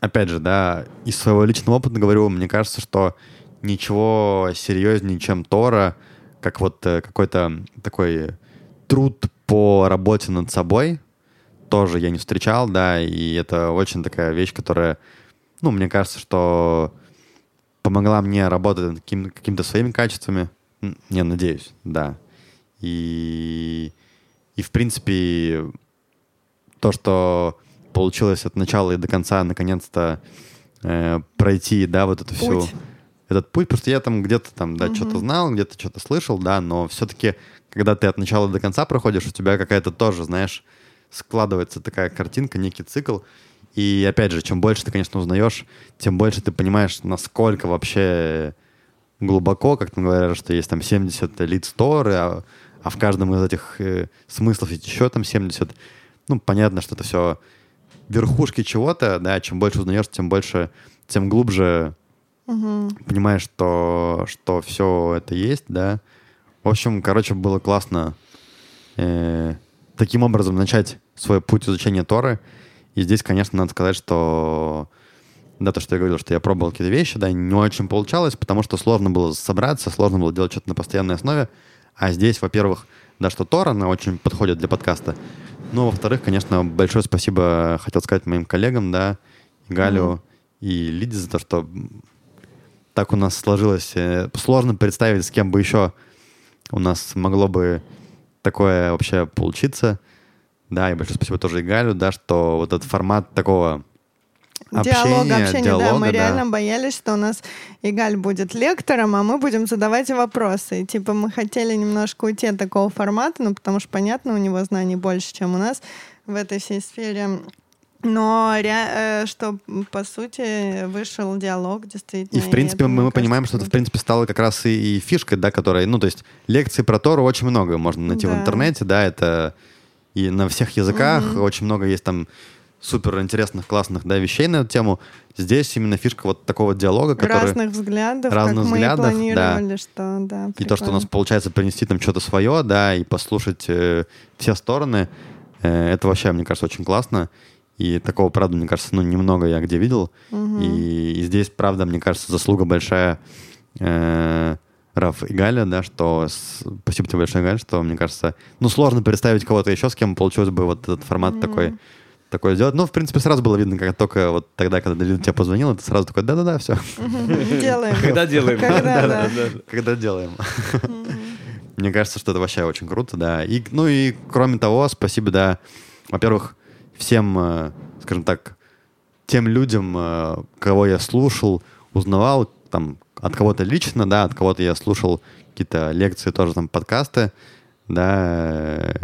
опять же, да, из своего личного опыта говорю, мне кажется, что ничего серьезнее, чем Тора, как вот э, какой-то такой труд по работе над собой, тоже я не встречал, да, и это очень такая вещь, которая, ну, мне кажется, что помогла мне работать над каким- какими-то своими качествами. Не, надеюсь, да. И, и в принципе, то, что получилось от начала и до конца, наконец-то э, пройти, да, вот эту всю этот путь, что я там где-то там, да, что-то знал, где-то что-то слышал, да, но все-таки, когда ты от начала до конца проходишь, у тебя какая-то тоже, знаешь, складывается такая картинка, некий цикл. И опять же, чем больше ты, конечно, узнаешь, тем больше ты понимаешь, насколько вообще глубоко, как там говорят, что есть там 70 лиц Торы, а, в каждом из этих э, смыслов еще там 70. Ну, понятно, что это все верхушки чего-то, да, чем больше узнаешь, тем больше, тем глубже понимаешь, что, что все это есть, да. В общем, короче, было классно э, таким образом начать свой путь изучения Торы. И здесь, конечно, надо сказать, что да, то, что я говорил, что я пробовал какие-то вещи, да, не очень получалось, потому что сложно было собраться, сложно было делать что-то на постоянной основе. А здесь, во-первых, да, что Тора, она очень подходит для подкаста. Ну, во-вторых, конечно, большое спасибо хотел сказать моим коллегам, да, Галю, и Лиде за то, что так у нас сложилось. Э, Сложно представить, с кем бы еще у нас могло бы такое вообще получиться. Да, и большое спасибо тоже и Галю, да, что вот этот формат такого Диалог, общение, да. диалога, Мы да. реально боялись, что у нас Игаль будет лектором, а мы будем задавать вопросы. И, типа мы хотели немножко уйти от такого формата, ну, потому что, понятно, у него знаний больше, чем у нас в этой всей сфере. Но ре- э, что, по сути, вышел диалог, действительно. И, в принципе, это, мы, мы понимаем, что это, в принципе, стало как раз и, и фишкой, да, которая, ну, то есть лекций про Тору очень много можно найти в Да. интернете, да, это и на всех языках, Мгм. очень много есть там супер интересных, классных, да, вещей на эту тему. Здесь именно фишка вот такого диалога, который... Разных взглядов, Разных как мы взглядов, и планировали, что, да, И то, что у нас прикольно. получается принести там что-то свое, да, и послушать э, все стороны, э, это вообще, мне кажется, очень классно. И такого, правда, мне кажется, ну, немного я где видел. И, и здесь, правда, мне кажется, заслуга большая э, Раф и Галя, да, что... с- Спасибо тебе большое, Галь, что, мне кажется, ну, сложно представить кого-то еще, с кем получилось бы вот этот формат такой такое сделать. Ну, в принципе, сразу было видно, как только вот тогда, когда Лида тебе позвонила, ты сразу такой, да-да-да, все, Делаем. Когда делаем? Когда, да. когда делаем. Мне кажется, что это вообще очень круто, да. И, ну и кроме того, спасибо, да, во-первых, всем, э, скажем так, тем людям, э, кого я слушал, узнавал, там, от кого-то лично, да, от кого-то я слушал какие-то лекции, тоже там подкасты, да.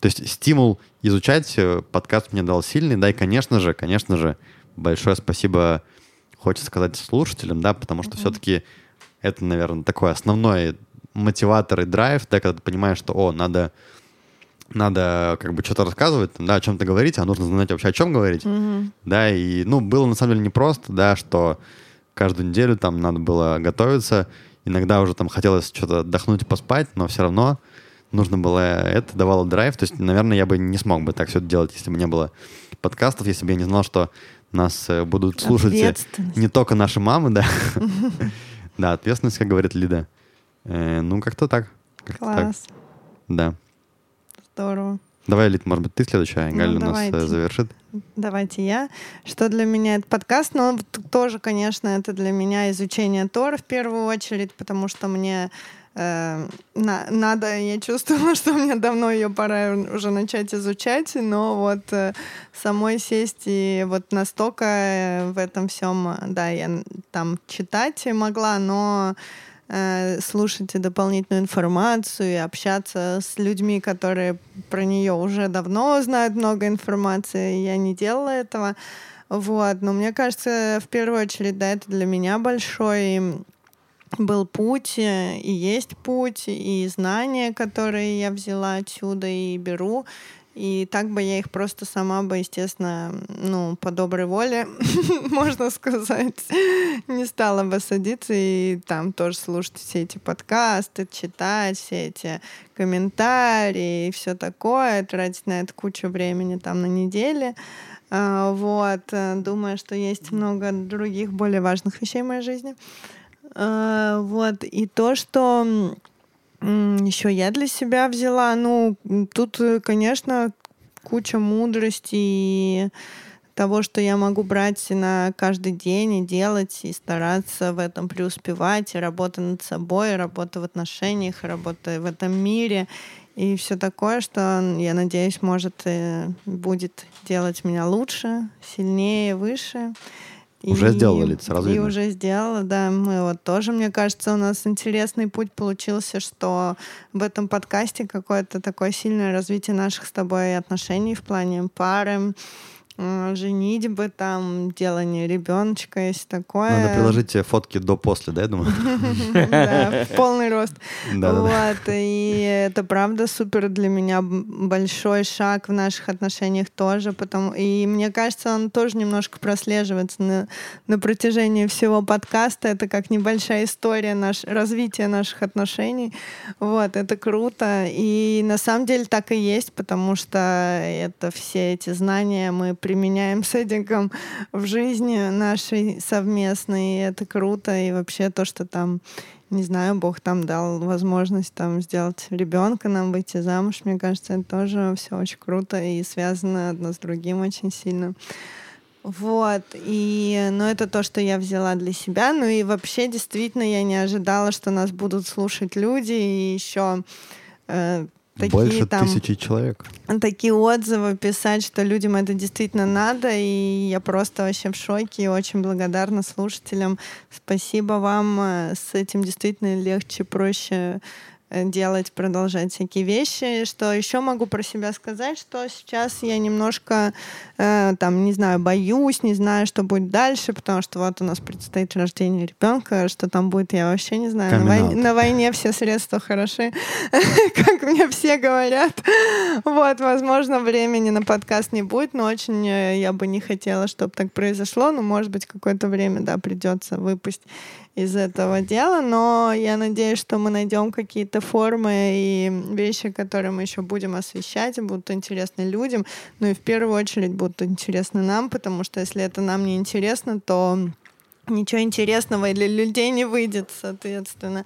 То есть стимул изучать э, подкаст мне дал сильный, да, и, конечно же, конечно же, большое спасибо хочется сказать слушателям, да, потому что все-таки это, наверное, такой основной мотиватор и драйв, да, когда ты понимаешь, что, о, надо, надо как бы что-то рассказывать, да, о чем-то говорить, а нужно знать вообще, о чем говорить, да, и, ну, было на самом деле непросто, да, что каждую неделю там надо было готовиться, иногда уже там хотелось что-то отдохнуть и поспать, но все равно нужно было это, давало драйв, то есть, наверное, я бы не смог бы так все это делать, если бы не было подкастов, если бы я не знал, что нас э, будут слушать э, не только наши мамы, да. Да, ответственность, как говорит Лида. Э, Ну, как-то так. Класс. Да. Здорово. Давай, Лид, может быть, ты следующая, а Ну, Галя у нас завершит. Давайте я. Что для меня этот подкаст? Ну, тоже, конечно, это для меня изучение Тора в первую очередь, потому что мне э, на- надо, я чувствовала, что мне давно ее пора уже начать изучать, но вот э, самой сесть и вот настолько э, в этом всем, да, я там читать могла, но э, слушать и дополнительную информацию и общаться с людьми, которые про нее уже давно знают много информации. Я не делала этого. Вот. Но мне кажется, в первую очередь, да, это для меня большой был путь, э, и есть путь, и знания, которые я взяла отсюда и беру. И так бы я их просто сама бы, естественно, ну, по доброй воле, можно сказать, не стала бы садиться и там тоже слушать все эти подкасты, читать все эти комментарии и все такое, тратить на это кучу времени там на неделе. А, Вот, э, думаю, что есть много других более важных вещей в моей жизни. А, Вот, и то, что еще я для себя взяла, ну, тут, э, конечно, куча мудрости и того, что я могу брать на каждый день и делать, и стараться в этом преуспевать, и работа над собой, и работа в отношениях, и работа в этом мире, и все такое, что, я надеюсь, может, э, будет делать меня лучше, сильнее, выше. Уже И- сделала, Лид, сразу И видно. уже сделала, да. Мы вот тоже, мне кажется, у нас интересный путь получился, что в этом подкасте какое-то такое сильное развитие наших с тобой отношений в плане пары, женитьбы, там, делание ребеночка, если такое. Надо приложить фотки до-после, да, я думаю? Да, в полный рост. Вот, и это правда супер для меня большой шаг в наших отношениях тоже, потому и мне кажется, он тоже немножко прослеживается на, на протяжении всего подкаста. Это как небольшая история наш, развития наших отношений. Вот, это круто. И на самом деле так и есть, потому что это все эти знания мы применяем с Эдиком в жизни нашей совместной. И это круто. И вообще то, что там не знаю, Бог там дал возможность там сделать ребенка, нам выйти замуж. Мне кажется, это тоже все очень круто и связано одно с другим очень сильно. Вот, и, ну, это то, что я взяла для себя. Ну, и вообще, действительно, я не ожидала, что нас будут слушать люди, и еще э, такие Больше там тысячи человек. такие отзывы писать, что людям это действительно надо, и я просто вообще в шоке и очень благодарна слушателям. Спасибо вам, э, с этим действительно легче, проще делать, продолжать всякие вещи. Что еще могу про себя сказать, что сейчас я немножко, э, там, не знаю, боюсь, не знаю, что будет дальше, потому что вот у нас предстоит рождение ребенка, что там будет, я вообще не знаю. На, out. на войне все средства хороши, как мне все говорят. Вот, возможно, времени на подкаст не будет, но очень э, я бы не хотела, чтобы так произошло. Но, может быть, какое-то время, да, придется выпустить из этого дела, но я надеюсь, что мы найдем какие-то формы и вещи, которые мы еще будем освещать, и будут интересны людям, ну и в первую очередь будут интересны нам, потому что если это нам не интересно, то ничего интересного для людей не выйдет, соответственно.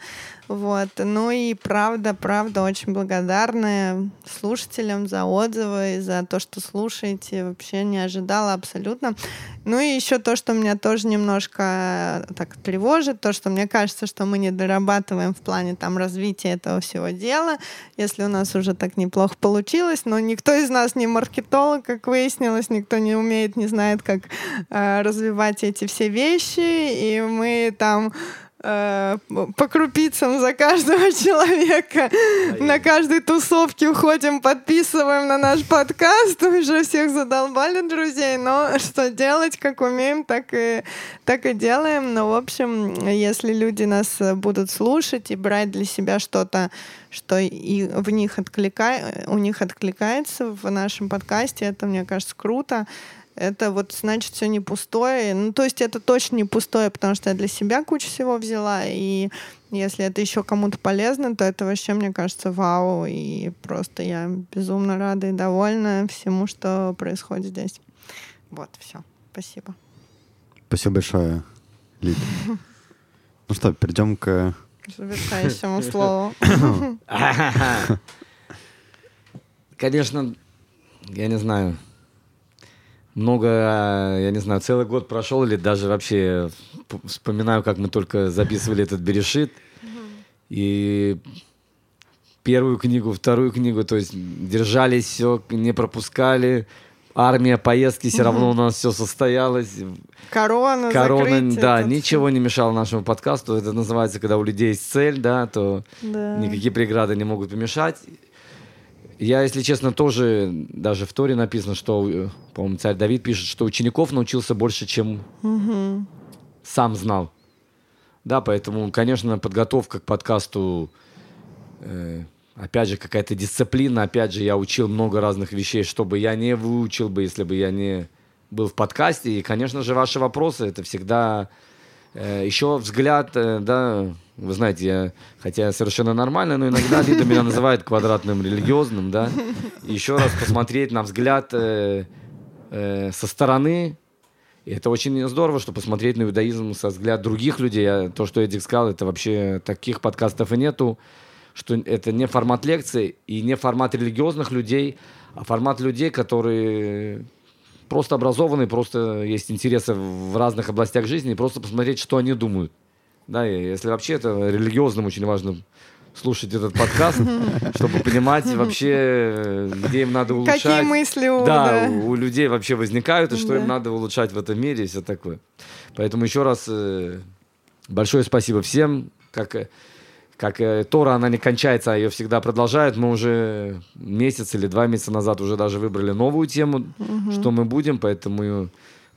Вот. Ну и правда, правда, очень благодарная слушателям за отзывы и за то, что слушаете. Вообще не ожидала абсолютно. Ну и еще то, что меня тоже немножко э, так тревожит, то, что мне кажется, что мы не дорабатываем в плане там развития этого всего дела, если у нас уже так неплохо получилось, но никто из нас не маркетолог, как выяснилось, никто не умеет, не знает, как э, развивать эти все вещи, и мы там э, по крупицам за каждого человека на каждой тусовке уходим, подписываем на наш подкаст, уже всех задолбали друзей, но что делать, как умеем, так и, так и делаем. Но, в общем, если люди нас будут слушать и брать для себя что-то, что и в них отклика... у них откликается в нашем подкасте, это, мне кажется, круто. Это вот значит все не пустое. Ну, то есть это точно не пустое, потому что я для себя кучу всего взяла. И если это еще кому-то полезно, то это вообще, мне кажется, вау. И просто я безумно рада и довольна всему, что происходит здесь. Вот, все. Спасибо. Спасибо большое, Лид. Ну что, перейдем к... Завершающему слову. Конечно, я не знаю, много, я не знаю, целый год прошел или даже вообще вспоминаю, как мы только записывали этот берешит. И первую книгу, вторую книгу, то есть держались все, не пропускали. Армия, поездки, все равно у нас все состоялось. Корона, Корона, закрытие, да, ничего не мешало нашему подкасту. Это называется, когда у людей есть цель, да, то Да. никакие преграды не могут помешать. Я, если честно, тоже, даже в Торе написано, что, э, по-моему, царь Давид пишет, что учеников научился больше, чем Мгм. сам знал. Да, поэтому, конечно, подготовка к подкасту, э, опять же, какая-то дисциплина. Опять же, я учил много разных вещей, чтобы я не выучил бы, если бы я не был в подкасте. И, конечно же, ваши вопросы это всегда э, еще взгляд, э, да, вы знаете, я, хотя совершенно нормально, но иногда Лида меня называет квадратным религиозным, да. Еще раз посмотреть на взгляд э, э, со стороны, и это очень здорово, что посмотреть на иудаизм со взгляд других людей. А то, что Эдик сказал, это вообще таких подкастов и нету, что это не формат лекции и не формат религиозных людей, а формат людей, которые просто образованные, просто есть интересы в разных областях жизни, и просто посмотреть, что они думают. Да, и если вообще это религиозным очень важно слушать этот подкаст, чтобы понимать вообще, где им надо улучшать. Какие мысли у... Да, да. у, у людей вообще возникают, и что Да. им надо улучшать в этом мире, и все такое. Поэтому еще раз э, большое спасибо всем. Как, э, как э, Тора, она не кончается, а ее всегда продолжают. Мы уже месяц или два месяца назад уже даже выбрали новую тему, что мы будем, поэтому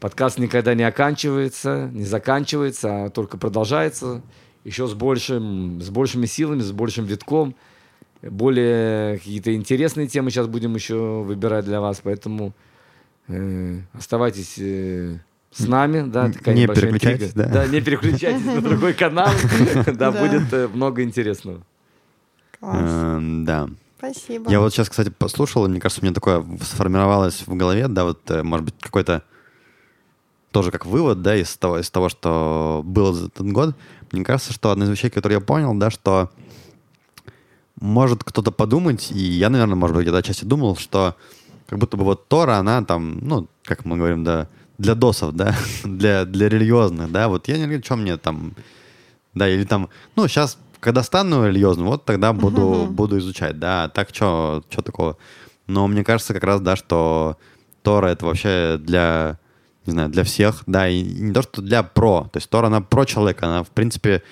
подкаст никогда не оканчивается, не заканчивается, а только продолжается еще с, большим, с большими силами, с большим витком более какие-то интересные темы сейчас будем еще выбирать для вас, поэтому э, оставайтесь э, с нами, да, такая Не переключайтесь, интрига. да. не переключайтесь на другой канал, да, Да. будет э, много интересного. Класс. Э, Да. Спасибо. Я вот сейчас, кстати, послушал, и мне кажется, у меня такое сформировалось в голове, да, вот, э, может быть, какой-то тоже как вывод, да, из того, из того, что было за этот год. Мне кажется, что одна из вещей, которые я понял, да, что может кто-то подумать, и я, наверное, может быть, где-то отчасти думал, что как будто бы вот Тора, она там, ну, как мы говорим, да, для досов, да, для, для религиозных, да, вот я не говорю, что мне там, да, или там, ну, сейчас, когда стану религиозным, вот тогда буду, буду изучать, да, а так что, что такого. Но мне кажется как раз, да, что Тора это вообще для, не знаю, для всех, да, и не то, что для про, то есть Тора, она про человека, она, в принципе,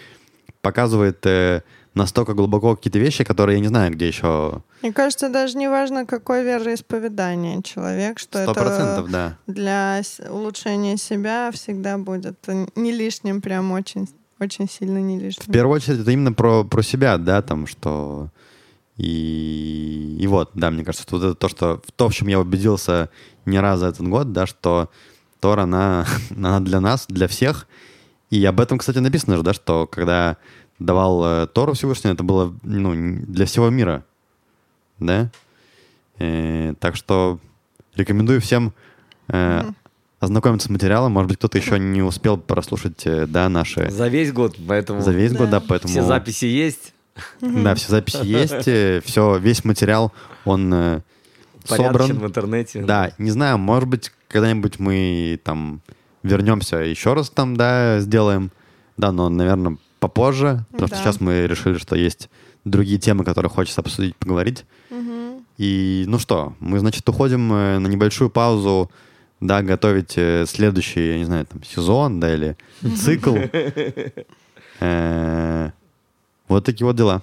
показывает э, настолько глубоко какие-то вещи, которые я не знаю, где еще Мне кажется, даже не важно, какое вероисповедание человек, что это да. для улучшения себя всегда будет не лишним, прям очень, очень сильно не В лишним. первую очередь это именно про, про себя, да, там, что... И, и вот, да, мне кажется, вот это то, что, то, в чем я убедился не раз за этот год, да, что Тор, она, она для нас, для всех. И об этом, кстати, написано же, да, что когда давал э, Тору Всевышний, это было ну, для всего мира, да. Э, так что рекомендую всем э, ознакомиться с материалом. Может быть, кто-то еще не успел прослушать, э, да, наши За весь год, поэтому за весь год, Да. да, поэтому... все записи есть, Да, все записи есть, все, весь материал, он э, порядочен в собран. интернете. Да, не знаю, может быть, когда-нибудь мы там вернемся еще раз там, да, сделаем. Да, но, наверное, попозже, потому что Да. сейчас мы решили, что есть другие темы, которые хочется обсудить, поговорить. Мгм. И, ну что, мы, значит, уходим э, на небольшую паузу, да, готовить э, следующий, я не знаю, там, сезон, да, или цикл. Э, Вот такие вот дела.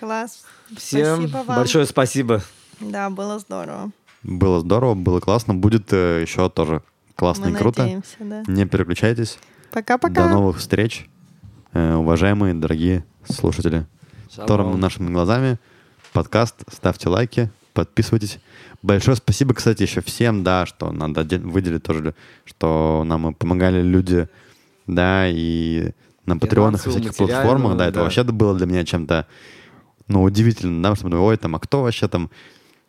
Класс. Всем Спасибо вам. большое спасибо. Да, было здорово. Было здорово, было классно. Будет э, еще тоже классно Мы и круто. надеемся, да. Не переключайтесь. Пока-пока. До новых встреч, э, уважаемые, дорогие слушатели. Тором нашими глазами. Подкаст. Ставьте лайки, подписывайтесь. Большое спасибо, кстати, еще всем, да, что надо выделить тоже, что нам помогали люди, да, и на патреонах и всяких платформах, да, это да. вообще было для меня чем-то, ну, удивительно, да, что, ой, там, а кто вообще там,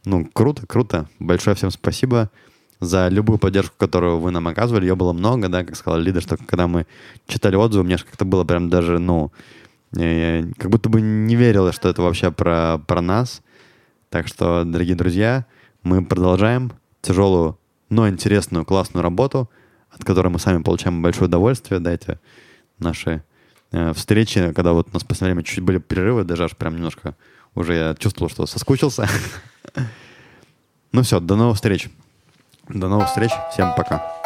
ну, круто, круто. Большое всем спасибо за любую поддержку, которую вы нам оказывали. Ее было много, да, как сказал Лидер, что когда мы читали отзывы, мне же как-то было прям даже, ну, э, как будто бы не верилось, что это вообще про, про нас. Так что, дорогие друзья, мы продолжаем тяжелую, но интересную, классную работу, от которой мы сами получаем большое удовольствие. Дайте наши э, встречи, когда вот у нас в последнее время чуть были перерывы, даже аж прям немножко уже я чувствовал, что соскучился. Ну все, до новых встреч. До новых встреч. Всем пока.